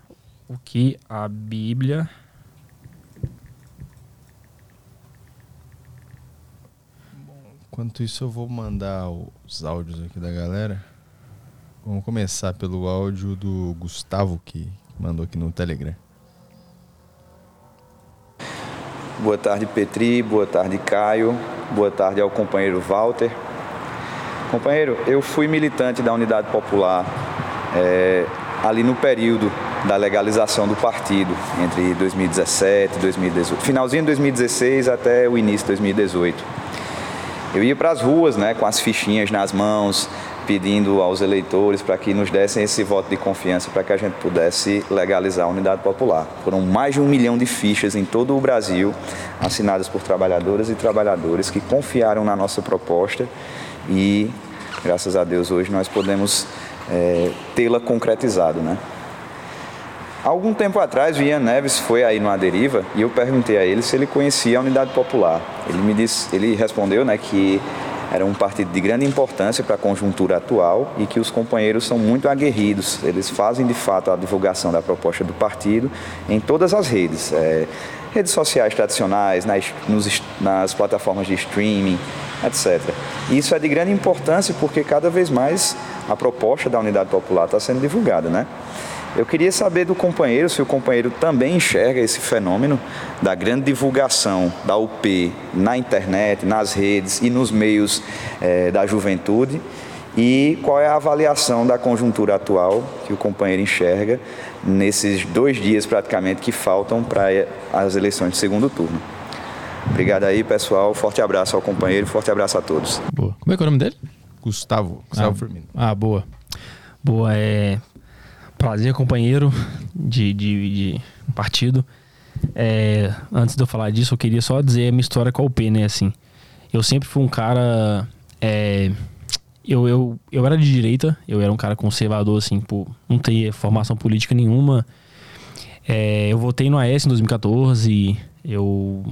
O que a Bíblia. enquanto isso, eu vou mandar os áudios aqui da galera. Vamos começar pelo áudio do Gustavo, que mandou aqui no Telegram. Boa tarde, Petri. Boa tarde, Caio. Boa tarde ao companheiro Walter. Companheiro, eu fui militante da Unidade Popular é, ali no período da legalização do partido, entre 2017 e 2018. Finalzinho de 2016 até o início de 2018. Eu ia para as ruas né, com as fichinhas nas mãos, pedindo aos eleitores para que nos dessem esse voto de confiança para que a gente pudesse legalizar a unidade popular. Foram mais de um milhão de fichas em todo o Brasil, assinadas por trabalhadoras e trabalhadores que confiaram na nossa proposta e, graças a Deus, hoje nós podemos é, tê-la concretizado. Né? Algum tempo atrás, o Ian Neves foi aí no Aderiva e eu perguntei a ele se ele conhecia a Unidade Popular. Ele me disse, ele respondeu, né, que era um partido de grande importância para a conjuntura atual e que os companheiros são muito aguerridos. Eles fazem de fato a divulgação da proposta do partido em todas as redes, é, redes sociais tradicionais, nas, nos, nas plataformas de streaming, etc. E isso é de grande importância porque cada vez mais a proposta da Unidade Popular está sendo divulgada, né? Eu queria saber do companheiro se o companheiro também enxerga esse fenômeno da grande divulgação da UP na internet, nas redes e nos meios eh, da juventude e qual é a avaliação da conjuntura atual que o companheiro enxerga nesses dois dias praticamente que faltam para as eleições de segundo turno. Obrigado aí, pessoal. Forte abraço ao companheiro, forte abraço a todos. Boa. Como é que é o nome dele? Gustavo, Gustavo ah, Firmino. Ah, boa. Boa, é prazer, companheiro de, de, de partido. É, antes de eu falar disso, eu queria só dizer a minha história com a UP, né? Assim, eu sempre fui um cara. É, eu, eu, eu era de direita, eu era um cara conservador, assim, por não ter formação política nenhuma. É, eu votei no AS em 2014, eu,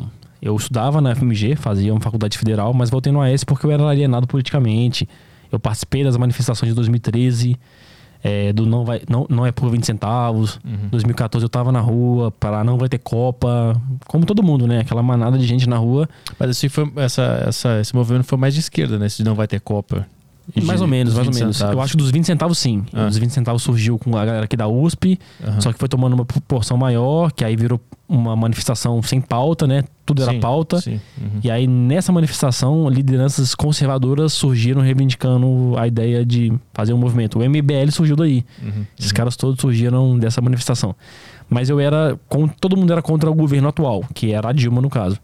eu estudava na FMG, fazia uma faculdade federal, mas votei no AS porque eu era alienado politicamente. Eu participei das manifestações de 2013 é, do não, vai, não, não é por 20 centavos. Uhum. 2014 eu tava na rua, para não vai ter Copa. Como todo mundo, né? Aquela manada de gente na rua. Mas esse, foi, essa, essa, esse movimento foi mais de esquerda, né? Esse não vai ter Copa. Mais ou menos, mais ou menos. Centavos. Eu acho que dos 20 centavos, sim. Ah. Dos 20 centavos surgiu com a galera aqui da USP, uhum. só que foi tomando uma proporção maior, que aí virou uma manifestação sem pauta, né? Tudo era sim, pauta. Sim. Uhum. E aí, nessa manifestação, lideranças conservadoras surgiram reivindicando a ideia de fazer um movimento. O MBL surgiu daí. Uhum. Esses caras todos surgiram dessa manifestação. Mas eu era. Todo mundo era contra o governo atual, que era a Dilma, no caso.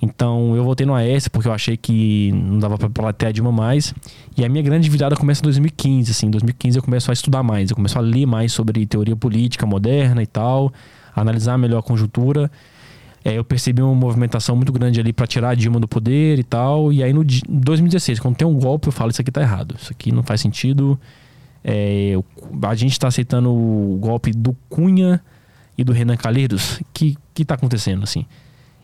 Então eu voltei no AS porque eu achei que não dava para ter a Dilma mais. E a minha grande virada começa em 2015. Assim, em 2015 eu começo a estudar mais, eu começo a ler mais sobre teoria política moderna e tal, analisar melhor a conjuntura. É, eu percebi uma movimentação muito grande ali para tirar a Dilma do poder e tal. E aí no 2016, quando tem um golpe, eu falo: Isso aqui tá errado, isso aqui não faz sentido. É, a gente está aceitando o golpe do Cunha e do Renan Calheiros. O que, que tá acontecendo assim?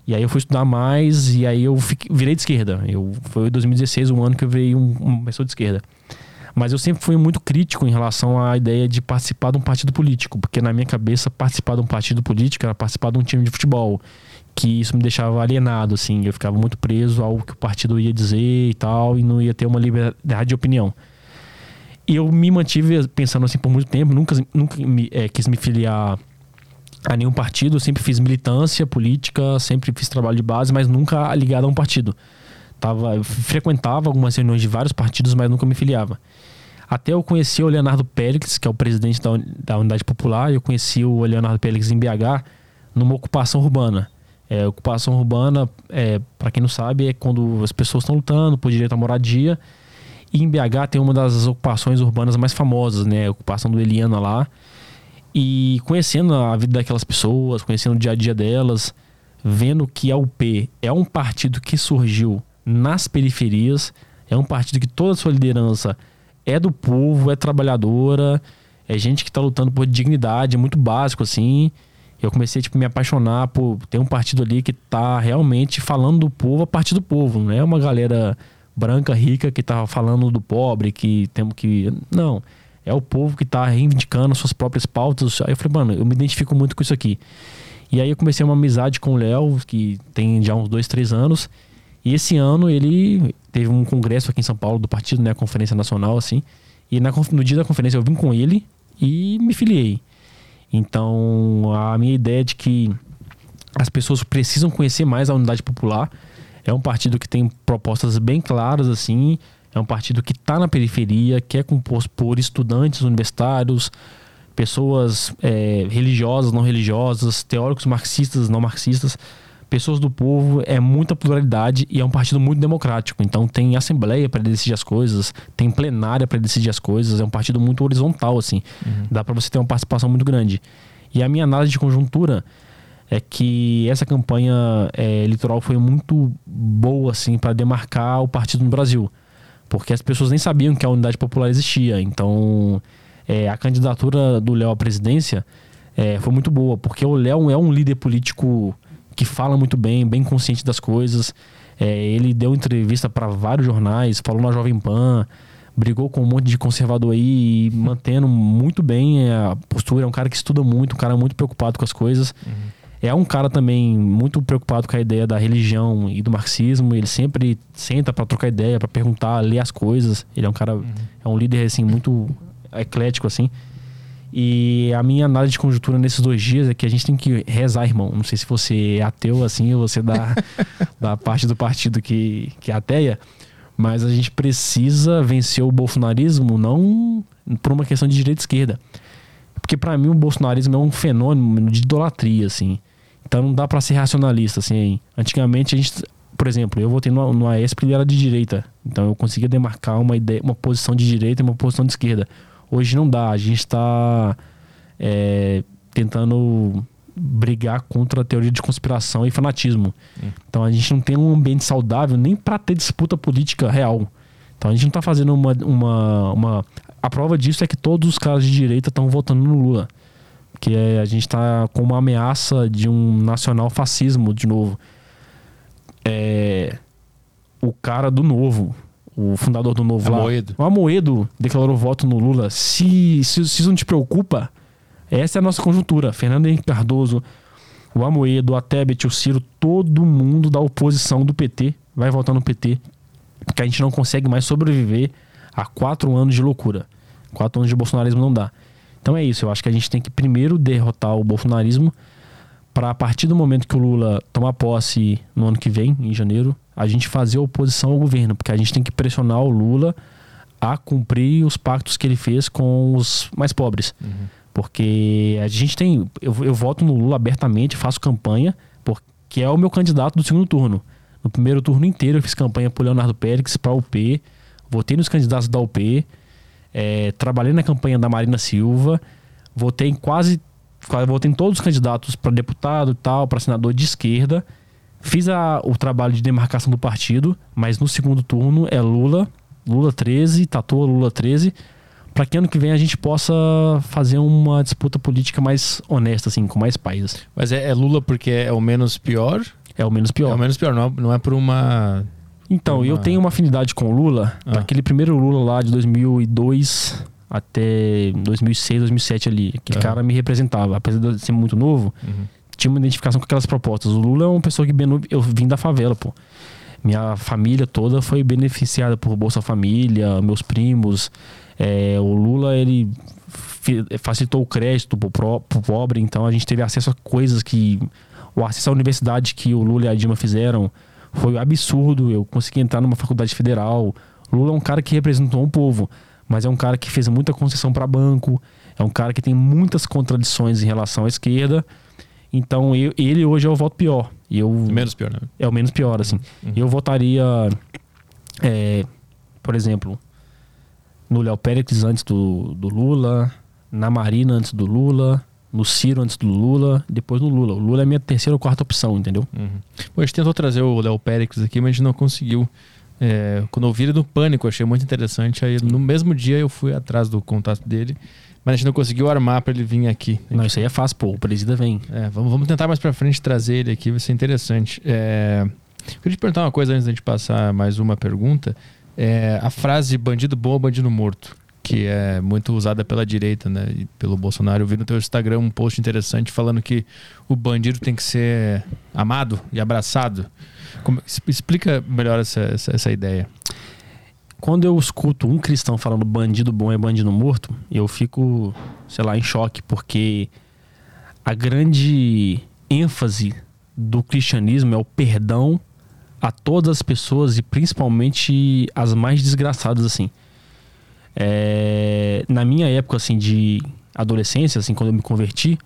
E aí eu fui estudar mais e aí eu fiquei, virei de esquerda. Eu, foi 2016 o um ano que eu virei um, uma pessoa de esquerda. Mas eu sempre fui muito crítico em relação à ideia de participar de um partido político, porque na minha cabeça participar de um partido político era participar de um time de futebol, que isso me deixava alienado, assim, eu ficava muito preso ao que o partido ia dizer e tal, e não ia ter uma liberdade de opinião. E eu me mantive pensando assim por muito tempo, nunca, nunca me, é, quis me filiar a nenhum partido, sempre fiz militância política, sempre fiz trabalho de base, mas nunca ligado a um partido. Tava, frequentava algumas reuniões de vários partidos, mas nunca me filiava. Até eu conheci o Leonardo Pérez, que é o presidente da, da Unidade Popular, eu conheci o Leonardo Pérez em BH, numa ocupação urbana. É, ocupação urbana, é, para quem não sabe, é quando as pessoas estão lutando por direito à moradia. E em BH tem uma das ocupações urbanas mais famosas, né? A ocupação do Eliana lá. E conhecendo a vida daquelas pessoas, conhecendo o dia a dia delas, vendo que a UP é um partido que surgiu nas periferias, é um partido que toda a sua liderança é do povo, é trabalhadora, é gente que está lutando por dignidade, é muito básico assim. Eu comecei tipo, me apaixonar por ter um partido ali que está realmente falando do povo a partir do povo, não é uma galera branca, rica que está falando do pobre, que temos que. Não é o povo que está reivindicando suas próprias pautas. Aí eu falei, mano, eu me identifico muito com isso aqui. E aí eu comecei uma amizade com o Léo, que tem já uns dois, três anos. E esse ano ele teve um congresso aqui em São Paulo do partido, né? A Conferência Nacional, assim. E na, no dia da conferência eu vim com ele e me filiei. Então a minha ideia é de que as pessoas precisam conhecer mais a Unidade Popular. É um partido que tem propostas bem claras, assim. É um partido que está na periferia, que é composto por estudantes universitários, pessoas é, religiosas, não religiosas, teóricos marxistas, não marxistas, pessoas do povo. É muita pluralidade e é um partido muito democrático. Então tem assembleia para decidir as coisas, tem plenária para decidir as coisas. É um partido muito horizontal, assim. Uhum. Dá para você ter uma participação muito grande. E a minha análise de conjuntura é que essa campanha é, eleitoral foi muito boa, assim, para demarcar o partido no Brasil porque as pessoas nem sabiam que a unidade popular existia. Então, é, a candidatura do Léo à presidência é, foi muito boa, porque o Léo é um líder político que fala muito bem, bem consciente das coisas. É, ele deu entrevista para vários jornais, falou na Jovem Pan, brigou com um monte de conservador aí, mantendo muito bem a postura. É um cara que estuda muito, um cara muito preocupado com as coisas. Uhum. É um cara também muito preocupado com a ideia da religião e do marxismo. Ele sempre senta para trocar ideia, para perguntar, ler as coisas. Ele é um cara, uhum. é um líder assim muito eclético assim. E a minha análise de conjuntura nesses dois dias é que a gente tem que rezar, irmão. Não sei se você é ateu assim ou você da, da parte do partido que, que é ateia, mas a gente precisa vencer o bolsonarismo não por uma questão de direita e esquerda. Porque para mim o bolsonarismo é um fenômeno de idolatria, assim. Então não dá para ser racionalista, assim. Antigamente a gente, por exemplo, eu votei no, no AESP ele era de direita. Então eu conseguia demarcar uma ideia, uma posição de direita e uma posição de esquerda. Hoje não dá. A gente está é, tentando brigar contra a teoria de conspiração e fanatismo. Hum. Então a gente não tem um ambiente saudável nem para ter disputa política real. Então a gente não está fazendo uma, uma, uma. A prova disso é que todos os caras de direita estão votando no Lula. Que é, a gente está com uma ameaça de um nacional fascismo de novo. É, o cara do novo, o fundador do Novo Amoedo. lá. O Amoedo declarou voto no Lula. Se, se, se isso não te preocupa, essa é a nossa conjuntura. Fernando Henrique Cardoso, o Amoedo, a Tebet, o Ciro, todo mundo da oposição do PT vai votar no PT. Porque a gente não consegue mais sobreviver a quatro anos de loucura. Quatro anos de bolsonarismo não dá. Então é isso. Eu acho que a gente tem que primeiro derrotar o bolsonarismo para a partir do momento que o Lula tomar posse no ano que vem, em janeiro, a gente fazer oposição ao governo, porque a gente tem que pressionar o Lula a cumprir os pactos que ele fez com os mais pobres. Uhum. Porque a gente tem. Eu, eu voto no Lula abertamente, faço campanha, porque é o meu candidato do segundo turno. No primeiro turno inteiro eu fiz campanha por Leonardo Pérez, para a UP, votei nos candidatos da UP, é, trabalhei na campanha da Marina Silva, votei em quase. Votei em todos os candidatos para deputado e tal, para senador de esquerda. Fiz a, o trabalho de demarcação do partido, mas no segundo turno é Lula, Lula 13, Tatu Lula 13, para que ano que vem a gente possa fazer uma disputa política mais honesta, assim, com mais países. Mas é, é Lula porque é o menos pior? É o menos pior. É o menos pior, não é, não é por uma. Então, uma... eu tenho uma afinidade com o Lula, ah. aquele primeiro Lula lá de 2002 até 2006, 2007 ali. Aquele cara me representava, apesar de ser muito novo. Uhum tinha uma identificação com aquelas propostas. O Lula é uma pessoa que eu vim da favela, pô. Minha família toda foi beneficiada por Bolsa Família, meus primos. É, o Lula, ele facilitou o crédito pro, pro pobre, então a gente teve acesso a coisas que. O acesso à universidade que o Lula e a Dilma fizeram foi absurdo. Eu consegui entrar numa faculdade federal. Lula é um cara que representou um povo, mas é um cara que fez muita concessão para banco, é um cara que tem muitas contradições em relação à esquerda então eu, ele hoje é o voto pior. Eu, menos pior, né? É o menos pior, assim. Uhum. Eu votaria, é, por exemplo, no Léo Pérez antes do, do Lula, na Marina antes do Lula, no Ciro antes do Lula, depois no Lula. O Lula é a minha terceira ou quarta opção, entendeu? Uhum. Pô, a gente tentou trazer o Léo Pérez aqui, mas a gente não conseguiu. É, quando eu vi ele no Pânico, achei muito interessante. Aí no mesmo dia eu fui atrás do contato dele mas a gente não conseguiu armar para ele vir aqui. Não, isso aí é fácil, pô. O presida vem. É, vamos, vamos tentar mais para frente trazer ele aqui, vai ser interessante. É... Queria te perguntar uma coisa antes da gente passar mais uma pergunta. É, a frase bandido bom ou bandido morto, que é muito usada pela direita, né? E pelo Bolsonaro. Eu vi no teu Instagram um post interessante falando que o bandido tem que ser amado e abraçado. Como, explica melhor essa, essa, essa ideia quando eu escuto um cristão falando bandido bom é bandido morto, eu fico, sei lá, em choque, porque a grande ênfase do cristianismo é o perdão a todas as pessoas e principalmente as mais desgraçadas, assim. É, na minha época, assim, de adolescência, assim, quando eu me converti,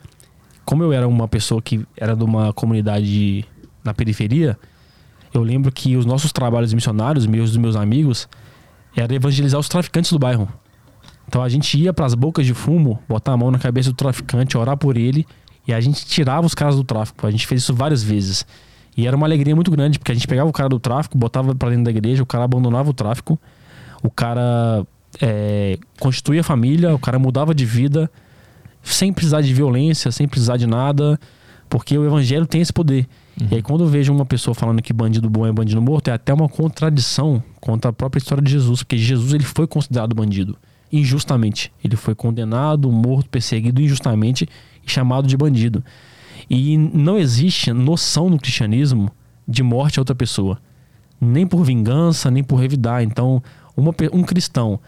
como eu era uma pessoa que era de uma comunidade na periferia, eu lembro que os nossos trabalhos missionários, meus dos meus amigos, era evangelizar os traficantes do bairro. Então a gente ia para as bocas de fumo, botar a mão na cabeça do traficante, orar por ele, e a gente tirava os caras do tráfico. A gente fez isso várias vezes. E era uma alegria muito grande, porque a gente pegava o cara do tráfico, botava para dentro da igreja, o cara abandonava o tráfico, o cara é, constituía a família, o cara mudava de vida, sem precisar de violência, sem precisar de nada, porque o evangelho tem esse poder. Uhum. E aí quando eu vejo uma pessoa falando que bandido bom é bandido morto, é até uma contradição contra a própria história de Jesus, porque Jesus ele foi considerado bandido injustamente. Ele foi condenado, morto, perseguido injustamente e chamado de bandido. E não existe noção no cristianismo de morte a outra pessoa, nem por vingança, nem por revidar. Então, uma, um cristão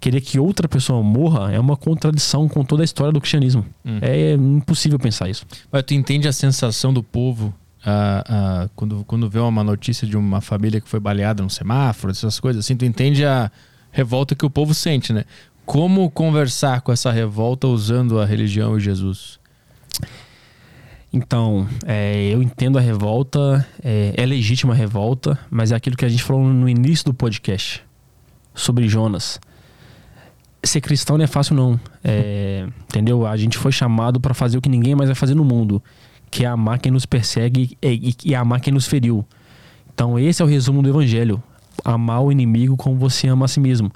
querer que outra pessoa morra é uma contradição com toda a história do cristianismo. Hum. É impossível pensar isso. Mas tu entende a sensação do povo quando, quando vê uma notícia de uma família que foi baleada no semáforo, essas coisas assim, tu entende a revolta que o povo sente, né? Como conversar com essa revolta usando a religião e Jesus? Então, é, eu entendo a revolta, é, é legítima a revolta, mas é aquilo que a gente falou no início do podcast sobre Jonas ser cristão não é fácil, não. É, entendeu? A gente foi chamado para fazer o que ninguém mais vai fazer no mundo, que é amar quem nos persegue e, e, amar quem nos feriu. Então, esse é o resumo do evangelho. Amar o inimigo como você ama a si mesmo.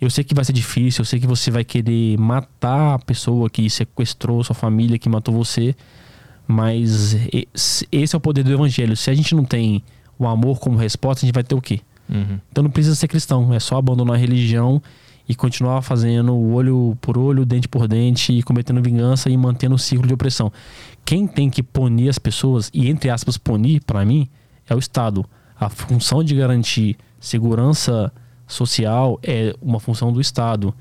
Eu sei que vai ser difícil, eu sei que você vai querer matar a pessoa que sequestrou sua família, que matou você, mas esse é o poder do evangelho. Se a gente não tem o amor como resposta, a gente vai ter o quê? Uhum. Então não precisa ser cristão, é só abandonar a religião e continuar fazendo olho por olho, dente por dente, e cometendo vingança e mantendo o ciclo de opressão. Quem tem que punir as pessoas, e entre aspas, punir, para mim, é o Estado. A função de garantir segurança social é uma função do Estado.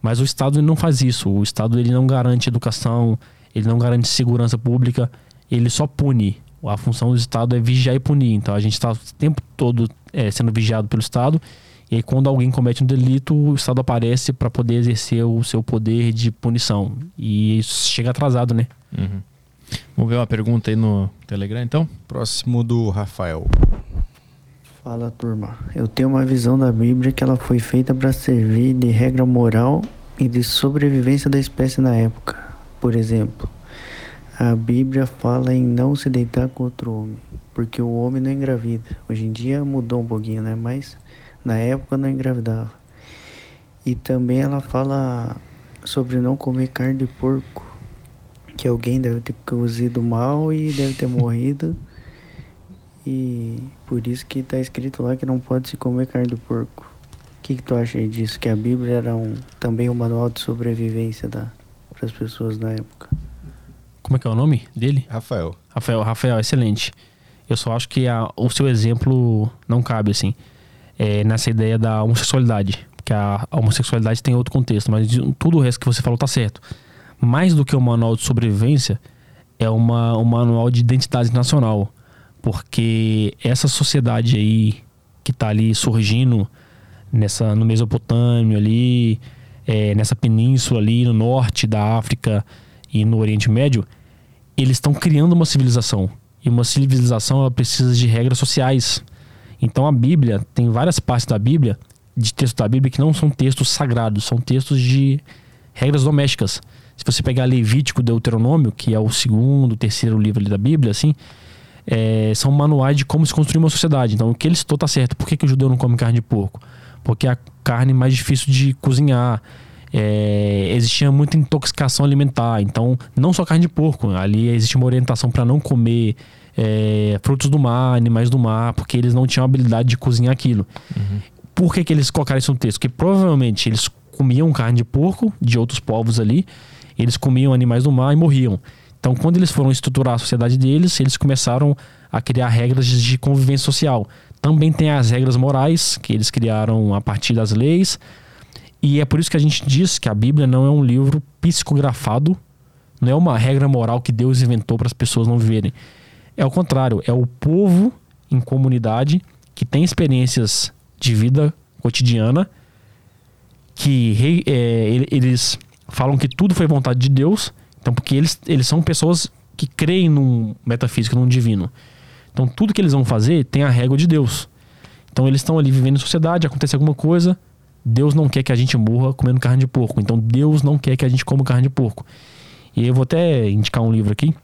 Mas o Estado não faz isso. O Estado ele não garante educação, ele não garante segurança pública, ele só pune. A função do Estado é vigiar e punir. Então a gente está o tempo todo é, sendo vigiado pelo Estado e aí, quando alguém comete um delito, o Estado aparece para poder exercer o seu poder de punição. E isso chega atrasado, né? Uhum. Vamos ver uma pergunta aí no Telegram, então? Próximo do Rafael. Fala, turma. Eu tenho uma visão da Bíblia que ela foi feita para servir de regra moral e de sobrevivência da espécie na época. Por exemplo, a Bíblia fala em não se deitar com outro homem, porque o homem não engravida. Hoje em dia mudou um pouquinho, né? Mas na época não engravidava. E também ela fala sobre não comer carne de porco. Que alguém deve ter cozido mal e deve ter morrido. E por isso que está escrito lá que não pode se comer carne de porco. O que, que tu acha disso? Que a Bíblia era um, também um manual de sobrevivência para as pessoas na época. Como é que é o nome dele? Rafael. Rafael, Rafael, excelente. Eu só acho que a, o seu exemplo não cabe assim é, nessa ideia da homossexualidade. Porque a, a, homossexualidade tem outro contexto, mas tudo o resto que você falou tá certo. Mais do que um manual de sobrevivência, é uma, um manual de identidade nacional. Porque essa sociedade aí que tá ali surgindo nessa, no Mesopotâmio ali, é, nessa península ali no norte da África e no Oriente Médio, eles estão criando uma civilização. E uma civilização ela precisa de regras sociais então a Bíblia, tem várias partes da Bíblia, de texto da Bíblia, que não são textos sagrados, são textos de regras domésticas. Se você pegar Levítico, Deuteronômio, que é o segundo, terceiro livro da Bíblia, assim, é, são manuais de como se construir uma sociedade. Então, o que ele citou tá certo. Por que, que o judeu não come carne de porco? Porque é a carne mais difícil de cozinhar. É, existia muita intoxicação alimentar. Então, não só carne de porco. Ali existe uma orientação para não comer é, frutos do mar, animais do mar, porque eles não tinham habilidade de cozinhar aquilo. Uhum. Por que, que eles colocaram isso no texto? Porque provavelmente eles comiam carne de porco de outros povos ali, eles comiam animais do mar e morriam. Então, quando eles foram estruturar a sociedade deles, eles começaram a criar regras de convivência social. Também tem as regras morais que eles criaram a partir das leis. E é por isso que a gente diz que a Bíblia não é um livro psicografado, não é uma regra moral que Deus inventou para as pessoas não viverem. É o contrário, é o povo em comunidade que tem experiências de vida cotidiana, que é, eles falam que tudo foi vontade de Deus, então porque eles, eles são pessoas que creem num metafísico, num divino. Então tudo que eles vão fazer tem a régua de Deus. Então eles estão ali vivendo em sociedade, acontece alguma coisa, Deus não quer que a gente morra comendo carne de porco. Então Deus não quer que a gente coma carne de porco. E eu vou até indicar um livro aqui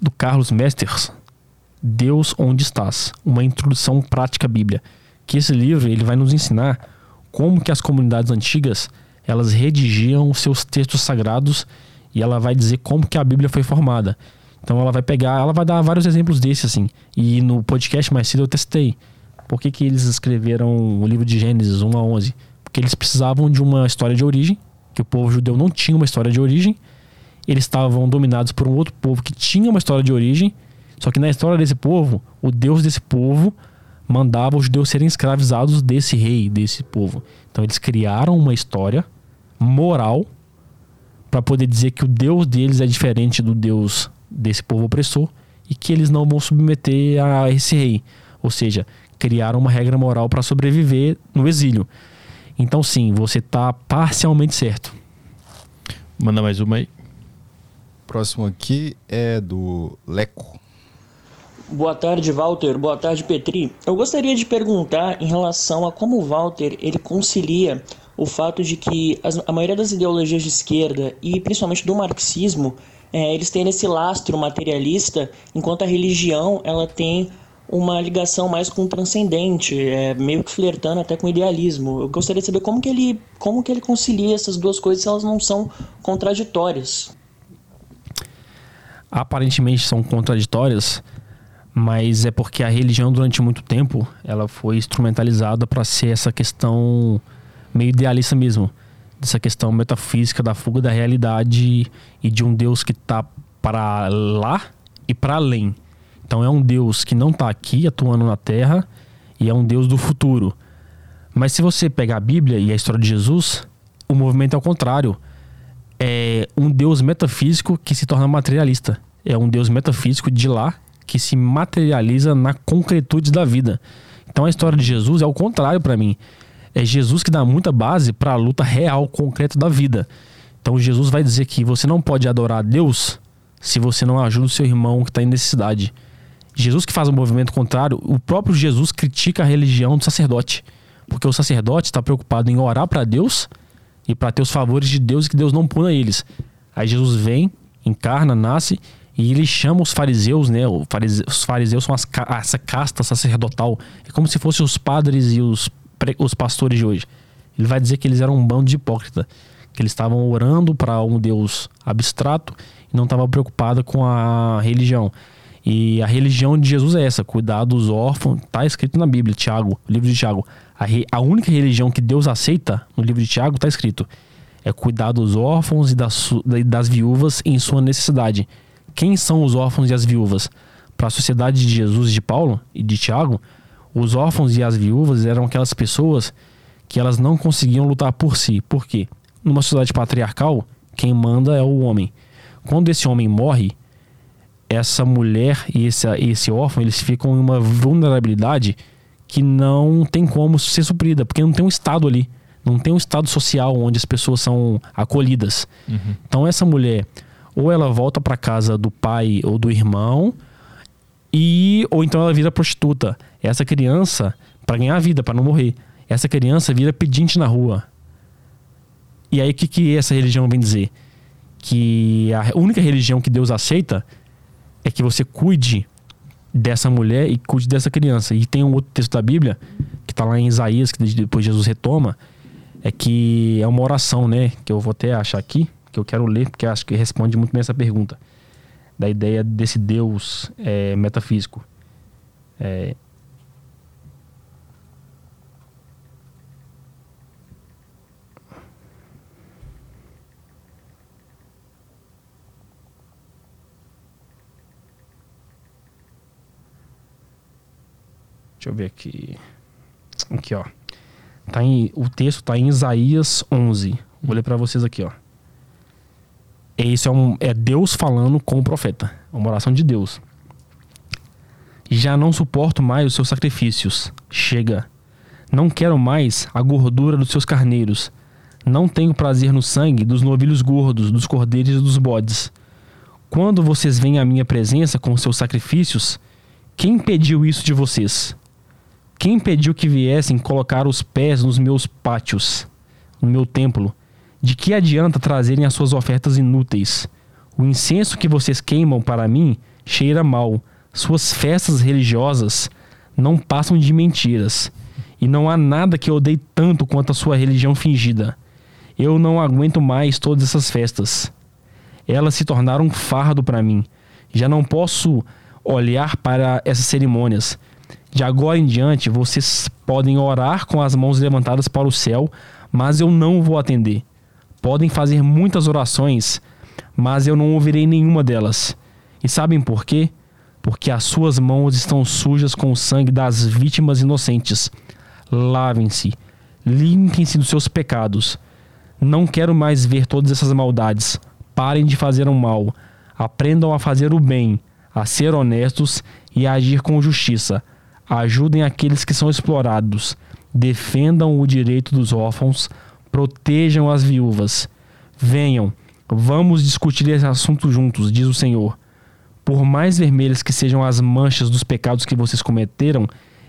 do Carlos Mesters, Deus onde estás, uma introdução prática à Bíblia. Que esse livro ele vai nos ensinar como que as comunidades antigas elas redigiam os seus textos sagrados e ela vai dizer como que a Bíblia foi formada. Então ela vai pegar, ela vai dar vários exemplos desses assim. E no podcast mais cedo eu testei. Por que, que eles escreveram o livro de Gênesis 1 a 11? Porque eles precisavam de uma história de origem, que o povo judeu não tinha uma história de origem. Eles estavam dominados por um outro povo que tinha uma história de origem. Só que na história desse povo, o Deus desse povo mandava os judeus serem escravizados desse rei, desse povo. Então eles criaram uma história moral para poder dizer que o Deus deles é diferente do Deus desse povo opressor e que eles não vão submeter a esse rei. Ou seja, criaram uma regra moral para sobreviver no exílio. Então, sim, você está parcialmente certo. Manda mais uma aí. Próximo aqui é do Leco. Boa tarde, Walter. Boa tarde, Petri. Eu gostaria de perguntar em relação a como o Walter ele concilia o fato de que a maioria das ideologias de esquerda e principalmente do marxismo é, eles têm esse lastro materialista, enquanto a religião ela tem uma ligação mais com o transcendente, é, meio que flertando até com o idealismo. Eu gostaria de saber como que ele, como que ele concilia essas duas coisas se elas não são contraditórias. Aparentemente são contraditórias, mas é porque a religião durante muito tempo ela foi instrumentalizada para ser essa questão meio idealista mesmo, dessa questão metafísica da fuga da realidade e de um Deus que está para lá e para além. Então é um Deus que não está aqui atuando na Terra e é um Deus do futuro. Mas se você pegar a Bíblia e a história de Jesus, o movimento é ao contrário. É um Deus metafísico que se torna materialista. É um Deus metafísico de lá que se materializa na concretude da vida. Então a história de Jesus é o contrário para mim. É Jesus que dá muita base para a luta real, concreta da vida. Então Jesus vai dizer que você não pode adorar a Deus se você não ajuda o seu irmão que está em necessidade. Jesus que faz um movimento contrário, o próprio Jesus critica a religião do sacerdote. Porque o sacerdote está preocupado em orar para Deus e para ter os favores de Deus e que Deus não puna eles. Aí Jesus vem, encarna, nasce e ele chama os fariseus, né? Os fariseus são as, essa casta sacerdotal. É como se fossem os padres e os, os pastores de hoje. Ele vai dizer que eles eram um bando de hipócrita. Que eles estavam orando para um Deus abstrato e não estavam preocupados com a religião. E a religião de Jesus é essa: cuidar dos órfãos. Está escrito na Bíblia, Tiago, livro de Tiago. A, re, a única religião que Deus aceita no livro de Tiago está escrito: é cuidar dos órfãos e das, das viúvas em sua necessidade quem são os órfãos e as viúvas? Para a sociedade de Jesus de Paulo e de Tiago, os órfãos e as viúvas eram aquelas pessoas que elas não conseguiam lutar por si. Por quê? Numa sociedade patriarcal, quem manda é o homem. Quando esse homem morre, essa mulher e esse, esse órfão, eles ficam em uma vulnerabilidade que não tem como ser suprida, porque não tem um estado ali, não tem um estado social onde as pessoas são acolhidas. Uhum. Então essa mulher ou ela volta para casa do pai ou do irmão e ou então ela vira prostituta. Essa criança para ganhar vida, para não morrer. Essa criança vira pedinte na rua. E aí o que que essa religião vem dizer? Que a única religião que Deus aceita é que você cuide dessa mulher e cuide dessa criança. E tem um outro texto da Bíblia que está lá em Isaías que depois Jesus retoma, é que é uma oração, né, que eu vou até achar aqui que eu quero ler, porque acho que responde muito bem essa pergunta. Da ideia desse Deus é, metafísico. É, Deixa eu ver aqui. Aqui, ó. Tá em, o texto está em Isaías 11. Vou ler para vocês aqui, ó. É, um, é Deus falando com o profeta. É uma oração de Deus. Já não suporto mais os seus sacrifícios. Chega. Não quero mais a gordura dos seus carneiros. Não tenho prazer no sangue dos novilhos gordos, dos cordeiros e dos bodes. Quando vocês vêm à minha presença com seus sacrifícios, quem pediu isso de vocês? Quem pediu que viessem colocar os pés nos meus pátios, no meu templo, de que adianta trazerem as suas ofertas inúteis? O incenso que vocês queimam para mim cheira mal. Suas festas religiosas não passam de mentiras. E não há nada que eu odeie tanto quanto a sua religião fingida. Eu não aguento mais todas essas festas. Elas se tornaram um fardo para mim. Já não posso olhar para essas cerimônias. De agora em diante, vocês podem orar com as mãos levantadas para o céu, mas eu não vou atender. Podem fazer muitas orações, mas eu não ouvirei nenhuma delas. E sabem por quê? Porque as suas mãos estão sujas com o sangue das vítimas inocentes. Lavem-se, limpem-se dos seus pecados. Não quero mais ver todas essas maldades. Parem de fazer o mal. Aprendam a fazer o bem, a ser honestos e a agir com justiça. Ajudem aqueles que são explorados. Defendam o direito dos órfãos. Protejam as viúvas. Venham, vamos discutir esse assunto juntos, diz o Senhor. Por mais vermelhas que sejam as manchas dos pecados que vocês cometeram,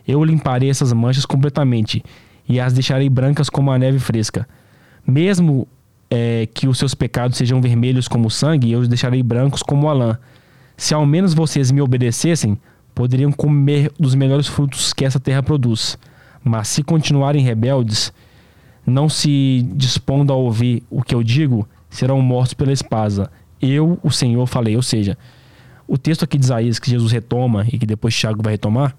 eu limparei essas manchas completamente e as deixarei brancas como a neve fresca. Mesmo é, que os seus pecados sejam vermelhos como sangue, eu os deixarei brancos como a lã. Se ao menos vocês me obedecessem, poderiam comer dos melhores frutos que essa terra produz. Mas se continuarem rebeldes, não se dispondo a ouvir o que eu digo, serão mortos pela espada. Eu, o Senhor, falei. Ou seja, o texto aqui de Isaías que Jesus retoma e que depois Tiago vai retomar,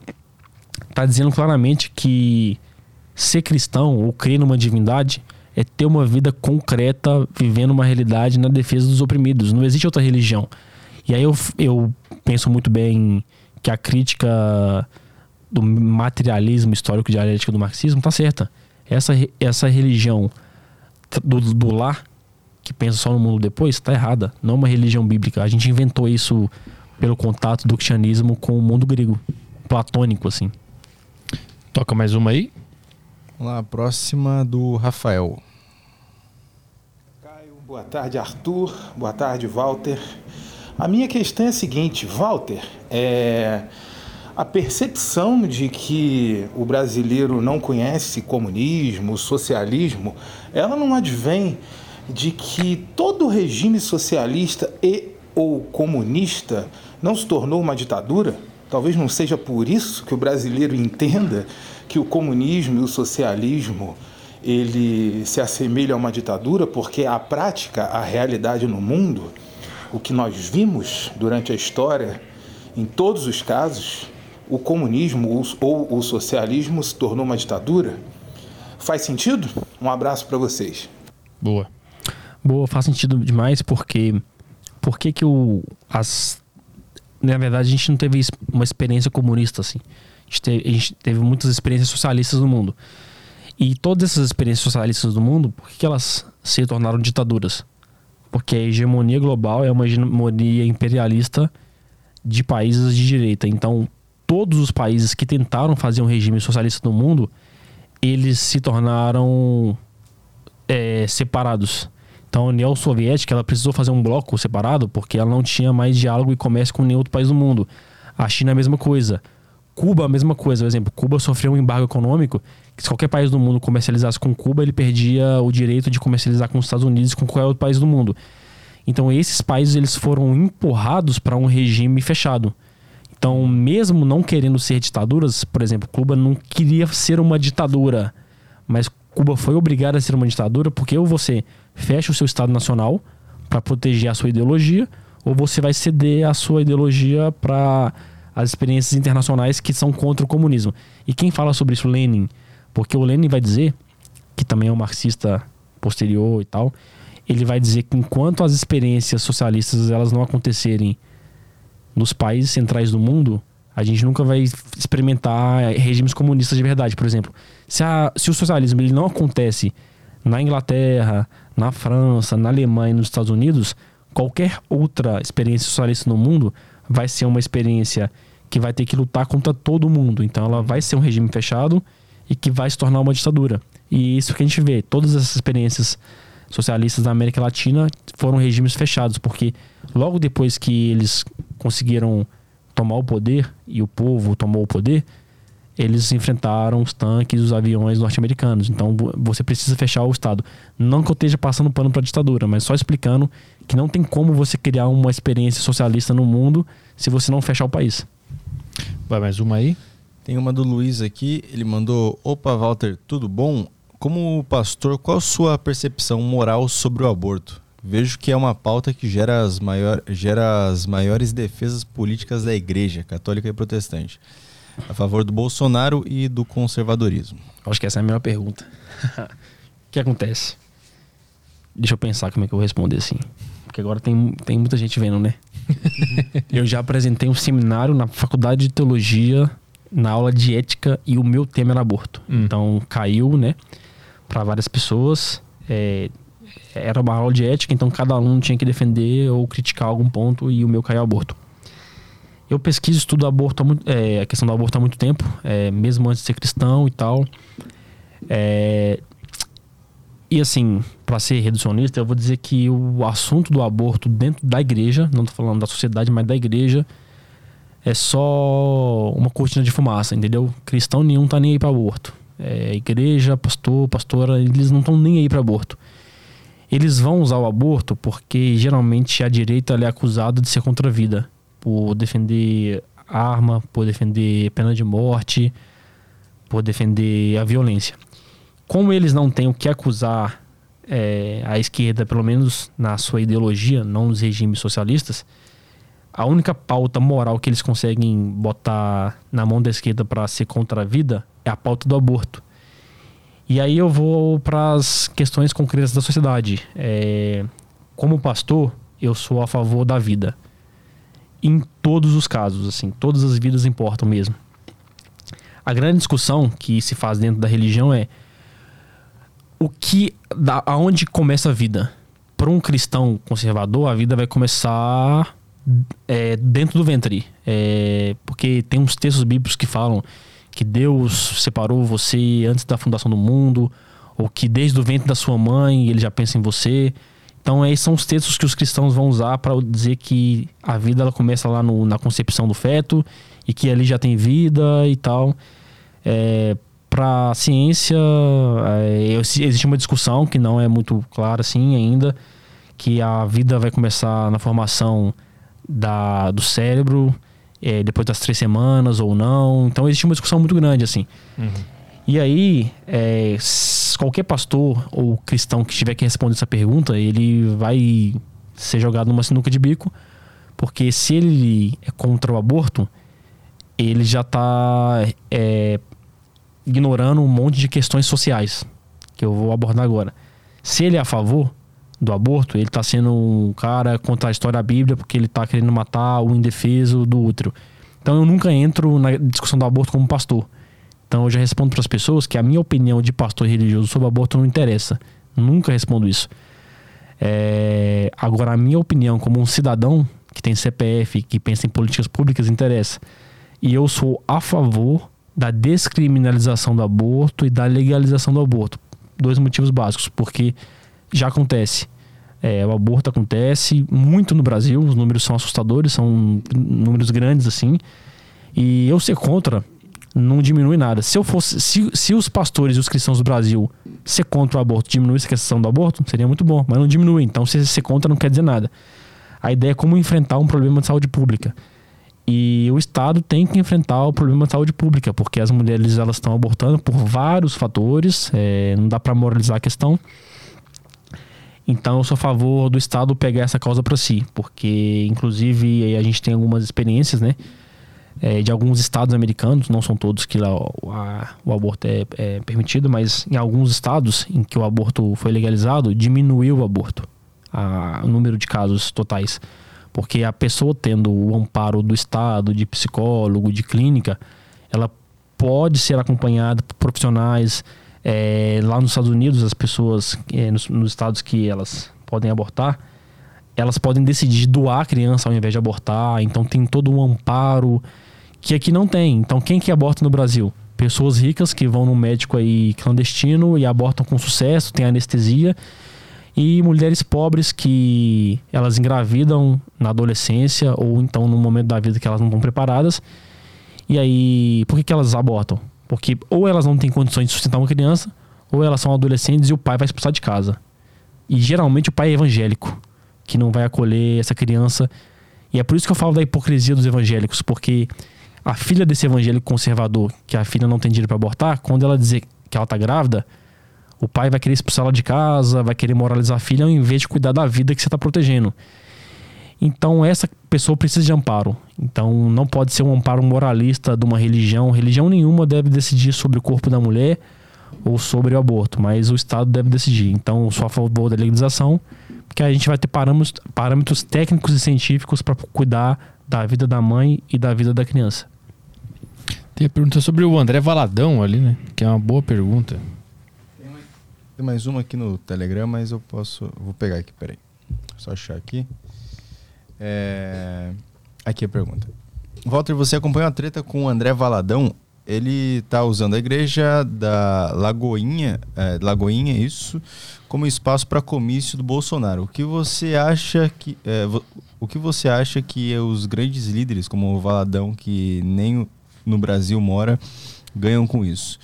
está dizendo claramente que ser cristão ou crer numa divindade é ter uma vida concreta, vivendo uma realidade na defesa dos oprimidos. Não existe outra religião. E aí eu, eu penso muito bem que a crítica do materialismo histórico dialético do marxismo está certa. Essa, essa religião do, do lar, que pensa só no mundo depois, está errada. Não é uma religião bíblica. A gente inventou isso pelo contato do cristianismo com o mundo grego, platônico, assim. Toca mais uma aí. Vamos lá, a próxima do Rafael. Caio, boa tarde, Arthur. Boa tarde, Walter. A minha questão é a seguinte, Walter, é a percepção de que o brasileiro não conhece comunismo, socialismo, ela não advém de que todo regime socialista e ou comunista não se tornou uma ditadura? Talvez não seja por isso que o brasileiro entenda que o comunismo e o socialismo ele se assemelha a uma ditadura, porque a prática, a realidade no mundo, o que nós vimos durante a história, em todos os casos, o comunismo ou o socialismo se tornou uma ditadura? Faz sentido? Um abraço para vocês. Boa. Boa, faz sentido demais porque por que que o as na verdade a gente não teve uma experiência comunista assim. A gente, teve, a gente teve muitas experiências socialistas no mundo. E todas essas experiências socialistas do mundo, por que, que elas se tornaram ditaduras? Porque a hegemonia global é uma hegemonia imperialista de países de direita. Então, todos os países que tentaram fazer um regime socialista no mundo, eles se tornaram é, separados. Então, a União Soviética ela precisou fazer um bloco separado porque ela não tinha mais diálogo e comércio com nenhum outro país do mundo. A China a mesma coisa. Cuba, a mesma coisa. Por exemplo, Cuba sofreu um embargo econômico se qualquer país do mundo comercializasse com Cuba, ele perdia o direito de comercializar com os Estados Unidos com qualquer outro país do mundo. Então, esses países eles foram empurrados para um regime fechado. Então, mesmo não querendo ser ditaduras, por exemplo, Cuba não queria ser uma ditadura, mas Cuba foi obrigada a ser uma ditadura porque ou você fecha o seu Estado Nacional para proteger a sua ideologia, ou você vai ceder a sua ideologia para as experiências internacionais que são contra o comunismo. E quem fala sobre isso? Lenin. Porque o Lenin vai dizer, que também é um marxista posterior e tal, ele vai dizer que enquanto as experiências socialistas elas não acontecerem nos países centrais do mundo, a gente nunca vai experimentar regimes comunistas de verdade. Por exemplo, se, a, se o socialismo ele não acontece na Inglaterra, na França, na Alemanha e nos Estados Unidos, qualquer outra experiência socialista no mundo vai ser uma experiência que vai ter que lutar contra todo mundo. Então ela vai ser um regime fechado e que vai se tornar uma ditadura. E isso que a gente vê, todas essas experiências socialistas da América Latina foram regimes fechados, porque logo depois que eles conseguiram tomar o poder e o povo tomou o poder, eles enfrentaram os tanques, os aviões norte-americanos. Então você precisa fechar o Estado. Não que eu esteja passando pano para a ditadura, mas só explicando que não tem como você criar uma experiência socialista no mundo se você não fechar o país. Vai mais uma aí? Tem uma do Luiz aqui, ele mandou: Opa, Walter, tudo bom? como pastor, qual a sua percepção moral sobre o aborto? Vejo que é uma pauta que gera as, maior, gera as maiores defesas políticas da igreja, católica e protestante, a favor do Bolsonaro e do conservadorismo. Acho que essa é a melhor pergunta. o que acontece? Deixa eu pensar como é que eu vou responder assim. Porque agora tem, tem muita gente vendo, né? eu já apresentei um seminário na faculdade de teologia, na aula de ética, e o meu tema era aborto. Hum. Então caiu, né? Para várias pessoas. É, era uma aula de ética, então cada um tinha que defender ou criticar algum ponto, e o meu caiu aborto. Eu pesquiso, estudo aborto é, a questão do aborto há muito tempo, é, mesmo antes de ser cristão e tal. É, e assim, para ser reducionista, eu vou dizer que o assunto do aborto dentro da igreja, não tô falando da sociedade, mas da igreja, é só uma cortina de fumaça, entendeu? Cristão nenhum tá nem aí para aborto. É, igreja, pastor, pastora, eles não estão nem aí para aborto. Eles vão usar o aborto porque geralmente a direita é acusada de ser contra a vida, por defender arma, por defender pena de morte, por defender a violência como eles não têm o que acusar é, a esquerda, pelo menos na sua ideologia, não nos regimes socialistas, a única pauta moral que eles conseguem botar na mão da esquerda para ser contra a vida é a pauta do aborto. E aí eu vou para as questões concretas da sociedade. É, como pastor, eu sou a favor da vida. Em todos os casos, assim, todas as vidas importam mesmo. A grande discussão que se faz dentro da religião é o que. Da, aonde começa a vida? Para um cristão conservador, a vida vai começar é, dentro do ventre. É, porque tem uns textos bíblicos que falam que Deus separou você antes da fundação do mundo, ou que desde o ventre da sua mãe ele já pensa em você. Então, esses são os textos que os cristãos vão usar para dizer que a vida ela começa lá no, na concepção do feto e que ali já tem vida e tal. É, para a ciência, é, existe uma discussão que não é muito clara assim ainda, que a vida vai começar na formação da, do cérebro é, depois das três semanas ou não. Então existe uma discussão muito grande assim. Uhum. E aí, é, qualquer pastor ou cristão que tiver que responder essa pergunta, ele vai ser jogado numa sinuca de bico, porque se ele é contra o aborto, ele já está é, ignorando um monte de questões sociais que eu vou abordar agora. Se ele é a favor do aborto, ele está sendo um cara contra a história da Bíblia porque ele está querendo matar o indefeso do útero. Então eu nunca entro na discussão do aborto como pastor. Então eu já respondo para as pessoas que a minha opinião de pastor religioso sobre aborto não interessa. Nunca respondo isso. É... Agora, a minha opinião como um cidadão que tem CPF, que pensa em políticas públicas, interessa. E eu sou a favor da descriminalização do aborto e da legalização do aborto. Dois motivos básicos, porque já acontece. É, o aborto acontece muito no Brasil, os números são assustadores, são números grandes assim. E eu ser contra não diminui nada. Se eu fosse, se, se os pastores e os cristãos do Brasil ser contra o aborto diminuísse a questão do aborto, seria muito bom, mas não diminui. Então, se ser contra não quer dizer nada. A ideia é como enfrentar um problema de saúde pública. E o Estado tem que enfrentar o problema de saúde pública, porque as mulheres elas estão abortando por vários fatores, é, não dá para moralizar a questão. Então eu sou a favor do Estado pegar essa causa para si, porque inclusive a gente tem algumas experiências, né, é, de alguns estados americanos, não são todos que lá o, a, o aborto é, é permitido, mas em alguns estados em que o aborto foi legalizado, diminuiu o aborto, a, o número de casos totais. Porque a pessoa tendo o amparo do Estado, de psicólogo, de clínica, ela pode ser acompanhada por profissionais. É, lá nos Estados Unidos, as pessoas, é, nos, nos, estados que elas podem abortar, elas podem decidir doar a criança ao invés de abortar. Então tem todo um amparo que aqui não tem. Então quem que aborta no Brasil? Pessoas ricas que vão no médico aí clandestino e abortam com sucesso, tem anestesia e mulheres pobres que elas engravidam na adolescência ou então no momento da vida que elas não estão preparadas. E aí, por que, que elas abortam? Porque ou elas não têm condições de sustentar uma criança, ou elas são adolescentes e o pai vai expulsar de casa. E geralmente o pai é evangélico, que não vai acolher essa criança. E é por isso que eu falo da hipocrisia dos evangélicos, porque a filha desse evangélico conservador, que a filha não tem dinheiro para abortar, quando ela dizer que ela tá grávida, O pai vai querer expulsá-la de casa, vai querer moralizar a filha, ao invés de cuidar da vida que você está protegendo. Então, essa pessoa precisa de amparo. Então, não pode ser um amparo moralista de uma religião. Religião nenhuma deve decidir sobre o corpo da mulher ou sobre o aborto, mas o Estado deve decidir. Então, eu sou a favor da legalização, porque a gente vai ter parâmetros, parâmetros técnicos e científicos para cuidar da vida da mãe e da vida da criança. Tem a pergunta sobre o André Valadão ali, né? Que é uma boa pergunta. Tem mais uma aqui no Telegram, mas eu posso. Vou pegar aqui, peraí. Só achar aqui. É... Aqui a pergunta. Walter, você acompanhou a treta com o André Valadão? Ele tá usando a igreja da Lagoinha, é, Lagoinha, isso, como espaço para comício do Bolsonaro. O que você acha que é, o que você acha que os grandes líderes, como o Valadão, que nem no Brasil mora, ganham com isso?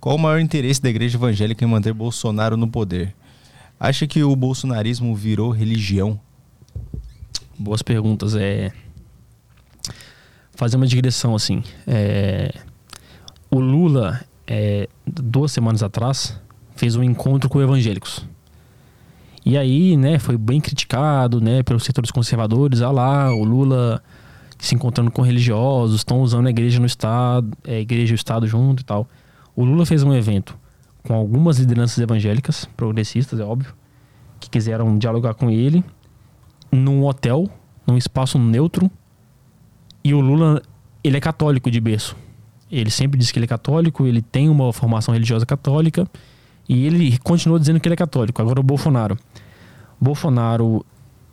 Qual o maior interesse da igreja evangélica em manter Bolsonaro no poder? Acha que o bolsonarismo virou religião? Boas perguntas. É fazer uma digressão assim. É... O Lula, é, duas semanas atrás, fez um encontro com evangélicos. E aí, né, foi bem criticado, né, pelos setores conservadores. Ah lá, o Lula se encontrando com religiosos, estão usando a igreja no Estado, a é, igreja e o Estado junto e tal. O Lula fez um evento com algumas lideranças evangélicas, progressistas, é óbvio, que quiseram dialogar com ele, num hotel, num espaço neutro. E o Lula, ele é católico de berço. Ele sempre diz que ele é católico, ele tem uma formação religiosa católica e ele continua dizendo que ele é católico. Agora o Bolsonaro. Bolsonaro,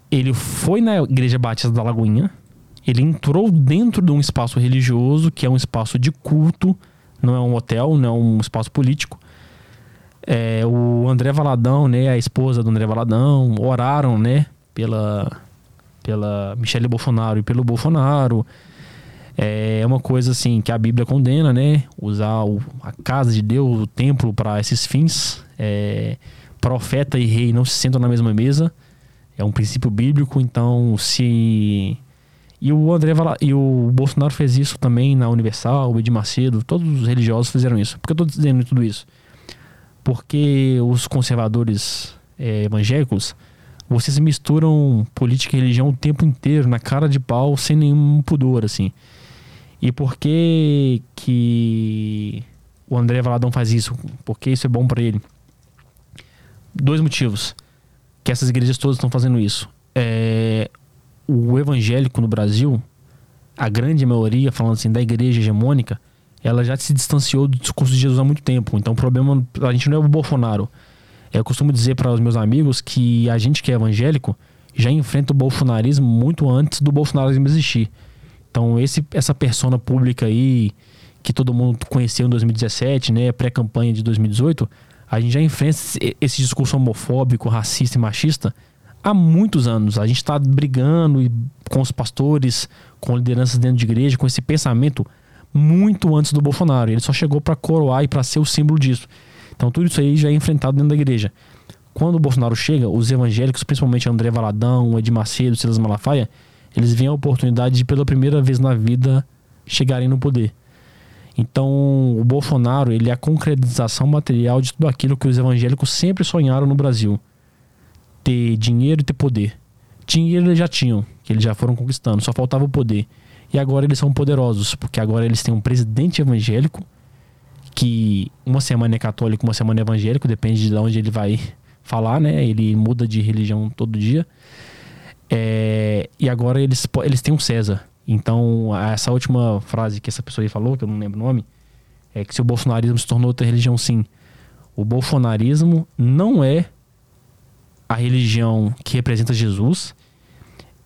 ele foi na Igreja Batista da Lagoinha, ele entrou dentro de um espaço religioso, que é um espaço de culto, não é um hotel, não é um espaço político. É, o André Valadão, né, a esposa do André Valadão, oraram, né, pela, pela Michelle Bolsonaro e pelo Bolsonaro. É uma coisa assim que a Bíblia condena, né? Usar o, a casa de Deus, o templo para esses fins. É, profeta e rei não se sentam na mesma mesa. É um princípio bíblico, então se e o André e o Bolsonaro fez isso também na Universal, o Edir Macedo, todos os religiosos fizeram isso. Por que eu estou dizendo tudo isso? Porque os conservadores é, evangélicos, vocês misturam política e religião o tempo inteiro, na cara de pau, sem nenhum pudor, assim. E por que que o André Valadão faz isso? Porque isso é bom para ele? Dois motivos que essas igrejas todas estão fazendo isso. É, o evangélico no Brasil, a grande maioria, falando assim, da igreja hegemônica, ela já se distanciou do discurso de Jesus há muito tempo. Então o problema, a gente não é o Bolsonaro. Eu costumo dizer para os meus amigos que a gente que é evangélico já enfrenta o bolsonarismo muito antes do bolsonarismo existir. Então esse, essa persona pública aí que todo mundo conheceu em 2017, né, pré-campanha de 2018, a gente já enfrenta esse discurso homofóbico, racista e machista há muitos anos. A gente está brigando com os pastores, com lideranças dentro de igreja, com esse pensamento muito antes do Bolsonaro. Ele só chegou para coroar e para ser o símbolo disso. Então tudo isso aí já é enfrentado dentro da igreja. Quando o Bolsonaro chega, os evangélicos, principalmente André Valadão, Ed Macedo, Silas Malafaia, eles veem a oportunidade de pela primeira vez na vida chegarem no poder. Então, o Bolsonaro, ele é a concretização material de tudo aquilo que os evangélicos sempre sonharam no Brasil ter dinheiro e ter poder. Dinheiro eles já tinham, que eles já foram conquistando, só faltava o poder. E agora eles são poderosos, porque agora eles têm um presidente evangélico, que uma semana é católico, uma semana é evangélico, depende de onde ele vai falar, né? Ele muda de religião todo dia. É, e agora eles, eles têm um César. Então, essa última frase que essa pessoa aí falou, que eu não lembro o nome, é que se o bolsonarismo se tornou outra religião, sim. O bolsonarismo não é a religião que representa Jesus.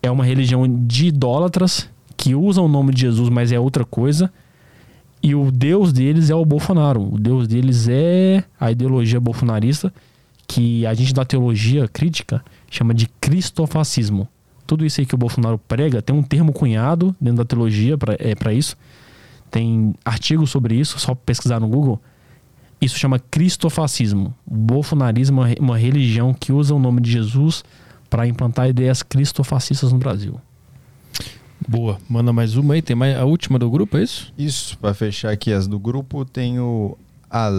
É uma religião de idólatras que usam o nome de Jesus, mas é outra coisa. E o Deus deles é o Bolsonaro. O Deus deles é a ideologia bolsonarista, que a gente da teologia crítica chama de cristofascismo. Tudo isso aí que o Bolsonaro prega tem um termo cunhado dentro da teologia para é, isso. Tem artigos sobre isso, só pesquisar no Google. Isso chama cristofascismo. O bolsonarismo é uma religião que usa o nome de Jesus para implantar ideias cristofascistas no Brasil. Boa. Manda mais uma aí. Tem mais a última do grupo, é isso? Isso. Para fechar aqui as do grupo, tem o Al,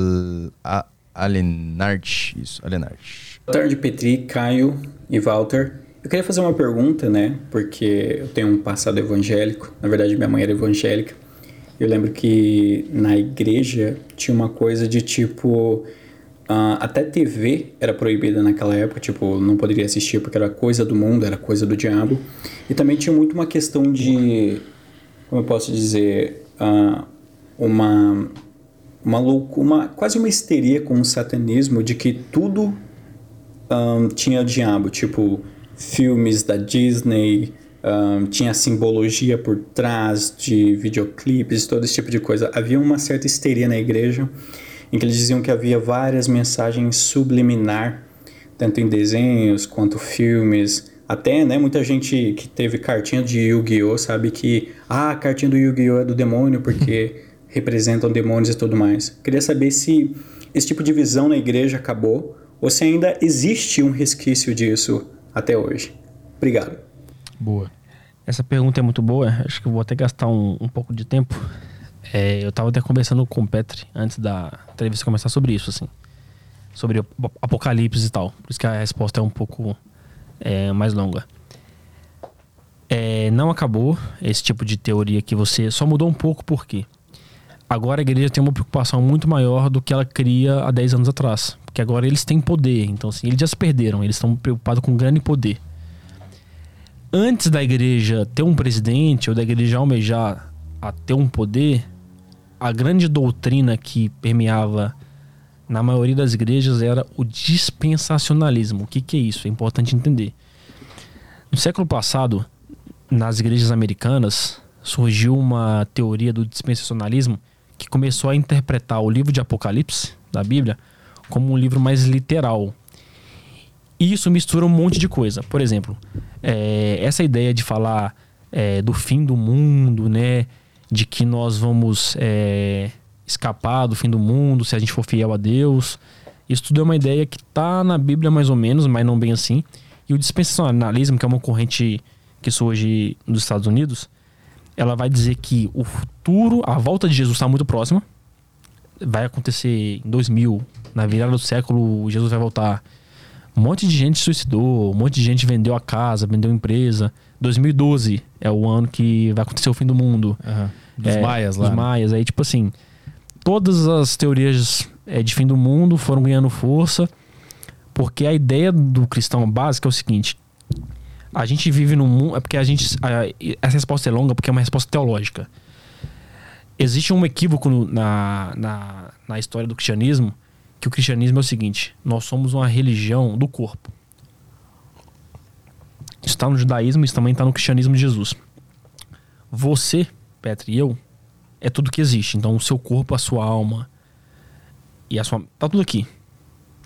a, Alenart. Isso, Alenart. Boa tarde, Petri, Caio e Walter. Eu queria fazer uma pergunta, né? Porque eu tenho um passado evangélico. Na verdade, minha mãe era evangélica. Eu lembro que na igreja tinha uma coisa de tipo. Uh, até TV era proibida naquela época, tipo, não poderia assistir porque era coisa do mundo, era coisa do diabo. E também tinha muito uma questão de. Como eu posso dizer? Uh, uma. Uma loucura, uma, quase uma histeria com o satanismo de que tudo um, ah, tinha o diabo, tipo, filmes da Disney, um, tinha simbologia por trás de videoclipes, todo esse tipo de coisa. Havia uma certa histeria na igreja em que eles diziam que havia várias mensagens subliminar, tanto em desenhos quanto filmes. Até, né, muita gente que teve cartinha de Yu-Gi-Oh! sabe que ah, a cartinha do Yu-Gi-Oh! é do demônio porque representam demônios e tudo mais. Queria saber se esse tipo de visão na igreja acabou ou se ainda existe um resquício disso até hoje. Obrigado. Boa. Essa pergunta é muito boa. Acho que eu vou até gastar um, um pouco de tempo. É, eu estava até conversando com o Petri antes da entrevista começar sobre isso, assim. Sobre apocalipse e tal. Por isso que a resposta é um pouco é, mais longa. É, não acabou esse tipo de teoria que você só mudou um pouco por quê? Agora a igreja tem uma preocupação muito maior do que ela cria há 10 anos atrás. Porque agora eles têm poder. Então, assim, eles já se perderam. Eles estão preocupados com grande poder. Antes da igreja ter um presidente ou da igreja almejar a ter um poder, a grande doutrina que permeava na maioria das igrejas era o dispensacionalismo. O que, que é isso? É importante entender. No século passado, nas igrejas americanas, surgiu uma teoria do dispensacionalismo que começou a interpretar o livro de Apocalipse da Bíblia como um livro mais literal. E isso mistura um monte de coisa. Por exemplo, é, essa ideia de falar é, do fim do mundo, né? De que nós vamos é, escapar do fim do mundo se a gente for fiel a Deus. Isso tudo é uma ideia que está na Bíblia mais ou menos, mas não bem assim. E o dispensacionalismo, que é uma corrente que surge nos Estados Unidos, ela vai dizer que o futuro, a volta de Jesus está muito próxima. Vai acontecer em 2000, na virada do século, Jesus vai voltar. Um monte de gente suicidou, um monte de gente vendeu a casa, vendeu a empresa. 2012 é o ano que vai acontecer o fim do mundo. Uhum. Dos é, maias lá. Dos né? maias. Aí, tipo assim, todas as teorias é, de fim do mundo foram ganhando força, porque a ideia do cristão básica é o seguinte: a gente vive num mundo. É porque a gente. A, essa resposta é longa porque é uma resposta teológica. Existe um equívoco no, na, na, na história do cristianismo que o cristianismo é o seguinte: nós somos uma religião do corpo. Isso está no judaísmo, isso também está no cristianismo de Jesus. Você, Petri, e eu, é tudo que existe. Então, o seu corpo, a sua alma e a sua. Tá tudo aqui.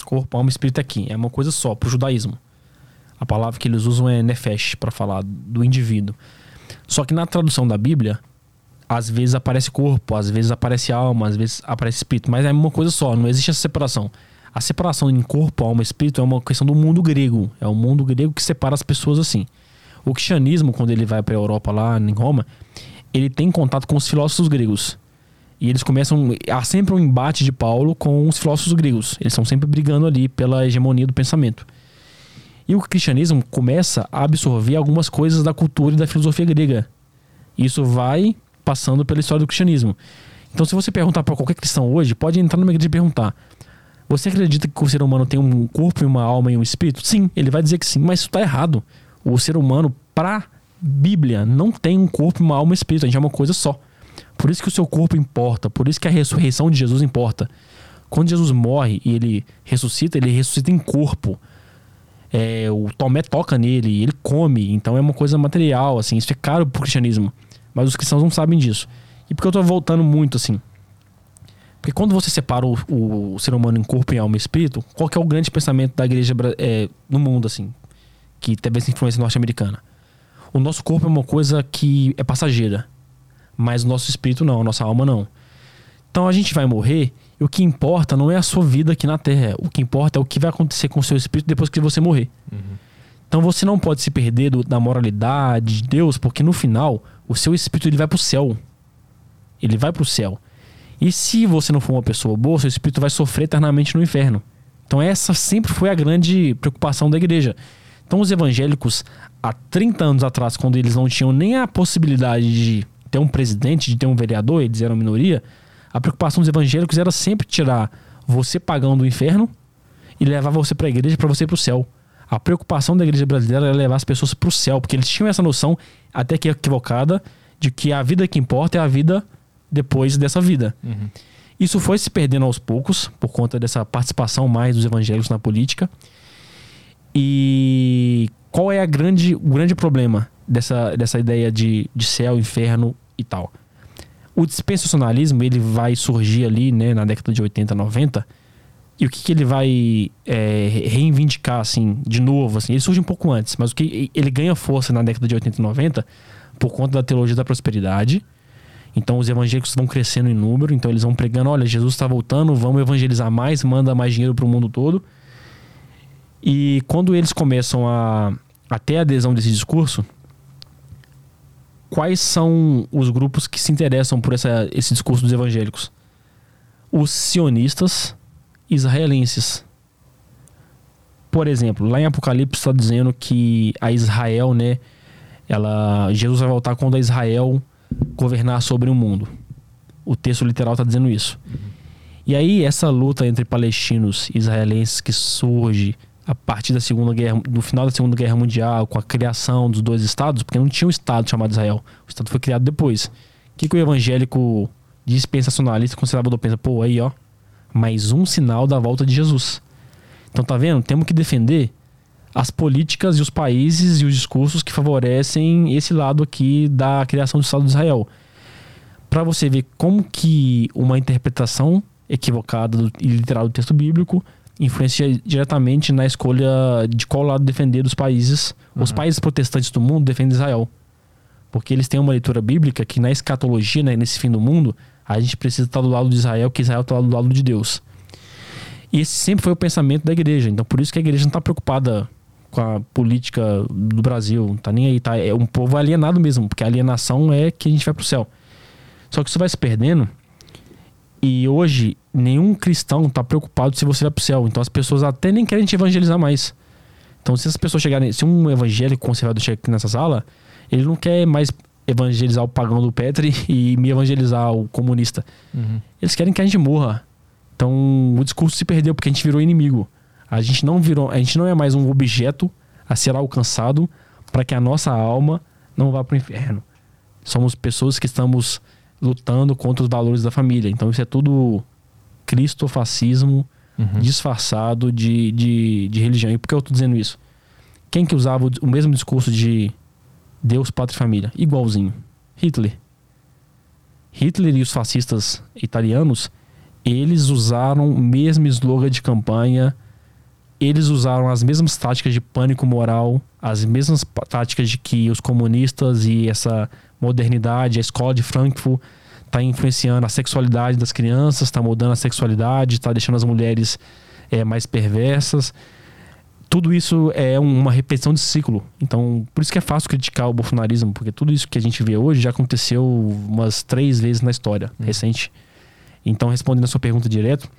Corpo, alma e espírito aqui. É uma coisa só pro judaísmo. A palavra que eles usam é nefesh para falar do indivíduo. Só que na tradução da Bíblia, às vezes aparece corpo, às vezes aparece alma, às vezes aparece espírito, mas é uma coisa só, não existe essa separação. A separação em corpo, alma e espírito é uma questão do mundo grego. É o mundo grego que separa as pessoas assim. O cristianismo, quando ele vai para a Europa lá em Roma, ele tem contato com os filósofos gregos. E eles começam. Há sempre um embate de Paulo com os filósofos gregos. Eles estão sempre brigando ali pela hegemonia do pensamento. E o cristianismo começa a absorver algumas coisas da cultura e da filosofia grega. Isso vai passando pela história do cristianismo. Então, se você perguntar para qualquer cristão hoje, pode entrar numa igreja e perguntar: Você acredita que o ser humano tem um corpo, uma alma e um espírito? Sim, ele vai dizer que sim, mas isso está errado. O ser humano, para Bíblia, não tem um corpo, uma alma e espírito. A gente é uma coisa só. Por isso que o seu corpo importa, por isso que a ressurreição de Jesus importa. Quando Jesus morre e ele ressuscita, ele ressuscita em corpo. É, o Tomé toca nele, ele come, então é uma coisa material, assim, isso é caro pro cristianismo. Mas os cristãos não sabem disso. E por que eu tô voltando muito assim? Porque quando você separa o, o, ser humano em corpo, em alma e espírito, qual é o grande pensamento da igreja é, no mundo, assim, que teve essa influência norte-americana? O nosso corpo é uma coisa que é passageira, mas o nosso espírito não, a nossa alma não. Então a gente vai morrer e o que importa não é a sua vida aqui na Terra. O que importa é o que vai acontecer com o seu espírito depois que você morrer. Uhum. Então você não pode se perder do, da moralidade de Deus, porque no final o seu espírito ele vai para o céu. Ele vai para o céu. E se você não for uma pessoa boa, seu espírito vai sofrer eternamente no inferno. Então essa sempre foi a grande preocupação da igreja. Então os evangélicos, há 30 anos atrás, quando eles não tinham nem a possibilidade de ter um presidente, de ter um vereador, eles eram minoria, a preocupação dos evangélicos era sempre tirar você pagando do inferno e levar você para a igreja para você ir para o céu. A preocupação da igreja brasileira era levar as pessoas para o céu, porque eles tinham essa noção, até que equivocada, de que a vida que importa é a vida depois dessa vida. Uhum. Isso foi se perdendo aos poucos, por conta dessa participação mais dos evangélicos na política. E qual é a grande, o grande problema dessa, dessa ideia de, de céu, inferno e tal? O dispensacionalismo ele vai surgir ali né, na década de 80, 90. E o que, que ele vai é, reivindicar, assim, de novo? Assim, ele surge um pouco antes, mas o que ele ganha força na década de 80 e 90 por conta da teologia da prosperidade. Então os evangélicos vão crescendo em número, então eles vão pregando, olha, Jesus está voltando, vamos evangelizar mais, manda mais dinheiro para o mundo todo. E quando eles começam a, a ter adesão desse discurso, quais são os grupos que se interessam por essa, esse discurso dos evangélicos? Os sionistas israelenses. Por exemplo, lá em Apocalipse está dizendo que a Israel, né, ela, Jesus vai voltar quando a Israel governar sobre o mundo. O texto literal está dizendo isso. E aí essa luta entre palestinos e israelenses que surge a partir da segunda guerra, do final da segunda guerra mundial, com a criação dos dois estados, porque não tinha um estado chamado Israel. O estado foi criado depois. O que, que o evangélico dispensacionalista conservador pensa? Pô, aí ó, mais um sinal da volta de Jesus. Então tá vendo? Temos que defender as políticas e os países e os discursos que favorecem esse lado aqui da criação do Estado de Israel. Para você ver como que uma interpretação equivocada e literal do texto bíblico influencia diretamente na escolha de qual lado defender dos países. Uhum. Os países protestantes do mundo defendem Israel. Porque eles têm uma leitura bíblica que na escatologia, né, nesse fim do mundo, a gente precisa estar do lado de Israel, que Israel está do lado de Deus. E esse sempre foi o pensamento da igreja. Então por isso que a igreja não está preocupada com a política do Brasil, não tá nem aí, tá? É um povo alienado mesmo, porque a alienação é que a gente vai pro céu. Só que isso vai se perdendo. E hoje, nenhum cristão tá preocupado se você vai pro céu. Então as pessoas até nem querem te evangelizar mais. Então, se as pessoas chegarem. Se um evangélico conservador chegar aqui nessa sala, ele não quer mais evangelizar o pagão do Petri e me evangelizar o comunista. Uhum. Eles querem que a gente morra. Então o discurso se perdeu porque a gente virou inimigo. A gente não virou, a gente não é mais um objeto a ser alcançado para que a nossa alma não vá para o inferno. Somos pessoas que estamos lutando contra os valores da família. Então isso é tudo cristofascismo Uhum. disfarçado de, de, de religião. E por que eu estou dizendo isso? Quem que usava o, o mesmo discurso de Deus, pátria e família? Igualzinho. Hitler. Hitler e os fascistas italianos, eles usaram o mesmo slogan de campanha, eles usaram as mesmas táticas de pânico moral, as mesmas táticas de que os comunistas e essa modernidade, a escola de Frankfurt está influenciando a sexualidade das crianças, está mudando a sexualidade, está deixando as mulheres eh, mais perversas. Tudo isso é um- uma repetição de ciclo. Então, por isso que é fácil criticar o bolsonarismo, porque tudo isso que a gente vê hoje já aconteceu umas três vezes na história recente. Então, respondendo a sua pergunta direto,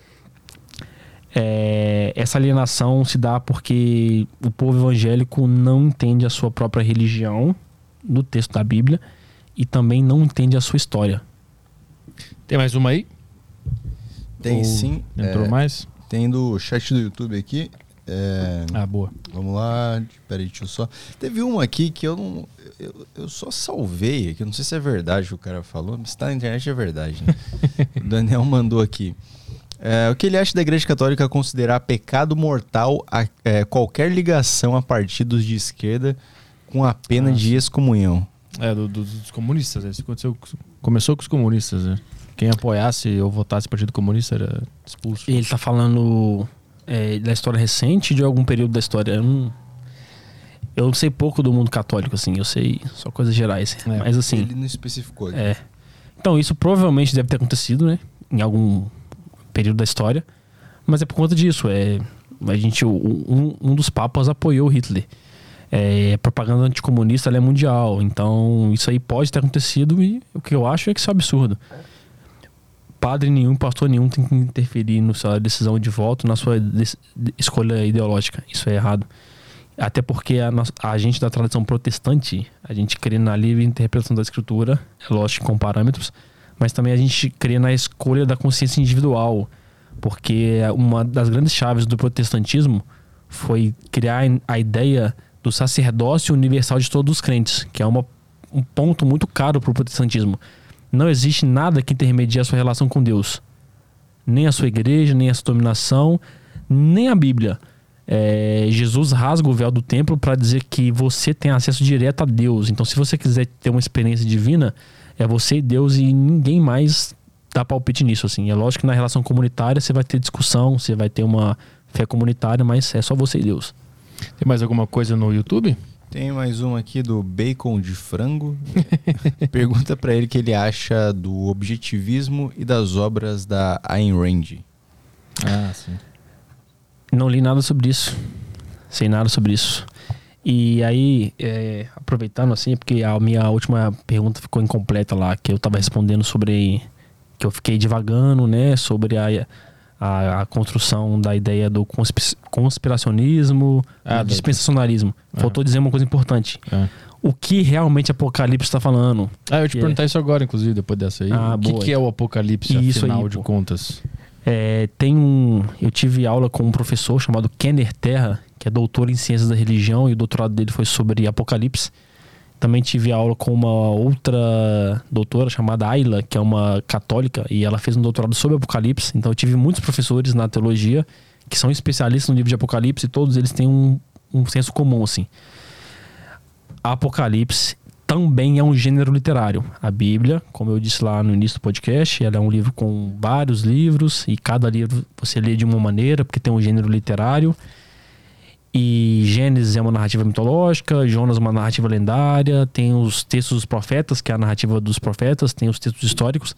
é, essa alienação se dá porque o povo evangélico não entende a sua própria religião no texto da Bíblia e também não entende a sua história. Tem mais uma aí? Tem Ou sim. Entrou é, mais? Tem do chat do YouTube aqui. É, Ah, boa. Vamos lá, peraí, deixa eu só. Teve uma aqui que eu não. Eu, eu só salvei aqui, não sei se é verdade o que o cara falou, mas se tá na internet é verdade. Né? o Daniel mandou aqui. É, o que ele acha da Igreja Católica considerar pecado mortal a- é, qualquer ligação a partidos de esquerda com a pena Ah, de excomunhão? É, do- do- dos comunistas. né? Isso aconteceu, com- começou com os comunistas. Né? Quem apoiasse ou votasse Partido Comunista era expulso. Ele tá falando é, da história recente de algum período da história. Eu não, eu não sei pouco do mundo católico, assim. Eu sei só coisas gerais. É, Mas assim. Ele não especificou. É. Então, isso provavelmente deve ter acontecido, né? Em algum período da história. Mas é por conta disso. É, a gente, um, um dos papas apoiou Hitler. É, propaganda anticomunista é mundial. Então, isso aí pode ter acontecido e o que eu acho é que isso é um absurdo. padre nenhum, pastor nenhum tem que interferir na sua decisão de voto, na sua escolha ideológica. Isso é errado. Até porque a, a, gente da tradição protestante, a gente crê na livre interpretação da escritura, é lógico com parâmetros, mas também a gente crê na escolha da consciência individual, porque uma das grandes chaves do protestantismo foi criar a ideia do sacerdócio universal de todos os crentes, que é uma, um ponto muito caro para o protestantismo. Não existe nada que intermedie a sua relação com Deus. Nem a sua igreja, nem a sua dominação, nem a Bíblia. É, Jesus rasga o véu do templo para dizer que você tem acesso direto a Deus. Então, se você quiser ter uma experiência divina, é você e Deus e ninguém mais dá palpite nisso. Assim. É lógico que na relação comunitária você vai ter discussão, você vai ter uma fé comunitária, mas é só você e Deus. Tem mais alguma coisa no YouTube? Tem mais um aqui do Bacon de Frango. Pergunta para ele o que ele acha do objetivismo e das obras da Ayn Rand. Ah, sim. Não li nada sobre isso. Sei nada sobre isso. E aí, é, aproveitando assim, porque a minha última pergunta ficou incompleta lá, que eu estava respondendo sobre. que eu fiquei divagando, né? Sobre a, a, a, construção da ideia do conspiracionismo, ah, do dispensacionalismo. Ah. Faltou dizer uma coisa importante. Ah. O que realmente Apocalipse está falando? Ah, eu te perguntar é... isso agora, inclusive, depois dessa aí. Ah, o que, que, é o Apocalipse, isso afinal aí, de pô. contas? É, tem um. Eu tive aula com um professor chamado Kenner Terra, que é doutor em ciências da religião, e o doutorado dele foi sobre Apocalipse. Também tive aula com uma outra doutora chamada Ayla, que é uma católica, e ela fez um doutorado sobre Apocalipse. Então eu tive muitos professores na teologia que são especialistas no livro de Apocalipse e todos eles têm um, um senso comum, assim. Apocalipse também é um gênero literário. A Bíblia, como eu disse lá no início do podcast, ela é um livro com vários livros e cada livro você lê de uma maneira, porque tem um gênero literário. E Gênesis é uma narrativa mitológica, Jonas é uma narrativa lendária, tem os textos dos profetas, que é a narrativa dos profetas, tem os textos históricos.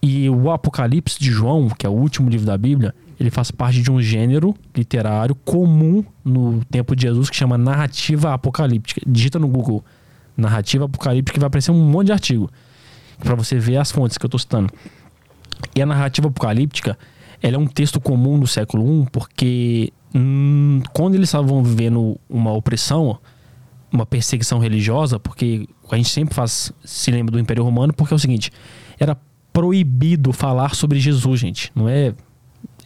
E o Apocalipse de João, que é o último livro da Bíblia, ele faz parte de um gênero literário comum no tempo de Jesus que chama narrativa apocalíptica. Digita no Google narrativa apocalíptica que vai aparecer um monte de artigo para você ver as fontes que eu estou citando. E a narrativa apocalíptica, ela é um texto comum do século I porque hum, quando eles estavam vivendo uma opressão, uma perseguição religiosa, porque a gente sempre faz, se lembra do Império Romano, porque é o seguinte, era proibido falar sobre Jesus, gente. Não é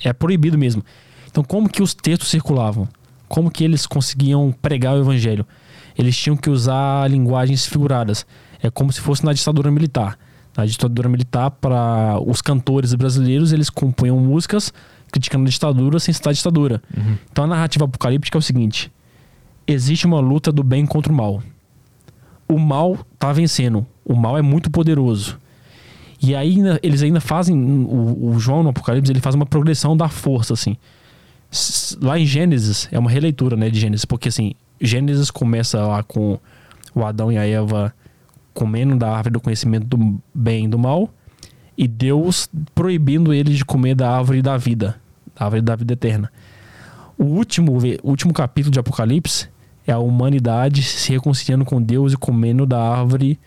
é proibido mesmo. Então, como que os textos circulavam? Como que eles conseguiam pregar o evangelho? Eles tinham que usar linguagens figuradas. É como se fosse na ditadura militar. Na ditadura militar, para os cantores brasileiros, eles compunham músicas criticando a ditadura sem citar a ditadura. Uhum. Então a narrativa apocalíptica é o seguinte: existe uma luta do bem contra o mal. O mal está vencendo. O mal é muito poderoso. E aí eles ainda fazem. O, o, João no Apocalipse ele faz uma progressão da força, assim. Lá em Gênesis, é uma releitura né, de Gênesis, porque assim, Gênesis começa lá com o Adão e a Eva comendo da árvore do conhecimento do bem e do mal e Deus proibindo eles de comer da árvore da vida, da árvore da vida eterna. O último, o último capítulo de Apocalipse é a humanidade se reconciliando com Deus e comendo da árvore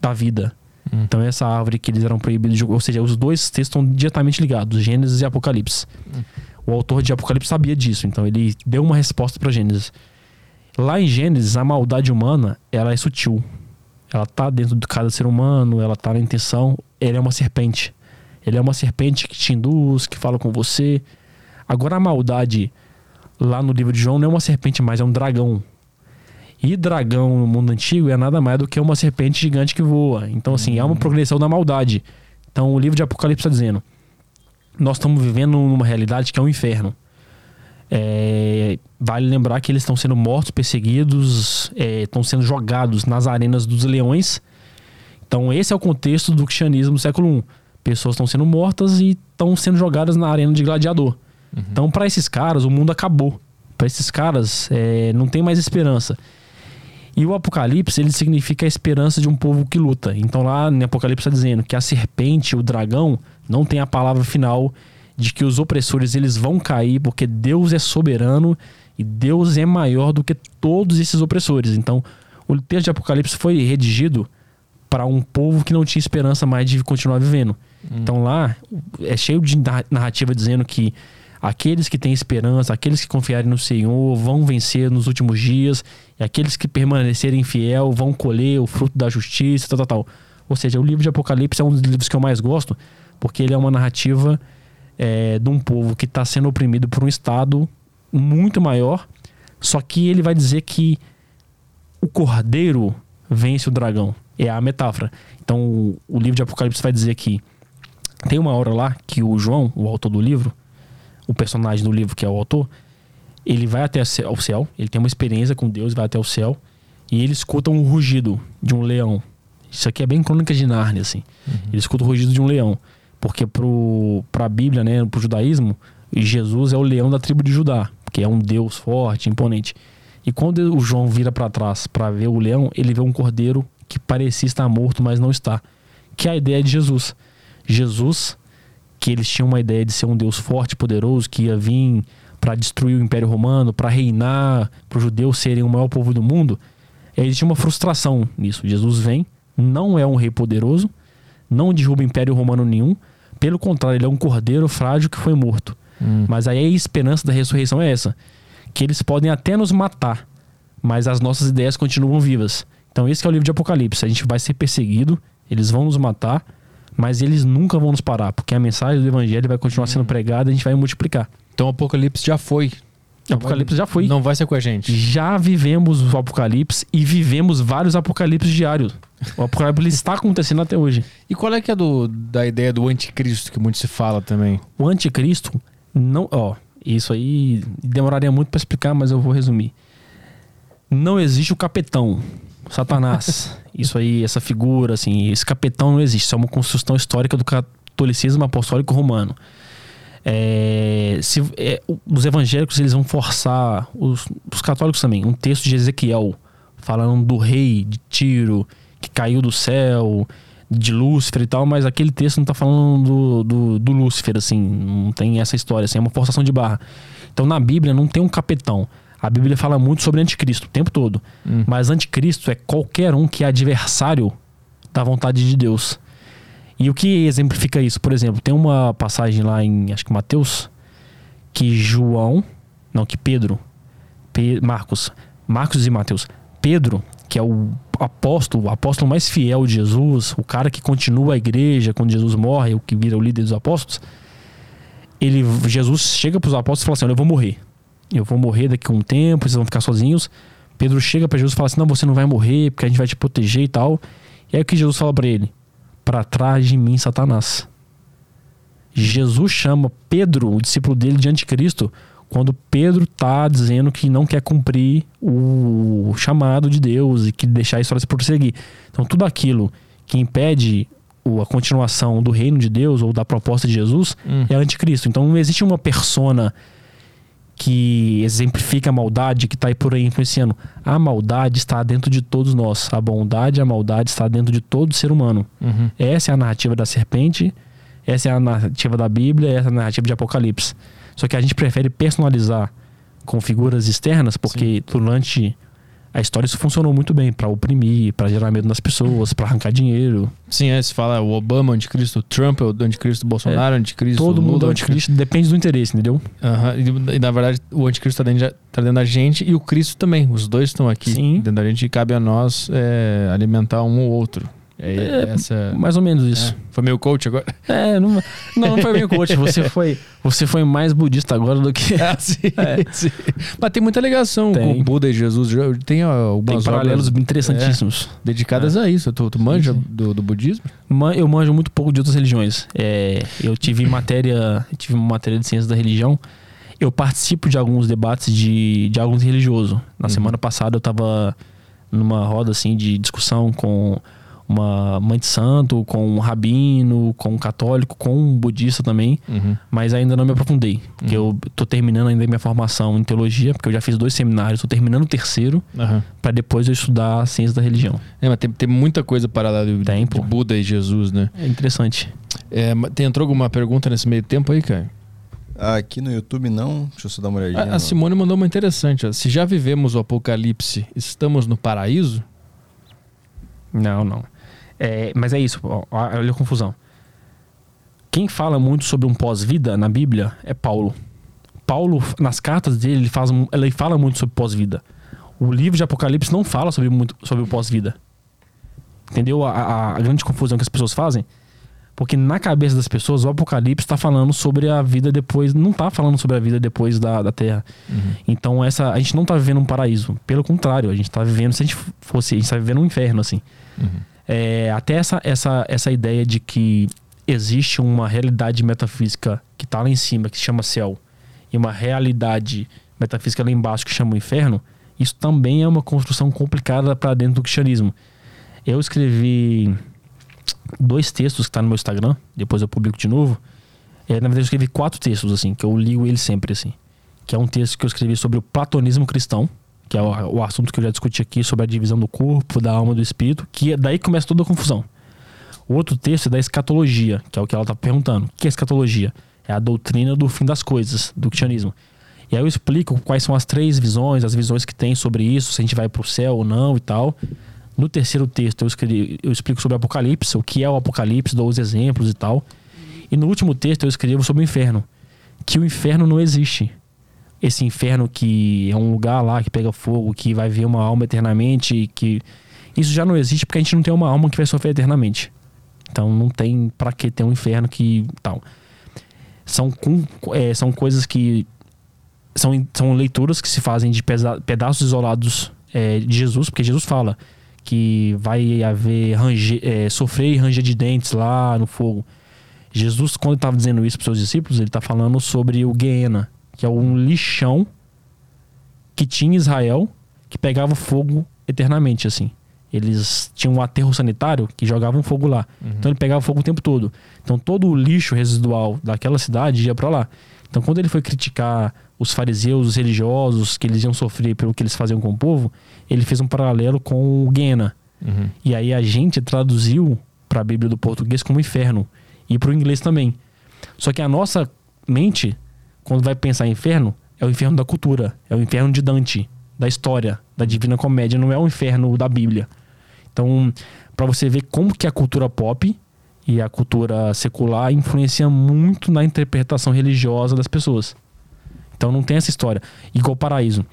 da vida. Hum. Então essa árvore que eles eram proibidos de, ou seja, os dois textos estão diretamente ligados, Gênesis e Apocalipse. Hum. O autor de Apocalipse sabia disso, então ele deu uma resposta para Gênesis. Lá em Gênesis, a maldade humana, ela é sutil. Ela tá dentro de cada ser humano, ela tá na intenção ele é uma serpente. Ele é uma serpente que te induz, que fala com você. Agora a maldade lá no livro de João não é uma serpente, mas é um dragão. E dragão no mundo antigo é nada mais do que uma serpente gigante que voa. Então, assim, é uma uhum. progressão da maldade. Então, o livro de Apocalipse está dizendo: nós estamos vivendo numa realidade que é um inferno. É, vale lembrar que eles estão sendo mortos, perseguidos, é, estão sendo jogados nas arenas dos leões então, esse é o contexto do cristianismo do século I. Pessoas estão sendo mortas e estão sendo jogadas na arena de gladiador. Uhum. Então, para esses caras, o mundo acabou. Para esses caras, é, não tem mais esperança. E o Apocalipse, ele significa a esperança de um povo que luta. Então, lá no Apocalipse está dizendo que a serpente, o dragão, não tem a palavra final de que os opressores eles vão cair porque Deus é soberano e Deus é maior do que todos esses opressores. Então, o texto de Apocalipse foi redigido para um povo que não tinha esperança mais de continuar vivendo. Então lá é cheio de narra- narrativa dizendo que aqueles que têm esperança, aqueles que confiarem no Senhor vão vencer nos últimos dias, e aqueles que permanecerem fiel vão colher o fruto da justiça, tal, tal, tal. Ou seja, o livro de Apocalipse é um dos livros que eu mais gosto, porque ele é uma narrativa é, de um povo que está sendo oprimido por um Estado muito maior, só que ele vai dizer que o cordeiro vence o dragão. É a metáfora. Então, o, o livro de Apocalipse vai dizer que tem uma hora lá que o João, o autor do livro, o personagem do livro que é o autor, ele vai até ao céu, ele tem uma experiência com Deus, vai até o céu, e ele escuta um rugido de um leão. Isso aqui é bem crônica de Nárnia, assim. Ele escuta o rugido de um leão. Porque pro, pra Bíblia, né, pro judaísmo, Jesus é o leão da tribo de Judá, que é um Deus forte, imponente. E quando o João vira para trás para ver o leão, ele vê um cordeiro que parecia estar morto, mas não está. Que é a ideia de Jesus. Jesus, que eles tinham uma ideia de ser um Deus forte, poderoso, que ia vir para destruir o Império Romano, para reinar, para os judeus serem o maior povo do mundo. Tinham uma frustração nisso. Jesus vem, não é um rei poderoso, não derruba Império Romano nenhum. Pelo contrário, ele é um cordeiro frágil que foi morto. Mas aí a esperança da ressurreição é essa: que eles podem até nos matar, mas as nossas ideias continuam vivas. Então, esse que é o livro de Apocalipse. A gente vai ser perseguido, eles vão nos matar, mas eles nunca vão nos parar, porque a mensagem do evangelho vai continuar sendo pregada e a gente vai multiplicar. Então o Apocalipse já foi. O Apocalipse já foi. Não vai ser com a gente. Já vivemos o Apocalipse e vivemos vários Apocalipses diários. O Apocalipse está acontecendo até hoje. E qual é que é do, da ideia do anticristo que muito se fala também? O anticristo não, ó, isso aí demoraria muito para explicar, mas eu vou resumir. Não existe o capetão, Satanás. isso aí, essa figura assim, esse capetão não existe, isso é uma construção histórica do catolicismo apostólico romano. É, se, é, os evangélicos eles vão forçar os, os católicos também um texto de Ezequiel falando do rei de Tiro que caiu do céu de Lúcifer e tal, mas aquele texto não tá falando do, do, do Lúcifer, assim, não tem essa história, assim, é uma forçação de barra. Então na Bíblia não tem um capetão. A Bíblia fala muito sobre anticristo o tempo todo. Mas anticristo é qualquer um que é adversário da vontade de Deus. E o que exemplifica isso? Por exemplo, tem uma passagem lá em, acho que Mateus, que João, não, que Pedro, Pe- Marcos, Marcos e Mateus, Pedro, que é o apóstolo, o apóstolo mais fiel de Jesus, o cara que continua a igreja quando Jesus morre, o que vira o líder dos apóstolos, ele, Jesus chega para os apóstolos e fala assim: Olha, eu vou morrer. Eu vou morrer daqui a um tempo, vocês vão ficar sozinhos. Pedro chega para Jesus e fala assim: Não, você não vai morrer, porque a gente vai te proteger e tal. E aí o que Jesus fala para ele? Para trás de mim, Satanás. Jesus chama Pedro, o discípulo dele, de anticristo, quando Pedro tá dizendo que não quer cumprir o chamado de Deus e que deixar a história se prosseguir. Então tudo aquilo que impede a continuação do reino de Deus ou da proposta de Jesus é anticristo. Então não existe uma persona que exemplifica a maldade que está aí por aí influenciando. A maldade está dentro de todos nós. A bondade e a maldade está dentro de todo ser humano. Essa é a narrativa da serpente, essa é a narrativa da Bíblia, essa é a narrativa de Apocalipse. Só que a gente prefere personalizar com figuras externas, porque durante a história isso funcionou muito bem para oprimir, para gerar medo nas pessoas, para arrancar dinheiro. Sim, é, se fala o Obama, anticristo, o Trump, o anticristo, o Bolsonaro, o anticristo, Todo mundo é o anticristo, depende do interesse, entendeu? Aham, E, e, na verdade o anticristo está dentro, de- tá dentro da gente e o Cristo também. Os dois estão aqui Sim. dentro da gente e cabe a nós é, alimentar um ou outro. É, É, essa, Mais ou menos isso. é. Foi meio coach agora? É, não, não, não foi bem coach. Você foi, você foi mais budista agora do que. Ah, sim, É. sim. Mas tem muita ligação Tem. com o Buda e Jesus. Tem Tem paralelos obras interessantíssimos. dedicadas a isso. Tu, tu manja sim. Do, do budismo? Eu manjo muito pouco de outras religiões. É, eu tive matéria, eu tive uma matéria de ciências da religião. Eu participo de alguns debates de, de alguns religiosos. Na semana passada eu estava numa roda assim de discussão com uma mãe de santo, com um rabino, com um católico, com um budista também, mas ainda não me aprofundei. Porque eu tô terminando ainda minha formação em teologia, porque eu já fiz dois seminários, tô terminando o terceiro, Aham. para depois eu estudar ciências da religião. É, mas tem, tem muita coisa paralela de, Tem, de. Buda e Jesus, né? É interessante. É, tem, entrou alguma pergunta nesse meio tempo aí, cara? Aqui no YouTube não. Deixa eu só dar uma olhadinha. A, a Simone mandou uma interessante. ó. Se já vivemos o apocalipse, estamos no paraíso? Não, não. É, mas é isso, ó, olha a confusão. quem fala muito sobre um pós-vida na Bíblia é Paulo. Paulo, nas cartas dele, ele, faz, ele fala muito sobre pós-vida. O livro de Apocalipse não fala sobre, muito, sobre o pós-vida. Entendeu a, a, a, grande confusão que as pessoas fazem? Porque na cabeça das pessoas, o Apocalipse está falando sobre a vida depois. Não está falando sobre a vida depois da, da Terra. Uhum. Então, essa, a gente não está vivendo um paraíso. Pelo contrário, a gente está vivendo, se a gente fosse, a gente está vivendo um inferno, assim. Uhum. É, até essa, essa, essa ideia de que existe uma realidade metafísica que está lá em cima, que se chama céu, e uma realidade metafísica lá embaixo que chama o inferno, isso também é uma construção complicada para dentro do cristianismo. Eu escrevi dois textos que tá no meu Instagram, depois eu publico de novo. É, na verdade, eu escrevi quatro textos, assim, que eu ligo eles sempre, assim. Que é um texto que eu escrevi sobre o platonismo cristão, que é o, o assunto que eu já discuti aqui sobre a divisão do corpo, da alma e do espírito, que é daí começa toda a confusão. O outro texto é da escatologia, que é o que ela está perguntando. O que é escatologia? É a doutrina do fim das coisas, do cristianismo. E aí eu explico quais são as três visões, as visões que tem sobre isso, se a gente vai para o céu ou não e tal. No terceiro texto eu, escrevi, eu explico sobre o Apocalipse, o que é o Apocalipse, dou os exemplos e tal. E no último texto eu escrevo sobre o inferno, que o inferno não existe. Esse inferno que é um lugar lá que pega fogo, que vai ver uma alma eternamente, que isso já não existe porque a gente não tem uma alma que vai sofrer eternamente. Então não tem para que ter um inferno que tal. São, é, são coisas que são, são leituras que se fazem de pedaços isolados é, de Jesus, porque Jesus fala que vai haver é, sofrer e ranger de dentes lá no fogo. Jesus, quando estava dizendo isso para seus discípulos, ele está falando sobre o Guiena, que é um lixão que tinha Israel que pegava fogo eternamente, assim. Eles tinham um aterro sanitário que jogavam fogo lá. Uhum. Então ele pegava fogo o tempo todo. Então todo o lixo residual daquela cidade ia para lá. Então quando ele foi criticar os fariseus, os religiosos, que eles iam sofrer pelo que eles faziam com o povo, ele fez um paralelo com o Guiana. Uhum. E aí a gente traduziu para a Bíblia do português como inferno e para o inglês também. Só que a nossa mente, quando vai pensar em inferno, é o inferno da cultura, é o inferno de Dante, da história, da Divina Comédia, não é o inferno da Bíblia. Então, para você ver como que a cultura pop e a cultura secular influencia muito na interpretação religiosa das pessoas. Então não tem essa história. Igual paraíso.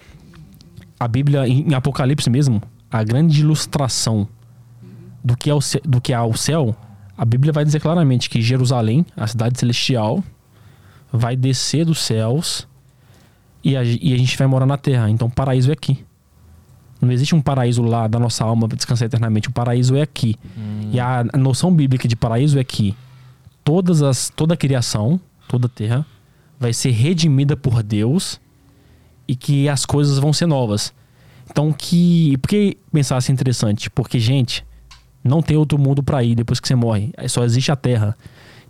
A Bíblia, em Apocalipse mesmo, a grande ilustração do que é o, do que é o céu, a Bíblia vai dizer claramente que Jerusalém, a cidade celestial, vai descer dos céus e a, e a gente vai morar na terra. Então, paraíso é aqui. Não existe um paraíso lá da nossa alma descansar eternamente. O paraíso é aqui. Hum. E a, a noção bíblica de paraíso é que todas as, toda a criação, toda a terra, vai ser redimida por Deus e que as coisas vão ser novas. Então, que. Por que pensar assim interessante? Porque, gente, não tem outro mundo para ir depois que você morre. Só existe a Terra.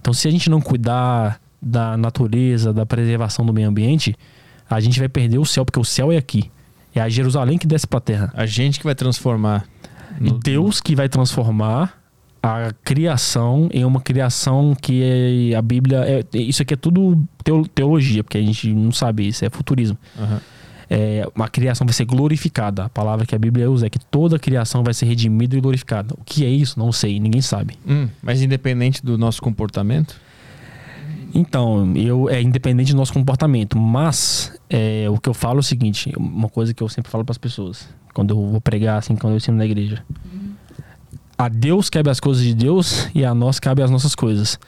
Então, se a gente não cuidar da natureza, da preservação do meio ambiente, a gente vai perder o céu, porque o céu é aqui. É a Jerusalém que desce pra terra. A gente que vai transformar. No... E Deus que vai transformar a criação em uma criação que é, a Bíblia. É, isso aqui é tudo teologia, porque a gente não sabe isso, é futurismo. Uhum. É, a criação vai ser glorificada. A palavra que a Bíblia usa é que toda a criação vai ser redimida e glorificada. O que é isso? Não sei, ninguém sabe. Hum, mas independente do nosso comportamento? Então, eu é independente do nosso comportamento, mas é, o que eu falo é o seguinte, uma coisa que eu sempre falo para as pessoas, quando eu vou pregar assim, quando eu ensino na igreja. A Deus cabe as coisas de Deus e a nós cabe as nossas coisas.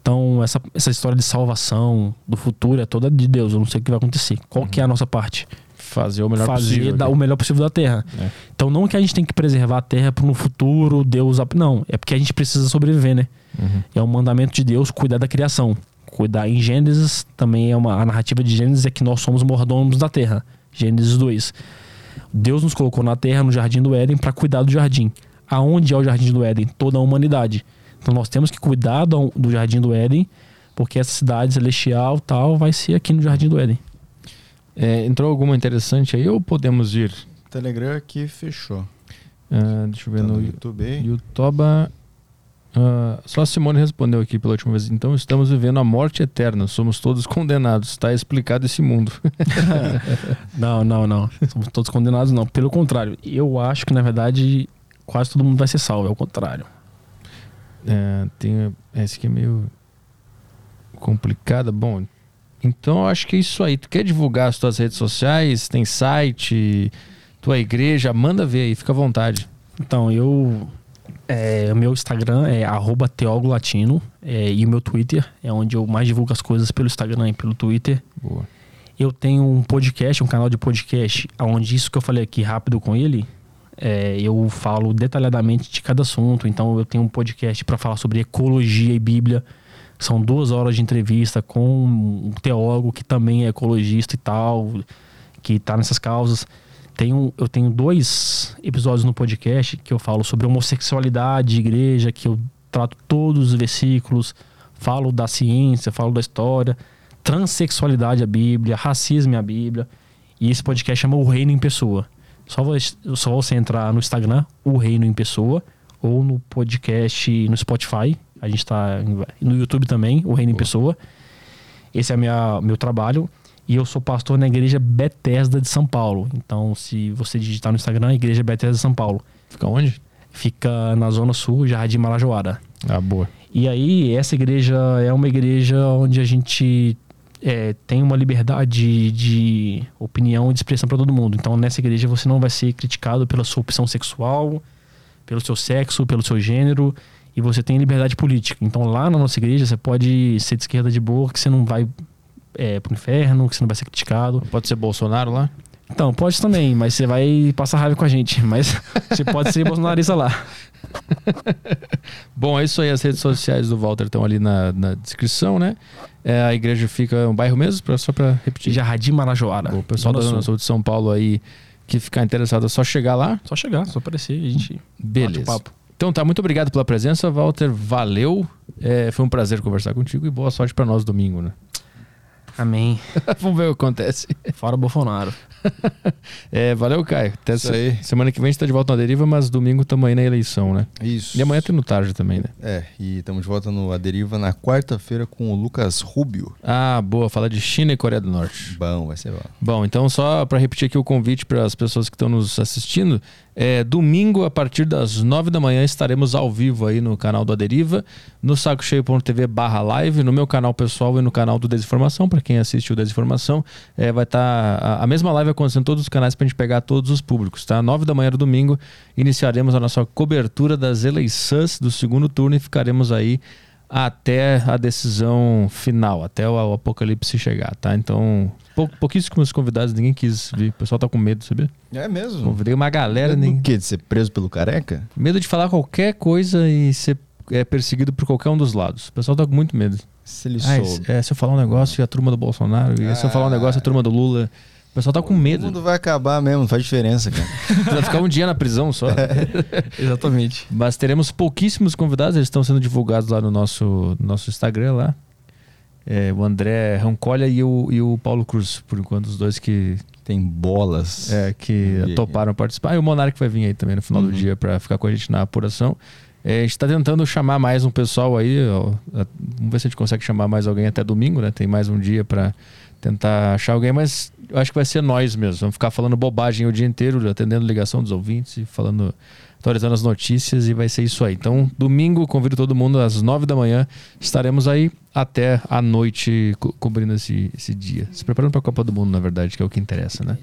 Então, essa, essa história de salvação do futuro é toda de Deus. Eu não sei o que vai acontecer. Qual uhum. que é a nossa parte? Fazer o melhor Fazer possível. Fazer o melhor possível da Terra. É. Então, não que a gente tem que preservar a Terra para no futuro Deus... Não, é porque a gente precisa sobreviver, né? Uhum. É um mandamento de Deus cuidar da criação. Cuidar em Gênesis, também é uma... A narrativa de Gênesis é que nós somos mordomos da Terra. Gênesis 2. Deus nos colocou na Terra, no Jardim do Éden, para cuidar do jardim aonde é o Jardim do Éden? Toda a humanidade. Então nós temos que cuidar do, do Jardim do Éden, porque essa cidade celestial tal vai ser aqui no Jardim do Éden. É, entrou alguma interessante aí ou podemos ir? Telegram aqui fechou. Uh, deixa eu ver tá no, no YouTube. YouTube. Uh, só a Simone respondeu aqui pela última vez. Então estamos vivendo a morte eterna. Somos todos condenados. Está explicado esse mundo. não, não, não. Somos todos condenados, não. Pelo contrário, eu acho que na verdade quase todo mundo vai ser salvo, é o contrário. É, tem, esse aqui é meio. complicada. Bom, então eu acho que é isso aí. Tu quer divulgar as tuas redes sociais? Tem site, tua igreja? Manda ver aí, fica à vontade. Então, eu. É, o meu Instagram é arroba teogolatino é, e o meu Twitter é onde eu mais divulgo as coisas pelo Instagram e pelo Twitter. Boa. Eu tenho um podcast, um canal de podcast, onde isso que eu falei aqui rápido com ele, é, eu falo detalhadamente de cada assunto. Então, eu tenho um podcast para falar sobre ecologia e Bíblia. São duas horas de entrevista com um teólogo que também é ecologista e tal, que está nessas causas. Tenho, eu tenho dois episódios no podcast que eu falo sobre homossexualidade, igreja, que eu trato todos os versículos, falo da ciência, falo da história, transexualidade a Bíblia, racismo a Bíblia. E esse podcast chama O Reino em Pessoa. Só, só você entrar no Instagram, O Reino em Pessoa, ou no podcast no Spotify. A gente está no YouTube também, O Reino em Pessoa. Esse é minha, meu trabalho. E eu sou pastor na Igreja Bethesda de São Paulo. Então, se você digitar no Instagram, Igreja Bethesda de São Paulo. Fica onde? Fica na Zona Sul, Jardim Marajoara. Ah, boa. E aí, essa igreja é uma igreja onde a gente é, tem uma liberdade de opinião e de expressão para todo mundo. Então, nessa igreja você não vai ser criticado pela sua opção sexual, pelo seu sexo, pelo seu gênero, e você tem liberdade política. Então, lá na nossa igreja, você pode ser de esquerda de boa, que você não vai é, pro inferno, que você não vai ser criticado. Pode ser Bolsonaro lá? Então, pode também, mas você vai passar raiva com a gente. Mas você pode ser bolsonarista lá. Bom, é isso aí. As redes sociais do Walter estão ali na, na descrição, né? É, a igreja fica um bairro mesmo, pra, só para repetir. Jardim Marajoara. O pessoal da Zona Sul de São Paulo aí que ficar interessado é só chegar lá. Só chegar, só aparecer. A gente Beleza. papo. Então tá, muito obrigado pela presença, Walter. Valeu. É, foi um prazer conversar contigo e boa sorte para nós domingo, né? Amém. Vamos ver o que acontece. Fora Bolsonaro. é, valeu, Caio. Até Isso aí. Semana que vem a gente tá de volta na deriva, mas domingo estamos aí na eleição, né? Isso. E amanhã tem no tarde também, né? É, e estamos de volta no A Deriva na quarta-feira com o Lucas Rubio. Ah, boa. Fala de China e Coreia do Norte. Bom, vai ser bom. Bom, então só para repetir aqui o convite para as pessoas que estão nos assistindo, é, domingo, a partir das nove da manhã, estaremos ao vivo aí no canal do Aderiva, no sacocheio.tv barra live, no meu canal pessoal e no canal do Desinformação, para quem assiste o Desinformação. É, vai estar tá a, a, mesma live acontecendo em todos os canais para a gente pegar todos os públicos, tá? Nove da manhã do domingo, iniciaremos a nossa cobertura das eleições do segundo turno e ficaremos aí até a decisão final, até o, o apocalipse chegar, tá? Então, pou, pouquíssimos convidados, ninguém quis vir. O pessoal tá com medo, sabia? É mesmo? Convidei uma galera. Medo nem... do quê? De ser preso pelo careca? Medo de falar qualquer coisa e ser é, perseguido por qualquer um dos lados. O pessoal tá com muito medo. Se ele ah, soube. É, se eu falar um negócio e a turma do Bolsonaro, ah. e se eu falar um negócio a turma do Lula. O pessoal tá com medo. O mundo vai acabar mesmo, não faz diferença, cara. vai ficar um dia na prisão só. É. Exatamente. Mas teremos pouquíssimos convidados, eles estão sendo divulgados lá no nosso, nosso Instagram lá. É, o André Rancolha e o, e o Paulo Cruz, por enquanto, os dois que. Tem bolas. É, que toparam participar. E o Monark vai vir aí também no final uhum. do dia para ficar com a gente na apuração. É, a gente está tentando chamar mais um pessoal aí. Ó, vamos ver se a gente consegue chamar mais alguém até domingo, né? Tem mais um dia para tentar achar alguém, mas eu acho que vai ser nós mesmo. Vamos ficar falando bobagem o dia inteiro, atendendo ligação dos ouvintes e falando, atualizando as notícias e vai ser isso aí. Então, domingo, convido todo mundo às nove da manhã. Estaremos aí até a noite co cobrindo esse, esse dia. Se preparando para a Copa do Mundo, na verdade, que é o que interessa, né?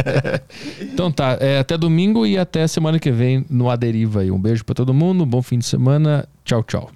então tá, é, até domingo e até semana que vem no Aderiva aí. Um beijo para todo mundo, bom fim de semana. Tchau, tchau.